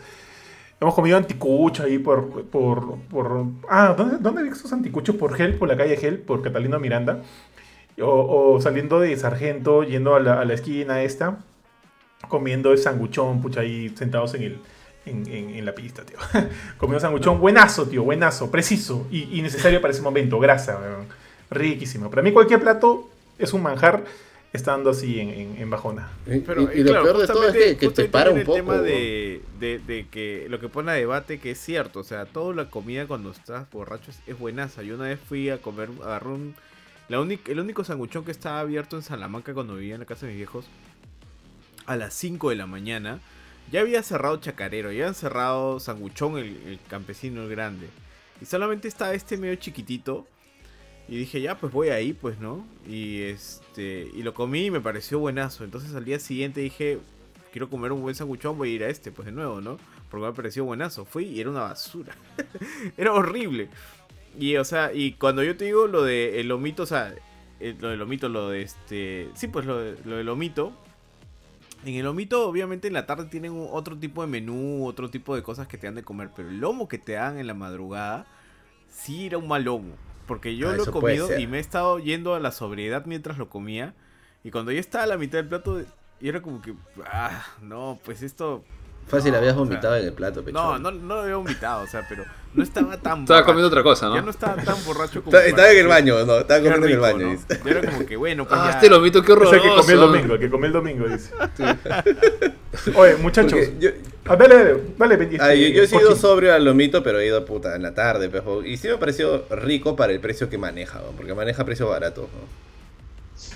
Hemos comido anticucho ahí por. por, por ah, ¿dónde, ¿dónde vi estos anticuchos? Por Gel, por la calle Gel, por Catalino Miranda. O, saliendo de Sargento, yendo a la, a la, esquina esta, comiendo el sanguchón, pucha, ahí sentados en, el, en, en, la pista, tío. comiendo sanguchón, buenazo, tío, buenazo, preciso y, y necesario para ese momento, grasa, riquísimo. Para mí cualquier plato es un manjar estando así en, en, bajona. Pero, y, lo peor de todo es que, te para un poco. El tema de, de, que lo que pone a debate que es cierto, o sea, toda la comida cuando estás borracho es, buenaza. Yo una vez fui a comer, agarré un... La el único sanguchón que estaba abierto en Salamanca cuando vivía en la casa de mis viejos, a las 5 de la mañana, ya había cerrado Chacarero, ya habían cerrado Sanguchón, el, campesino, el grande. Y solamente estaba este medio chiquitito y dije, ya, pues voy ahí, pues, ¿no? Y este y lo comí y me pareció buenazo. Entonces al día siguiente dije, quiero comer un buen sanguchón, voy a ir a este, pues de nuevo, ¿no? Porque me pareció buenazo. Fui y era una basura. era horrible. Y, o sea, y cuando yo te digo lo de el o sea, lo del lomito, lo de este... Sí, pues lo, lo del lomito. En el lomito, obviamente, en la tarde tienen otro tipo de menú, otro tipo de cosas que te dan de comer. Pero el lomo que te dan en la madrugada, sí era un mal lomo. Porque yo ah, lo he comido y me he estado yendo a la sobriedad mientras lo comía. Y cuando ya estaba a la mitad del plato, y era como que, ah, no, pues esto Fácil, habías vomitado en el plato, pecho. No, no, no lo había vomitado, o sea, pero no estaba tan Estaba comiendo otra cosa, ¿no? Ya no estaba tan borracho como. estaba en el baño, no, estaba comiendo en el baño. ¿no? Era como que, bueno, pues. Ah, este lomito, qué horror. Es el que comió el domingo, el que comió el domingo, dice. Oye, muchos. Yo, Ah, dale, dale, ah, yo, he sido sobrio al lomito, pero he ido puta en la tarde, pejo. Y sí me ha parecido rico para el precio que maneja, porque maneja precio barato.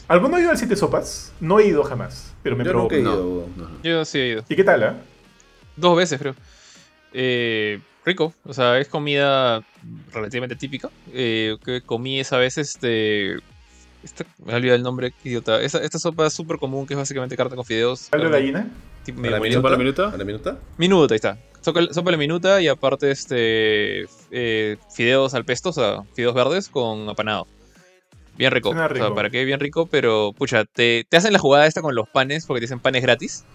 ¿Alguno ha ido al Siete Sopas? No he ido jamás, pero me Yo he ido. Yo sí he ido. ¿Y qué tal, ah? Dos veces, creo. Eh, rico, o sea, es comida relativamente típica. Eh, que comí esa vez, este. Esta, me he olvidado el nombre, idiota. Esta, sopa es súper común, que es básicamente carne con fideos. ¿Caldo de gallina? ¿A la, minuta? ¿A la minuta? ¿A la minuta? Minuta, ahí está. Sopa, sopa la minuta y aparte este eh, fideos al pesto, o sea, fideos verdes con apanado. Bien rico. O sea, para qué bien rico, pero pucha, te, te, hacen la jugada esta con los panes porque te dicen panes gratis.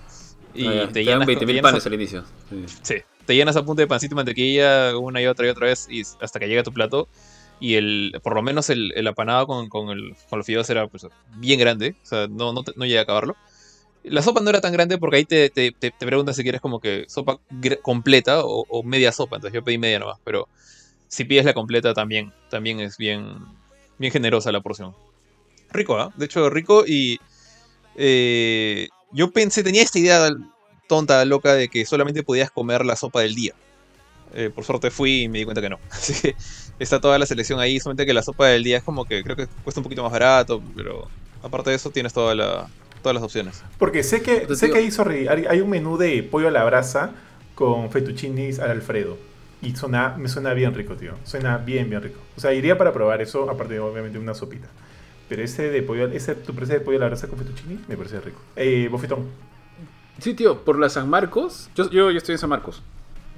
Y ah, te, llenan 20.000 panes al inicio. sí te llenas a punto de pancito y mantequilla una y otra y otra vez y hasta que llega tu plato. Y el, por lo menos el, el apanado con, con, el, con los fideos era pues, bien grande. O sea, no, no, no llega a acabarlo. La sopa no era tan grande porque ahí te, te, te, preguntan si quieres como que sopa completa o, media sopa. Entonces yo pedí media nomás. Pero si pides la completa también, también es bien, bien generosa la porción. Rico, ¿ah? De hecho, rico y... Eh, yo pensé, tenía esta idea tonta, loca, de que solamente podías comer la sopa del día. Eh, por suerte fui y me di cuenta que no. Así que está toda la selección ahí, solamente que la sopa del día es como que creo que cuesta un poquito más barato, pero aparte de eso tienes toda la, todas las opciones. Porque sé que, sé que hay, hay un menú de pollo a la brasa con fettuccinis al Alfredo. Y suena, me suena bien rico, tío. Suena bien, bien rico. O sea, iría para probar eso, aparte de obviamente una sopita. Pero ese de pollo, ese, tu precio de pollo a la brasa con fettuccini me parece rico. Eh, bofetón. Sí, tío, por la San Marcos, yo, yo, estoy en San Marcos.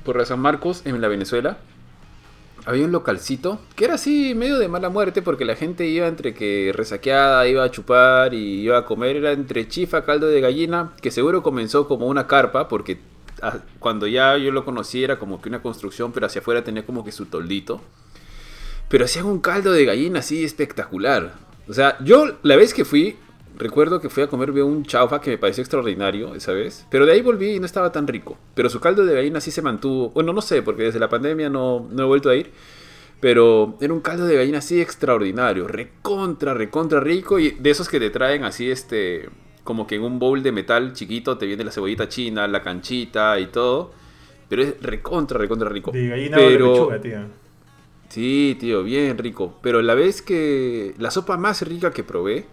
Por la San Marcos, en la Venezuela, había un localcito que era así medio de mala muerte porque la gente iba entre que resaqueada, iba a chupar y iba a comer, era entre chifa, caldo de gallina, que seguro comenzó como una carpa porque ah, cuando ya yo lo conocí era como que una construcción, pero hacia afuera tenía como que su toldito. Pero hacían un caldo de gallina así espectacular. O sea, yo la vez que fui, Recuerdo que fui a comer un chaufa que me pareció extraordinario esa vez, pero de ahí volví y no estaba tan rico. Pero su caldo de gallina sí se mantuvo. Bueno, no sé, porque desde la pandemia no, no he vuelto a ir. Pero era un caldo de gallina así extraordinario, recontra, recontra rico y de esos que te traen así este como que en un bowl de metal chiquito te viene la cebollita china, la canchita y todo. Pero es recontra, recontra rico. De gallina pero... lechuga, tío. Sí, tío, bien rico. Pero la vez que la sopa más rica que probé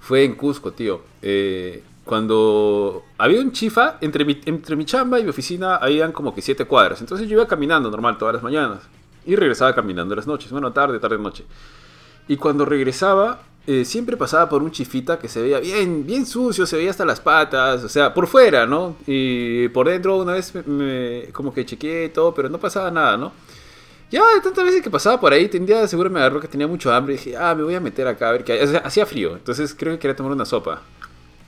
fue en Cusco, tío. Eh, cuando había un chifa, entre mi, chamba y mi oficina habían como que siete cuadras. Entonces yo iba caminando normal todas las mañanas. Y regresaba caminando las noches. Bueno, tarde, tarde, noche. Y cuando regresaba, eh, siempre pasaba por un chifita que se veía bien, bien sucio, se veía hasta las patas, o sea, por fuera, ¿no? Y por dentro una vez como que chequeé todo, pero no pasaba nada, ¿no? Ya, tantas veces que pasaba por ahí, tendía, seguro me agarró que tenía mucho hambre. Y dije, ah, me voy a meter acá a ver qué hay. hacía frío, entonces creo que quería tomar una sopa.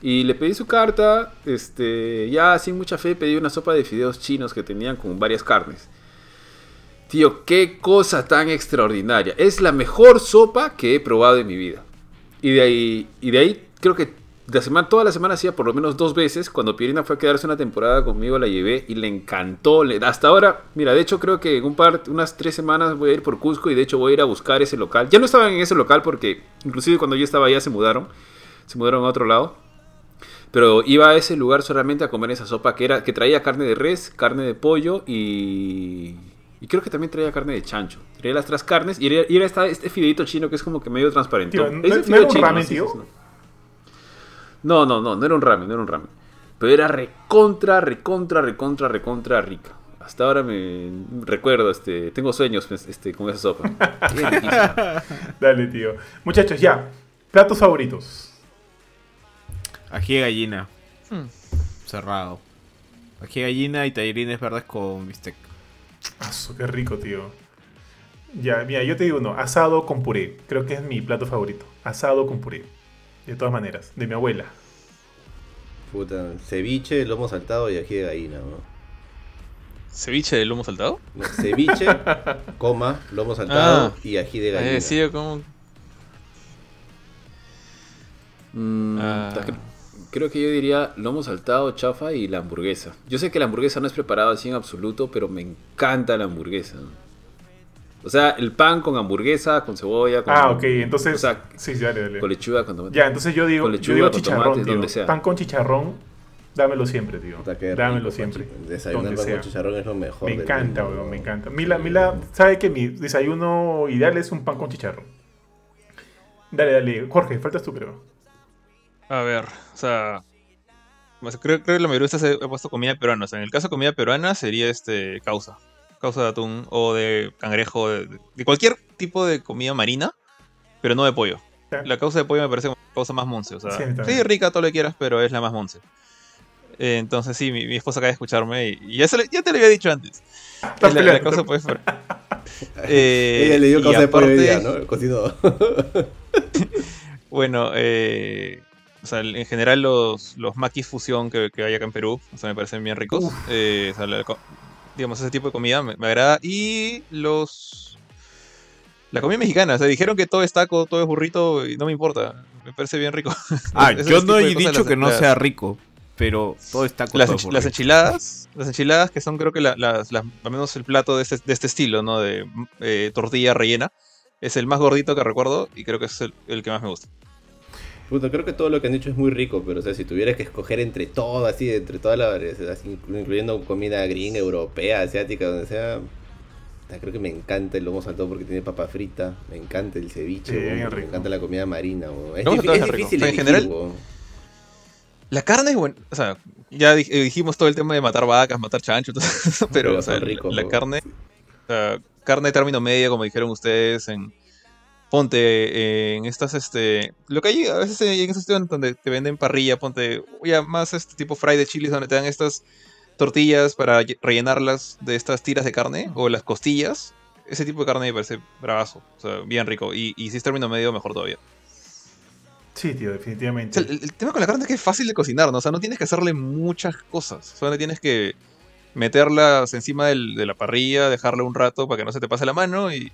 Y le pedí su carta, este, ya sin mucha fe pedí una sopa de fideos chinos que tenían con varias carnes. Tío, qué cosa tan extraordinaria. Es la mejor sopa que he probado en mi vida. Y de ahí, y de ahí creo que la semana, toda la semana hacía por lo menos dos veces. Cuando Pierina fue a quedarse una temporada conmigo, la llevé y le encantó. hasta ahora, mira, de hecho creo que en un par, unas tres semanas voy a ir por Cusco y de hecho voy a ir a buscar ese local. Ya no estaban en ese local porque inclusive cuando yo estaba allá se mudaron. Se mudaron a otro lado. Pero iba a ese lugar solamente a comer esa sopa que, era, que traía carne de res, carne de pollo y... Y creo que también traía carne de chancho. Traía las tres carnes y era, este fideito chino que es como que medio transparente. No, no, no, no era un ramen, no era un ramen. Pero era recontra, recontra, recontra, recontra rica. Hasta ahora me recuerdo, este, tengo sueños pues, este, con esa sopa. Dale, tío. Muchachos, ya. Platos favoritos. Ají de gallina. Hmm. Cerrado. Ají de gallina y tallarines verdes con bistec. Eso, qué rico, tío. Ya, mira, yo te digo uno, asado con puré. Creo que es mi plato favorito. Asado con puré. De todas maneras, de mi abuela. Puta, ceviche, lomo saltado y ají de gallina, ¿no? ¿Ceviche de lomo saltado? ceviche, coma, lomo saltado ah. y ají de gallina. sí, como... Mm, ah. Creo que yo diría lomo saltado, chafa y la hamburguesa. Yo sé que la hamburguesa no es preparada así en absoluto, pero me encanta la hamburguesa. O sea, el pan con hamburguesa, con cebolla. Con, ah, ok, entonces. O sea, sí, dale, dale. Con lechuga, con tomate. Ya, entonces yo digo, yo digo chicharrón, Pan con chicharrón Dámelo siempre, tío. Dámelo siempre. Desayunar pan con chicharrón es lo mejor. Me encanta, weón, me encanta. Mila, Mila, sabe que mi desayuno ideal es un pan con chicharrón. Dale, dale. Jorge, faltas tú, creo. A ver, o sea. Creo, que la mayoría de ustedes he puesto comida peruana. O sea, en el caso de comida peruana sería este causa. Causa de atún o de cangrejo, de, cualquier tipo de comida marina, pero no de pollo. La causa de pollo me parece como causa más monce. O sea, sí, rica, todo lo que quieras, pero es la más monce. Eh, entonces sí, mi, esposa acaba de escucharme y, ya, te lo había dicho antes. La, la, causa de pollo eh, Ella le dio causa de pollo ¿no? El cocido. bueno, eh, o sea, en general los, los maquis fusión que, hay acá en Perú, o sea, me parecen bien ricos. Eh, digamos, ese tipo de comida me, agrada. Y los... La comida mexicana, o sea, dijeron que todo es taco, todo es burrito y no me importa. Me parece bien rico. Ah, yo no he dicho que no sea rico, pero todo está las, las enchiladas, las enchiladas que son creo que las, las, al menos el plato de este, de este estilo, ¿no? De eh, tortilla rellena, es el más gordito que recuerdo y creo que es el que más me gusta. Puta, creo que todo lo que han dicho es muy rico, pero o sea, si tuvieras que escoger entre todo, así, entre todas las incluyendo comida gringa, europea, asiática, donde sea, creo que me encanta el lomo saltado porque tiene papa frita, me encanta el ceviche, me encanta la comida marina. Es, difícil en general. La carne es buena, o sea, ya dijimos todo el tema de matar vacas, matar chanchos, pero, o sea, la carne, o sea, carne de término medio, como dijeron ustedes en ponte eh, en estas, este, lo que hay a veces en esos sitios donde te venden parrilla, ponte, ya más este tipo fry de chilis donde te dan estas tortillas para rellenarlas de estas tiras de carne o las costillas. Ese tipo de carne me parece bravazo, o sea, bien rico. Y, y si es término medio, mejor todavía. Sí, tío, definitivamente. el, tema con la carne es que es fácil de cocinar, ¿no? O sea, no tienes que hacerle muchas cosas. Solo tienes que meterlas encima de la parrilla, dejarle un rato para que no se te pase la mano y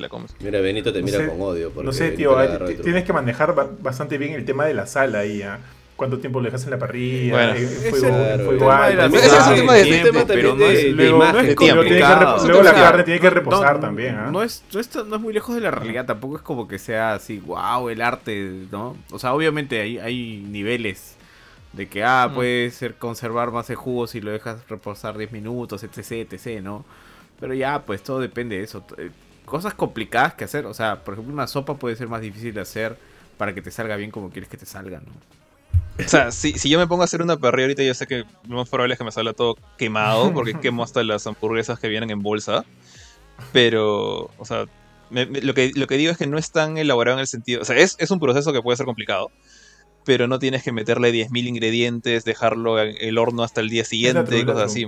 la comes. Mira, Benito te mira con odio. No sé, tío, tienes que manejar bastante bien el tema de la sal ahí. ¿ah? ¿Cuánto tiempo le dejas en la parrilla? Bueno, el fuego, alto. Ese es el tema de tiempo, pero no es imagen. Luego la carne tiene que reposar también. ¿ah? No, es, no, no es muy lejos de la realidad. Tampoco es como que sea así, wow, el arte, ¿no? O sea, obviamente hay, hay niveles de que, ah, mm. puede ser conservar más el jugo si lo dejas reposar 10 minutos, etc, etc, ¿no? Pero ya, pues todo depende de eso cosas complicadas que hacer. O sea, por ejemplo, una sopa puede ser más difícil de hacer para que te salga bien como quieres que te salga, ¿no? O sea, si, si yo me pongo a hacer una parrilla ahorita, yo sé que lo más probable es que me salga todo quemado, porque quemo hasta las hamburguesas que vienen en bolsa. Pero, o sea, lo, que, lo que digo es que no es tan elaborado en el sentido. O sea, es, es un proceso que puede ser complicado, pero no tienes que meterle 10.000 ingredientes, dejarlo en el horno hasta el día siguiente, y cosas así.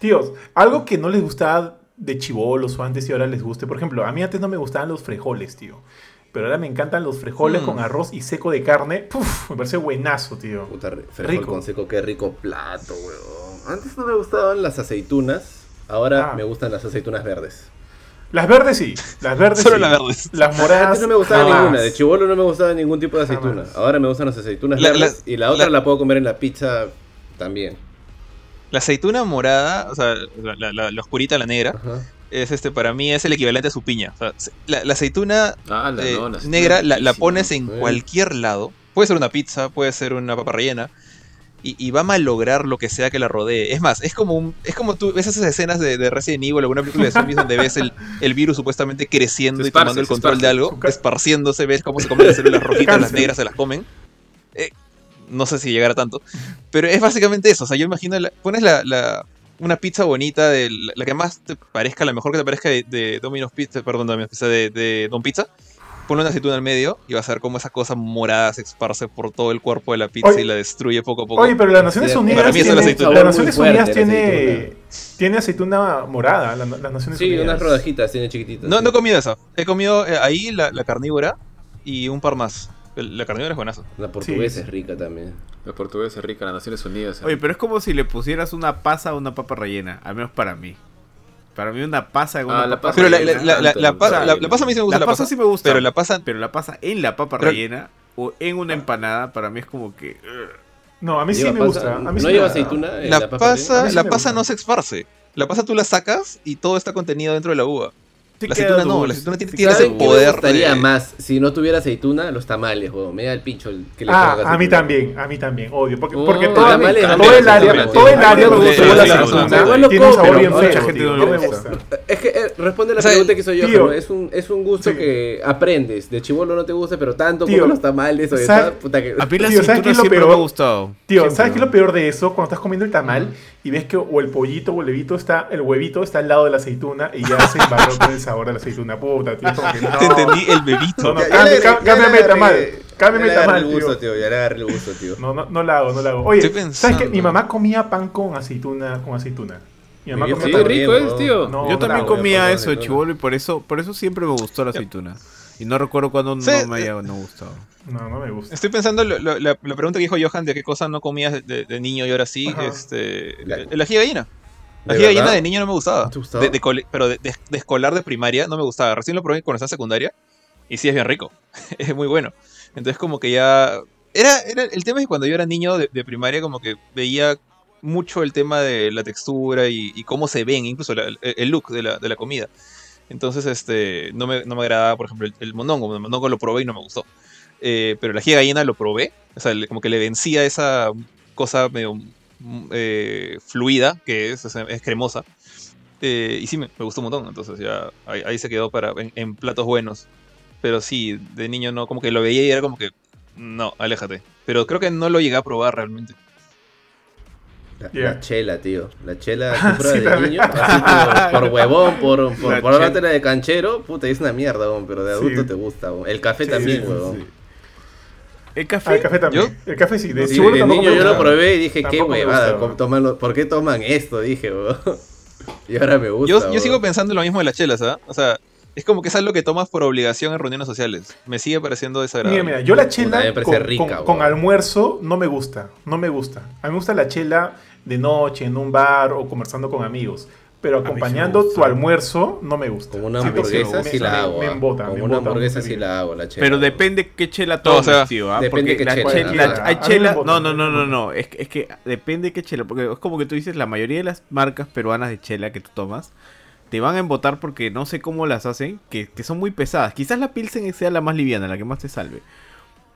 Tíos, algo que no les gustaba de chivolos o antes y ahora les guste. Por ejemplo, a mí antes no me gustaban los frijoles, tío. Pero ahora me encantan los frijoles con mm. arroz y seco de carne. Puf, me parece buenazo, tío. Puta, frijol con seco, qué rico plato, weón. Antes no me gustaban las aceitunas. Ahora ah. me gustan las aceitunas verdes. Las verdes sí, las verdes Solo las verdes. Las moradas. Antes no me gustaba ninguna. De chivolo no me gustaba ningún tipo de aceituna. Ahora me gustan las aceitunas verdes. y la otra la, puedo comer en la pizza también. La aceituna morada, o sea, la, la, oscurita, la negra, es este, para mí es el equivalente a su piña. O sea, la, aceituna ah, eh, negra la, pones en cualquier lado. Puede ser una pizza, puede ser una papa rellena. Y, va a malograr lo que sea que la rodee. Es más, es como un, es como tú ves esas escenas de, de Resident Evil, alguna película de zombies donde ves el, el virus supuestamente creciendo y tomando el control de algo, esparciéndose, ves cómo se comen las células rojitas, las negras se las comen. Eh, no sé si llegará tanto. Pero es básicamente eso. O sea, yo imagino, pones la, una pizza bonita, de la, que más te parezca, la mejor que te parezca de, Domino's Pizza, perdón, Domino's Pizza, de, Don Pizza. Ponle una aceituna al medio y vas a ver cómo esa cosa morada se esparce por todo el cuerpo de la pizza y la destruye poco a poco. Oye, pero las Naciones Unidas tiene, las Naciones Unidas tiene, tiene aceituna morada. las Naciones sí, unas rodajitas tiene chiquititas. No, no he comido esa. He comido eh, ahí la, la carnívora y un par más. La carnívora es buenazo. La portuguesa es rica también. La portuguesa es rica, las Naciones Unidas. Oye, pero es como si le pusieras una pasa a una papa rellena, al menos para mí. Para mí una pasa en una ah, papa Pero la, pasa a mí sí me gusta. La, pasa, sí me gusta. Pero la pasa, pero la pasa en la papa rellena o en una empanada, para mí es como que... No, a mí sí me gusta. A mí ¿No lleva aceituna? la, pasa, la pasa no se esparce. La pasa tú la sacas y todo está contenido dentro de la uva. La aceituna no, la aceituna tiene, tiene ese poder. Me gustaría más si no tuviera aceituna, los tamales, weón. Me da el pincho el que le Ah, a mí también, a mí también, odio. Porque, oh, porque todo, el área, todo el área me gusta la aceituna. Tiene un sabor bien feo, no me gusta. Es que eh, responde la pregunta que soy yo, es un, es un gusto que aprendes. De chivolo no te gusta, pero tanto como los tamales o esa puta que... A mí la aceituna siempre me ha gustado. Tío, ¿sabes qué es lo peor de eso? Cuando estás comiendo el tamal y ves que o el pollito o el huevito está, el huevito está al lado de la aceituna y ya se embarró con el sabor de la aceituna. Puta, tío. Que no. Te entendí el bebito. No, no, cámbiame el tamal. Cámbiame el tamal, tío. tío. Ya le agarré el gusto, tío. No, no, no la hago, no la hago. Oye, ¿sabes qué? Mi mamá comía pan con aceituna, con aceituna. Mi mamá comía sí, pan rico es, tío. Yo también comía eso, chivolo, y por eso, por eso siempre me gustó la aceituna. Y no recuerdo cuando no me haya no gustado. No, no me gusta. Estoy pensando, la, la, pregunta que dijo Johan de qué cosas no comías de, niño y ahora sí, este, el ají gallina. La gallina de niño no me gustaba. De, pero de, escolar de primaria no me gustaba. Recién lo probé cuando estaba en secundaria y sí es bien rico. es muy bueno. Entonces como que ya... Era, era, el tema es que cuando yo era niño de, primaria como que veía mucho el tema de la textura y, cómo se ven, incluso el, look de la, de la comida. Entonces, este, no me, no me agradaba, por ejemplo, el, el mondongo. El mondongo lo probé y no me gustó. Eh, pero ají de gallina lo probé. O sea, como que le vencía esa cosa medio eh, fluida que es, es, cremosa. Eh, y sí, me, gustó un montón. Entonces ya ahí, se quedó para en, platos buenos. Pero sí, de niño no, como que lo veía y era como que, no, aléjate. Pero creo que no lo llegué a probar realmente. La, chela, tío. La chela de niño. por, huevón, por, por, por de canchero, puta, es una mierda, pero de adulto te gusta. El café también, huevón. ¿El café? Ah, el café también. El café sí. De, niño yo lo probé y dije, qué huevada, ¿por qué toman esto? Dije, huevón. Y ahora me gusta. Yo, yo sigo pensando lo mismo de las chelas, ¿ah? O sea, es como que es algo que tomas por obligación en reuniones sociales. Me sigue pareciendo desagradable. Mira, mira, yo la chela con, almuerzo no me gusta. No me gusta. A mí me gusta la chela de noche en un bar o conversando con amigos. Pero acompañando tu almuerzo no me gusta. Como una hamburguesa sí, la hago. Me, embota, Como una hamburguesa sí la hago, la chela. Pero depende qué chela tomes, tío. ¿ah? Depende qué chela. hay chela... No, no, no, no, no. Es, es que depende qué chela. Porque es como que tú dices, la mayoría de las marcas peruanas de chela que tú tomas te van a embotar porque no sé cómo las hacen, que, son muy pesadas. Quizás la Pilsen sea la más liviana, la que más te salve.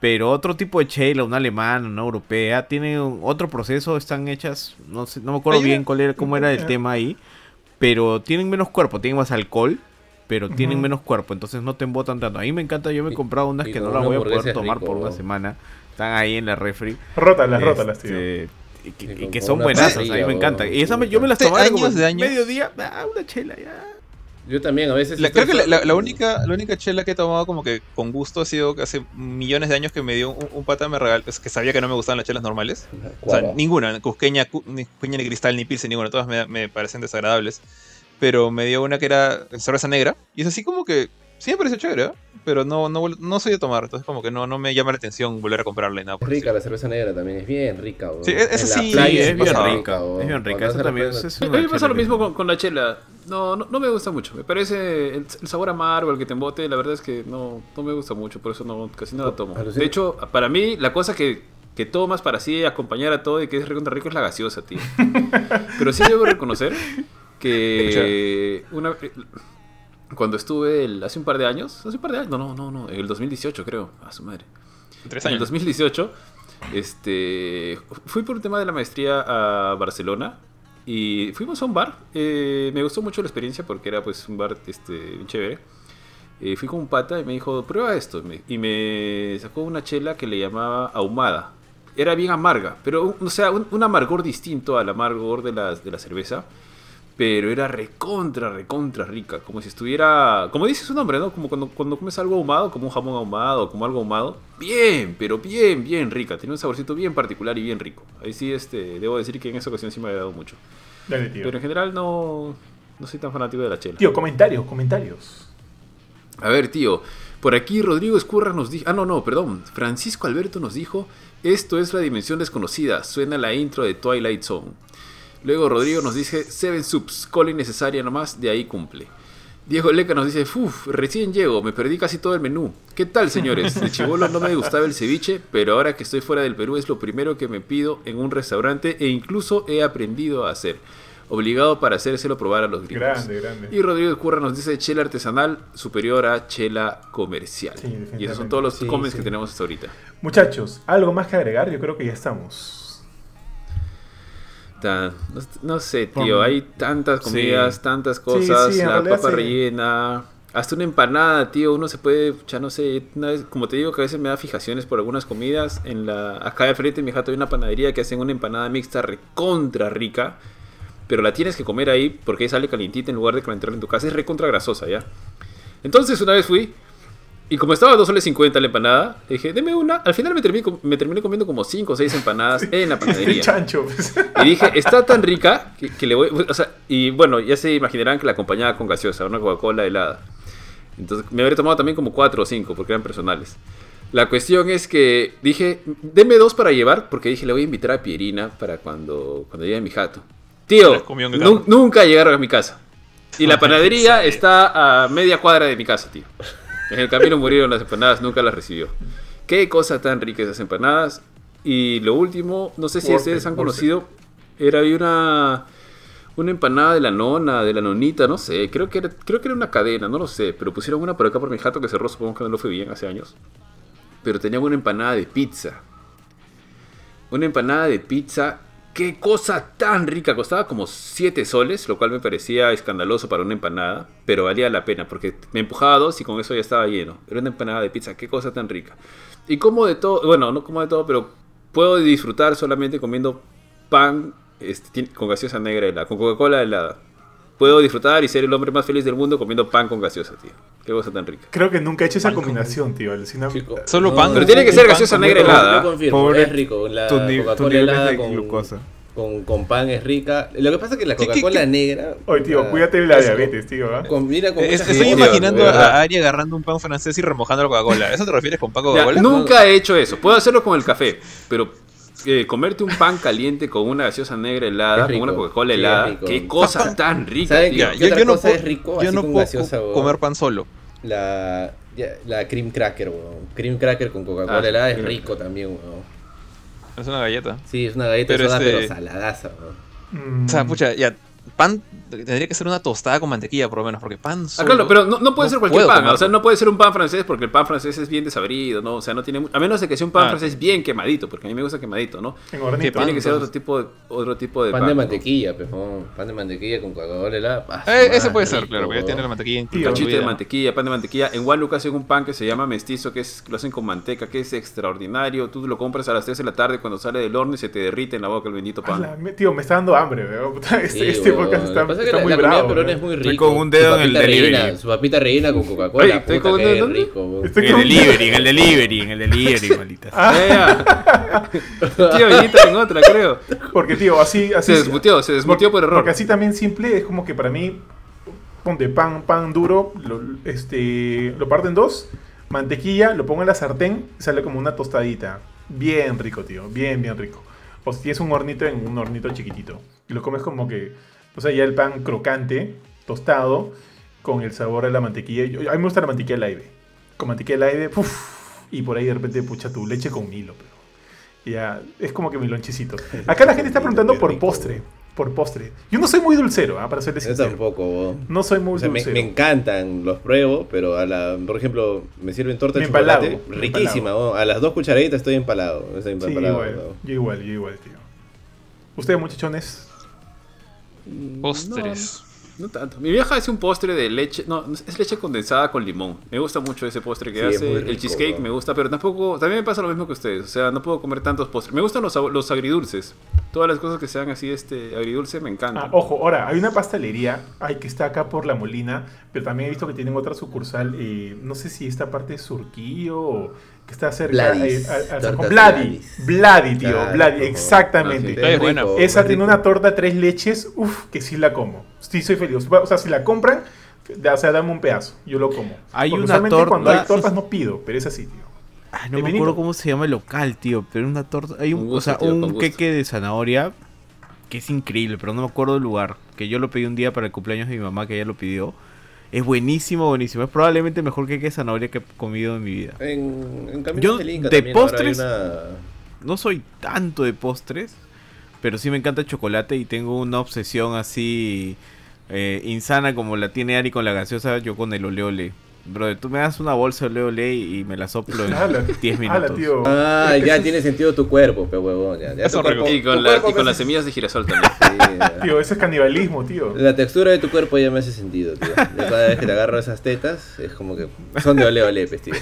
Pero otro tipo de chela, una alemana, una europea, tienen otro proceso, están hechas, no sé, no me acuerdo bien cuál era, cómo era el tema ahí, pero tienen menos cuerpo, tienen más alcohol, pero tienen menos cuerpo, entonces no te embotan tanto. A mí me encanta, yo me he comprado unas que no las voy a poder tomar por una semana, están ahí en la refri. Rótalas, rótalas, tío. Este, y que, son buenas, a mí me encanta. Y esa yo me las tomaba años de años. mediodía, ah, una chela ya. Yo también, a veces. creo que la, única, la única chela que he tomado como que con gusto ha sido que hace millones de años que me dio un, pata me regaló, que sabía que no me gustaban las chelas normales. O sea, ninguna, cusqueña, ni cusqueña ni cristal, ni pilsen, ninguna, todas me, me parecen desagradables. Pero me dio una que era cerveza negra. Y es así como que Sí, me pareció chévere, ¿eh? pero no, no, no soy de tomar, entonces como que no, no me llama la atención volver a comprarla y nada. Es rica la cerveza negra también, es bien rica. Sí, esa sí, es, bien rica. Es bien rica, esa también es, A mí me pasa lo mismo con, la chela. No, no, no, me gusta mucho. Me parece el, sabor amargo, el que te embote, la verdad es que no, no me gusta mucho, por eso no, casi no la tomo. De hecho, para mí, la cosa que, que tomas para así acompañar a todo y que es rico, rico es la gaseosa, tío. Pero sí debo reconocer que una cuando estuve el, hace un par de años, hace un par de años, no, no, no, no, en el 2018 creo, a su madre. Tres años. En el 2018, este, fui por un tema de la maestría a Barcelona y fuimos a un bar. Eh, me gustó mucho la experiencia porque era pues un bar este, chévere. Eh, fui con un pata y me dijo, prueba esto. Y me sacó una chela que le llamaba ahumada. Era bien amarga, pero o sea, un, un amargor distinto al amargor de la, de la cerveza pero era recontra, recontra rica, como si estuviera, como dice su nombre, ¿no? Como cuando, cuando comes algo ahumado, como un jamón ahumado, como algo ahumado, bien, pero bien, bien rica, tiene un saborcito bien particular y bien rico. Ahí sí, este, debo decir que en esa ocasión sí me ha dado mucho. Pero en general no, no soy tan fanático de la chela. Tío, comentarios, comentarios. A ver, tío, por aquí Rodrigo Escurra nos dijo, ah, no, no, perdón, Francisco Alberto nos dijo, esto es la dimensión desconocida, suena la intro de Twilight Zone. Luego Rodrigo nos dice Seven Subs, cola innecesaria nomás, de ahí cumple. Diego Leca nos dice, uff, recién llego, me perdí casi todo el menú. ¿Qué tal, señores? De chivolo no me gustaba el ceviche, pero ahora que estoy fuera del Perú es lo primero que me pido en un restaurante e incluso he aprendido a hacer. obligado para hacérselo probar a los gringos. Grande, grande. Y Rodrigo Curra nos dice chela artesanal superior a chela comercial. y esos son todos los comments que tenemos hasta ahorita. Muchachos, ¿algo más que agregar? Yo creo que ya estamos. No, sé, tío, hay tantas comidas, tantas cosas, la papa rellena hasta una empanada, tío, uno se puede, ya no sé, una vez, como te digo que a veces me da fijaciones por algunas comidas, en la acá de frente en mi jato hay una panadería que hacen una empanada mixta recontra rica, pero la tienes que comer ahí porque sale calientita en lugar de calentarla en tu casa, es recontra grasosa, ¿ya? Entonces una vez fui y como estaba a 2 soles 50 la empanada, dije, deme una. Al final me terminé, me terminé comiendo como 5 o 6 empanadas en la panadería. chancho. Pues. Y dije, está tan rica que, le voy. O sea, y bueno, ya se imaginarán que la acompañaba con gaseosa, una Coca-Cola helada. Entonces me habría tomado también como 4 o 5 porque eran personales. La cuestión es que dije, deme dos para llevar, porque dije, le voy a invitar a Pierina para cuando, cuando llegue mi jato. Tío, nunca llegaron a mi casa. Y la panadería está a media cuadra de mi casa, tío. En el camino murieron las empanadas, nunca las recibió. Qué cosa tan rica esas empanadas. Y lo último, no sé si ustedes han conocido, era una una empanada de la nona, de la nonita, no sé, creo que era, creo que era una cadena, no lo sé, pero pusieron una por acá por mi jato que cerró, supongo que no lo fue bien hace años. Pero tenía una empanada de pizza. Una empanada de pizza, qué cosa tan rica, costaba como 7 soles, lo cual me parecía escandaloso para una empanada, pero valía la pena porque me empujaba dos y con eso ya estaba lleno. Era una empanada de pizza, qué cosa tan rica. Y como de todo, bueno, no como de todo, pero puedo disfrutar solamente comiendo pan este, con gaseosa negra helada, con Coca-Cola helada. Puedo disfrutar y ser el hombre más feliz del mundo comiendo pan con gaseosa, tío. Qué cosa tan rica. Creo que nunca he hecho esa combinación, tío. Solo pan. Pero tiene que ser gaseosa negra helada. Pobre, es rico. La Coca-Cola helada con, glucosa. Con, con, pan es rica. Lo que pasa es que la Coca-Cola negra. Oye, tío, cuídate de la diabetes, tío. ¿eh? Combina con estoy imaginando a Ari agarrando un pan francés y remojando la Coca-Cola. ¿Eso te refieres con pan Coca-Cola? Nunca he hecho eso. Puedo hacerlo con el café, pero eh, comerte un pan caliente con una gaseosa negra helada, con una Coca-Cola helada, qué cosa tan rica, tío. Yo, yo, no puedo, es rico, yo no puedo comer pan solo. La, la cream cracker, weón. Cream cracker con Coca-Cola ah, helada es rico también, weón. Es una galleta. Sí, es una galleta pero, soda, pero saladaza, weón. O sea, pucha, ya, pan tendría que ser una tostada con mantequilla, por lo menos, porque pan solo, Ah, claro, pero no, puede ser cualquier pan. O sea, no puede ser un pan francés porque el pan francés es bien desabrido, ¿no? O sea, no tiene. A menos de que sea un pan ah. francés bien quemadito, porque a mí me gusta quemadito, ¿no? En tiene que ser otro tipo, de, otro tipo de pan. Pan de mantequilla, pero pan de mantequilla con Coca-Cola helada. Ah, eh, ese puede ser, claro, porque ya tiene la mantequilla Cachito de mantequilla, pan de mantequilla. En One hacen un pan que se llama mestizo, que es lo hacen con manteca, que es extraordinario. Tú lo compras a las 3 de la tarde cuando sale del horno y se te derrite en la boca el bendito pan. tío, me está dando hambre, Este, este podcast está, muy la es muy rico. Estoy con un dedo en el delivery. su papita rellena con Coca-Cola. Estoy con un dedo rico. En el delivery, en el delivery, en el delivery, maldita. Ah. tío, viniste en otra, creo. Porque, tío, así. así se desmutió, se desmutió por error. Porque así también simple es como que para mí, ponte pan, pan duro, lo, este, lo parto en dos, mantequilla, lo pongo en la sartén, sale como una tostadita. Bien rico, tío, bien, bien rico. O si tienes un hornito en un hornito chiquitito. Y lo comes como que o sea, ya el pan crocante, tostado, con el sabor de la mantequilla. a mí me gusta la mantequilla al aire. Con mantequilla al aire, y por ahí de repente, pucha, tu leche con hilo. Pero ya, es como que mi lonchecito. Acá la gente está preguntando por postre. Por postre. Yo no soy muy dulcero, ¿ah? para serles sincero. Yo tampoco. No soy muy dulcero. Me, encantan, los pruebo, pero a la, por ejemplo, me sirven torta de chocolate. riquísima. A las dos cucharaditas estoy empalado. Estoy empalado igual, yo igual, yo igual, tío. Ustedes, muchachones, Postres. No, tanto. Mi vieja hace un postre de leche. No, es leche condensada con limón. Me gusta mucho ese postre que hace. el cheesecake me gusta, pero tampoco. También me pasa lo mismo que ustedes. O sea, no puedo comer tantos postres. Me gustan los, los agridulces. Todas las cosas que sean así, este agridulce, me encantan. Ah, ojo, ahora, hay una pastelería ay, que está acá por La Molina, pero también he visto que tienen otra sucursal. Eh, no sé si esta parte es Surquillo o que está cerca. Eh, Vladi. Vladi, tío. Vladi, exactamente. Ah, Esa tiene una torta tres leches, uff, que sí la como. Sí, soy feliz. O sea, si la compran, o sea, dame un pedazo, yo lo como. Hay una torta. Cuando hay tortas no pido, pero es así, tío. no me acuerdo cómo se llama el local, tío, pero una torta. Hay un, o sea, un queque de zanahoria que es increíble, pero no me acuerdo del lugar. Que yo lo pedí un día para el cumpleaños de mi mamá, que ella lo pidió. Es buenísimo, buenísimo. Es probablemente mejor que que zanahoria que he comido en mi vida. En, Yo de postres no soy tanto de postres, pero sí me encanta el chocolate y tengo una obsesión así eh, insana como la tiene Ari con la gaseosa, yo con el ole ole. Bro, tú me das una bolsa de ole y me la soplo en 10 minutos. Ah, ya tiene sentido tu cuerpo, pero huevón. Ya, y con, las semillas de girasol también. tío, ese es canibalismo, tío. La textura de tu cuerpo ya me hace sentido, tío. cada vez que te agarro esas tetas, es como que son de ole ole, pues, tío.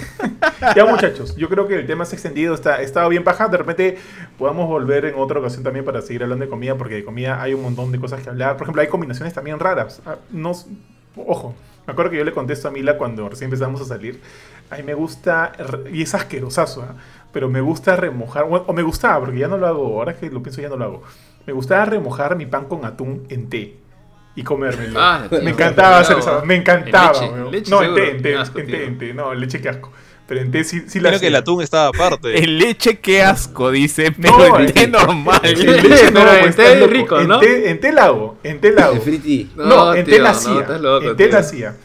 Ya, muchachos, yo creo que el tema se ha extendido, está, estado bien paja. De repente podamos volver en otra ocasión también para seguir hablando de comida, porque de comida hay un montón de cosas que hablar. Por ejemplo, hay combinaciones también raras. Ah, no, ojo, me acuerdo que yo le contesto a Mila cuando recién empezamos a salir. A mí me gusta, y es asquerosazo, ¿eh? pero me gusta remojar, o me gustaba, porque ya no lo hago, ahora que lo pienso ya no lo hago. Me gustaba remojar mi pan con atún en té y comérmelo. Ah, me encantaba hacer eso, me encantaba. no, en té, en té, en té, en té, no, leche que asco. Pero en té sí, sí la Creo que el atún estaba aparte. En leche, qué asco, dice. Pero en té normal. En leche no, en té rico, ¿no? En té lago. En té lago. No, en té la hacía. En té la hacía.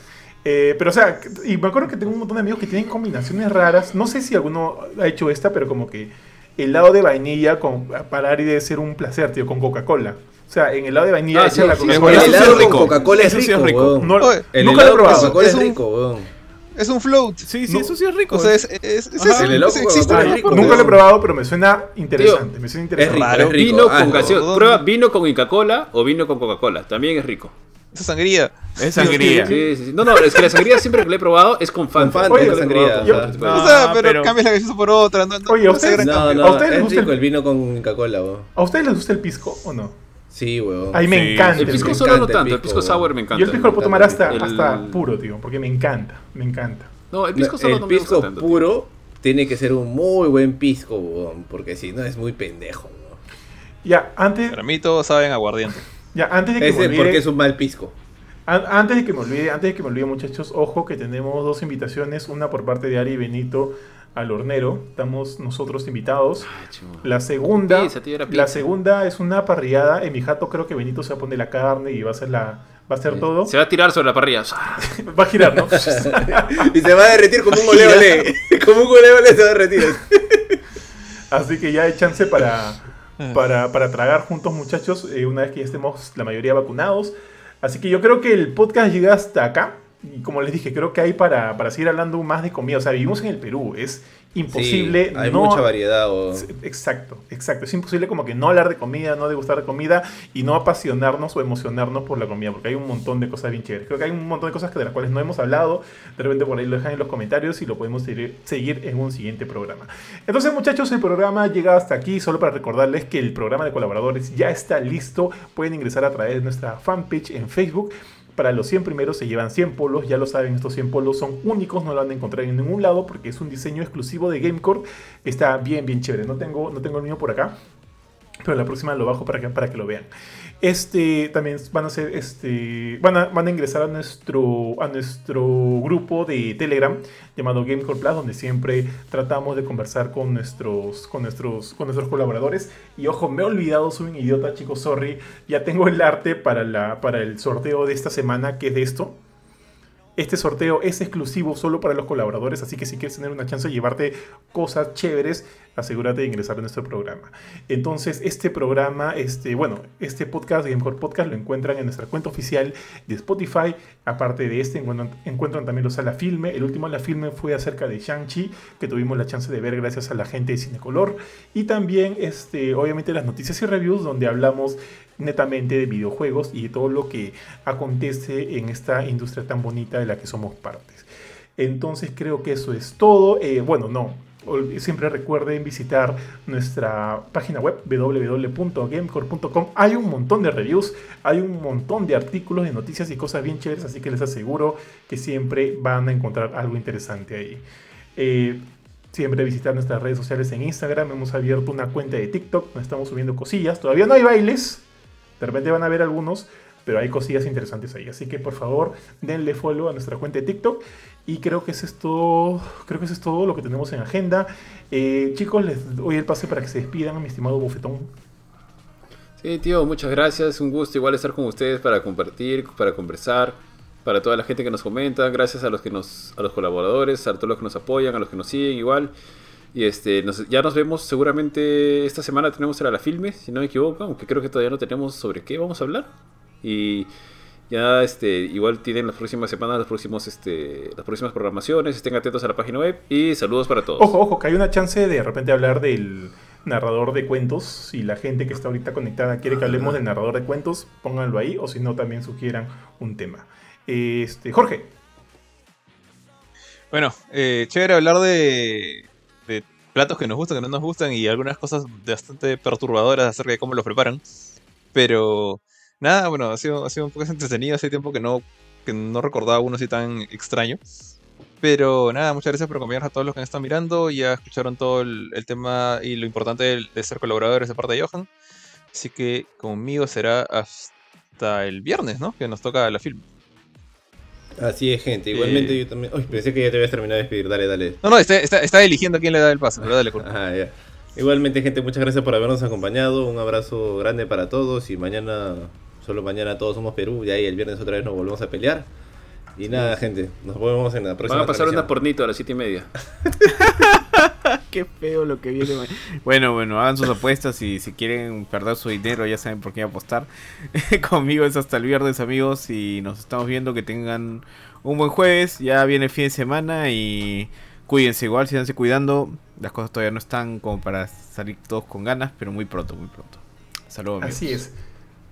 Eh, pero o sea, y me acuerdo que tengo un montón de amigos que tienen combinaciones raras. No sé si alguno ha hecho esta, pero como que helado de vainilla con parar y debe ser un placer, tío, con Coca-Cola. O sea, en helado de vainilla ah, sí, la Coca-Cola. El helado con Coca-Cola es rico. No, nunca lo he probado. Coca-Cola es rico, weón. Es un float. Sí, sí, eso sí es rico. O sea, es, es, es, el existe rico, Nunca lo he probado, pero me suena interesante. me suena interesante. Es rico, Vino ah, con gaseosa. Prueba vino con Coca-Cola o vino con Coca-Cola. También es rico. Es sangría. Es sangría. Sí, sí, sí. No, no, es que la sangría siempre que la he probado es con Fanta. Con Fanta, sangría. o sea, pero, cambias la gaseosa por otra. No, Oye, ¿a ustedes, no, no, ¿a ustedes les gusta el... el vino con Coca-Cola? ¿A ustedes les gusta el pisco o no? Sí, weón. A mí me encanta. El pisco solo no tanto, el pisco sour me encanta. Yo el pisco lo puedo tomar hasta, hasta puro, tío, porque me encanta, me encanta. No, el pisco solo el pisco puro tiene que ser un muy buen pisco, weón, porque si no es muy pendejo. weón. Ya, antes... Para mí todos saben aguardiente. Ya, antes de que Ese me olvide... porque es un mal pisco. Antes de que me olvide, antes de que me olvide, muchachos, ojo que tenemos dos invitaciones, una por parte de Ari y Benito al hornero. Estamos nosotros invitados. la segunda, la segunda es una parrillada. En mi jato creo que Benito se va a poner la carne y va a hacer la va a hacer todo. Se va a tirar sobre la parrilla. va a girar, ¿no? y se va a derretir como un ole ole. como un ole ole se va a derretir. Así que ya hay chance para, para, para tragar juntos, muchachos, eh, una vez que ya estemos la mayoría vacunados. Así que yo creo que el podcast llega hasta acá y como les dije, creo que hay para, para seguir hablando más de comida. O sea, vivimos en el Perú, es imposible. hay mucha variedad. Exacto, exacto. Es imposible como que no hablar de comida, no degustar de comida y no apasionarnos o emocionarnos por la comida, porque hay un montón de cosas bien chéveres. Creo que hay un montón de cosas que de las cuales no hemos hablado. De repente por ahí lo dejan en los comentarios y lo podemos seguir, seguir en un siguiente programa. Entonces, muchachos, el programa llega hasta aquí. Solo para recordarles que el programa de colaboradores ya está listo. Pueden ingresar a través de nuestra fanpage en Facebook para los 100 primeros se llevan 100 polos, ya lo saben, estos 100 polos son únicos, no lo van a encontrar en ningún lado porque es un diseño exclusivo de Gamecore. Está bien, bien chévere. No tengo, no tengo el mío por acá, pero la próxima lo bajo para que, para que lo vean. Este también van a ser, este, van a, van a ingresar a nuestro, a nuestro grupo de Telegram llamado Gamecore Plus, donde siempre tratamos de conversar con nuestros, con nuestros, con nuestros colaboradores. Y ojo, me he olvidado, soy un idiota, chicos, sorry. Ya tengo el arte para, la, para el sorteo de esta semana, que es de esto. Este sorteo es exclusivo solo para los colaboradores, así que si quieres tener una chance de llevarte cosas chéveres, asegúrate de ingresar a nuestro programa. Entonces, este programa, este, bueno, este podcast, Gamecore Podcast, lo encuentran en nuestra cuenta oficial de Spotify. Aparte de este, encuentran, también los a la filme. El último a la filme fue acerca de Shang-Chi, que tuvimos la chance de ver gracias a la gente de Cinecolor. Y también, este, obviamente, las noticias y reviews, donde hablamos netamente de videojuegos y de todo lo que acontece en esta industria tan bonita de la que somos partes. Entonces creo que eso es todo. Eh, bueno, no. Siempre recuerden visitar nuestra página web www.gamecore.com. Hay un montón de reviews, hay un montón de artículos, de noticias y cosas bien chéveres, así que les aseguro que siempre van a encontrar algo interesante ahí. Eh, siempre visitar nuestras redes sociales en Instagram. Hemos abierto una cuenta de TikTok donde estamos subiendo cosillas. Todavía no hay bailes, de repente van a ver algunos, pero hay cosillas interesantes ahí. Así que por favor, denle follow a nuestra cuenta de TikTok. Y creo que eso es todo, creo que eso es todo lo que tenemos en agenda. Eh, chicos, les doy el pase para que se despidan, mi estimado bofetón. Sí, tío, muchas gracias. Un gusto igual estar con ustedes para compartir, para conversar, para toda la gente que nos comenta. Gracias a los que nos, a los colaboradores, a todos los que nos apoyan, a los que nos siguen igual. Y este, ya nos vemos seguramente esta semana tenemos a la filme, si no me equivoco, aunque creo que todavía no tenemos sobre qué vamos a hablar. Y ya este, igual tienen las próximas semanas, los próximos, este, las próximas programaciones, estén atentos a la página web y saludos para todos. Ojo, ojo, que hay una chance de de repente hablar del narrador de cuentos. Si la gente que está ahorita conectada quiere que hablemos del narrador de cuentos, pónganlo ahí, o si no, también sugieran un tema. Este, Jorge. Bueno, eh, chévere hablar de platos que nos gustan, que no nos gustan y algunas cosas bastante perturbadoras acerca de cómo los preparan. Pero Nada, bueno, ha sido, ha sido un poco entretenido. Hace tiempo que no, que no recordaba uno así tan extraño. Pero nada, muchas gracias por acompañarnos a todos los que nos están mirando. Ya escucharon todo el, tema y lo importante de, ser colaboradores de parte de Johan. Así que conmigo será hasta el viernes, ¿no? Que nos toca la film. Así es, gente. Igualmente yo también. Uy, pensé que ya te habías terminado de despedir. Dale, dale. No, no, está, está, eligiendo a quién le da el paso, pero dale, Ajá, ya. Igualmente, gente, muchas gracias por habernos acompañado. Un abrazo grande para todos y mañana Solo mañana todos somos Perú y ahí el viernes otra vez nos volvemos a pelear. Y nada, gente, nos vemos en la próxima. Vamos a pasar una pornito a las 7 y media. Qué feo lo que viene. Bueno, bueno, hagan sus apuestas y si quieren perder su dinero ya saben por qué apostar. Conmigo es hasta el viernes, amigos, y nos estamos viendo. Que tengan un buen jueves. Ya viene fin de semana y cuídense igual, síganse cuidando. Las cosas todavía no están como para salir todos con ganas, pero muy pronto, muy pronto. Saludos. Así es.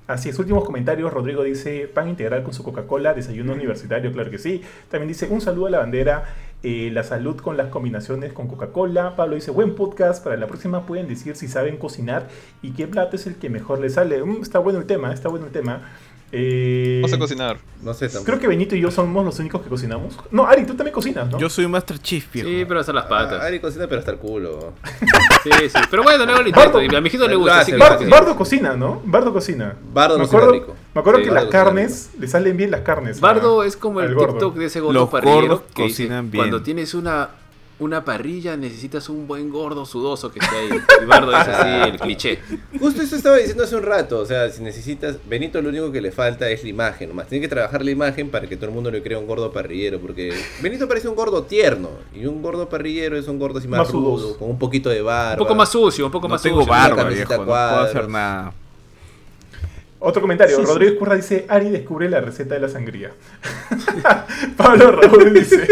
Así es, últimos comentarios. Rodrigo dice, pan integral con su Coca-Cola, desayuno universitario, claro que sí. También dice, un saludo a la bandera, eh, la salud con las combinaciones con Coca-Cola. Pablo dice, buen podcast, para la próxima pueden decir si saben cocinar y qué plato es el que mejor les sale. Mm, está bueno el tema, está bueno el tema. Eh, no sé cocinar. No sé tampoco. Creo que Benito y yo somos los únicos que cocinamos. No, Ari, tú también cocinas, ¿no? Yo soy un Master Chief, Sí, pero hasta las patas. Ah, Ari cocina, pero hasta el culo. sí, sí. Pero bueno, luego lo intento. Y a mi hijito le gusta. Así Bardo cocina, ¿no? Bardo cocina. Bardo me acuerdo, rico. Me acuerdo que las carnes, le salen bien las carnes. Bardo es como el TikTok de ese gordo parrillero que cocinan bien. Cuando tienes una una parrilla necesitas un buen gordo sudoso que esté ahí. Y Bardo es así el cliché. Justo eso estaba diciendo hace un rato. O sea, si necesitas. Benito lo único que le falta es la imagen nomás. Tiene que trabajar la imagen para que todo el mundo le crea un gordo parrillero. Porque Benito parece un gordo tierno. Y un gordo parrillero es un gordo así más, rudo, con un poquito de barba. Un poco más sucio, un poco más tengo sucio. barba, viejo, no puedo hacer nada. Otro comentario, Rodríguez Curra dice, Ari descubre la receta de la sangría. Pablo Raúl dice,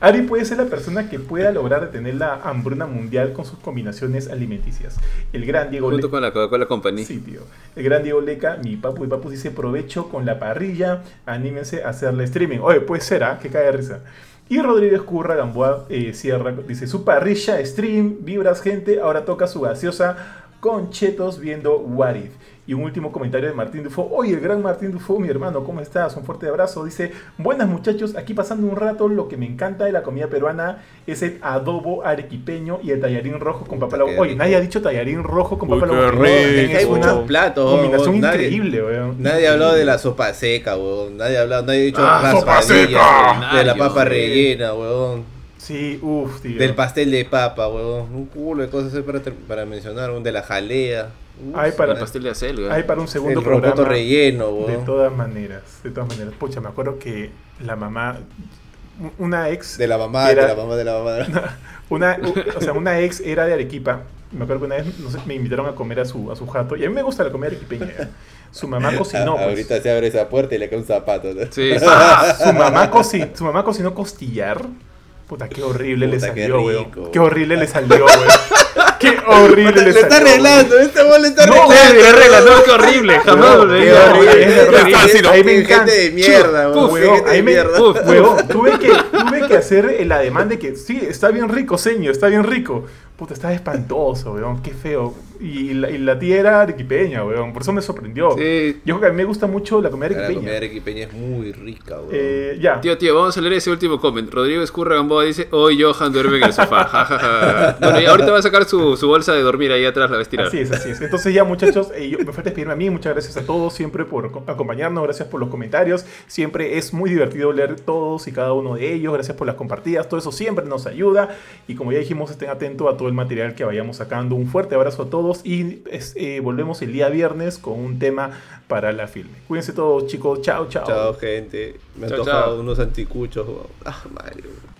Ari puede ser la persona que pueda lograr detener la hambruna mundial con sus combinaciones alimenticias. El gran Diego Junto con la Coca-Cola Company. Sí, tío. El gran Diego Leca, mi papu y papu dice, provecho con la parrilla, anímense a hacerle streaming. Oye, puede ser, ¿ah? Que cae de risa. Y Rodríguez Curra Gamboa eh, cierra, dice, su parrilla, stream, vibras gente, ahora toca su gaseosa con chetos viendo What If. Y un último comentario de Martín Dufo. Oye, el gran Martín Dufo, mi hermano, ¿cómo estás? Un fuerte abrazo. Dice, buenas muchachos, aquí pasando un rato, lo que me encanta de la comida peruana es el adobo arequipeño y el tallarín rojo con papá Oye, nadie ha dicho tallarín rojo con papá Hay muchos platos. Combinación increíble, weón. Nadie ha hablado de la sopa seca, weón. Nadie ha hablado, nadie ha dicho ah, sopa seca. De, la papa rellena, weón. Sí, uff, tío. Del pastel de papa, weón. Un culo de cosas para, para mencionar. Un de la jalea hay para, el pastel de. Hay para un segundo el programa. relleno, De todas maneras, de todas maneras. Pucha, me acuerdo que la mamá, una ex. De la mamá, de la mamá, de la mamá. Una, o sea, una ex era de Arequipa. Me acuerdo que una vez no sé, me invitaron a comer a su, a su jato. Y a mí me gusta la comida arequipeña. Su mamá cocinó. Pues. Ahorita se abre esa puerta y le cae un zapato. Sí, su, mamá cocinó, su mamá cocinó costillar. Puta, qué horrible le salió, weón. Qué horrible le salió, weón. Qué horrible le, le está arreglando, este bol le está no, arreglando. No, arreglando, qué horrible. Jamás lo Qué horrible. Ahí me encanta. De mierda, weón. Ahí me, tuve que, tuve que hacer el ademán de que sí, está bien rico, señor, está bien rico. Puta, espantoso, weón, qué feo. Y la, y la tía era arequipeña, weón, por eso me sorprendió. Sí. Yo creo que a mí me gusta mucho la comida arequipeña. La comida arequipeña es muy rica, weón. Eh, ya. Tío, tío, vamos a leer ese último comment. Rodrigo Escurra Gamboa dice, hoy Johan duerme en el sofá. Ja, bueno, y ahorita va a sacar su, su, bolsa de dormir ahí atrás, la va a estirar. Así es, así es. Entonces ya, muchachos, eh, yo, me falta despedirme a mí. Muchas gracias a todos siempre por acompañarnos. Gracias por los comentarios. Siempre es muy divertido leer todos y cada uno de ellos. Gracias por las compartidas. Todo eso siempre nos ayuda. Y como ya dijimos, estén atentos a todo el material que vayamos sacando. Un fuerte abrazo a todos y eh, volvemos el día viernes con un tema para la filme. Cuídense todos, chicos. Chao, chao. Chao, gente. Me han tocado unos anticuchos. Ah, Mario.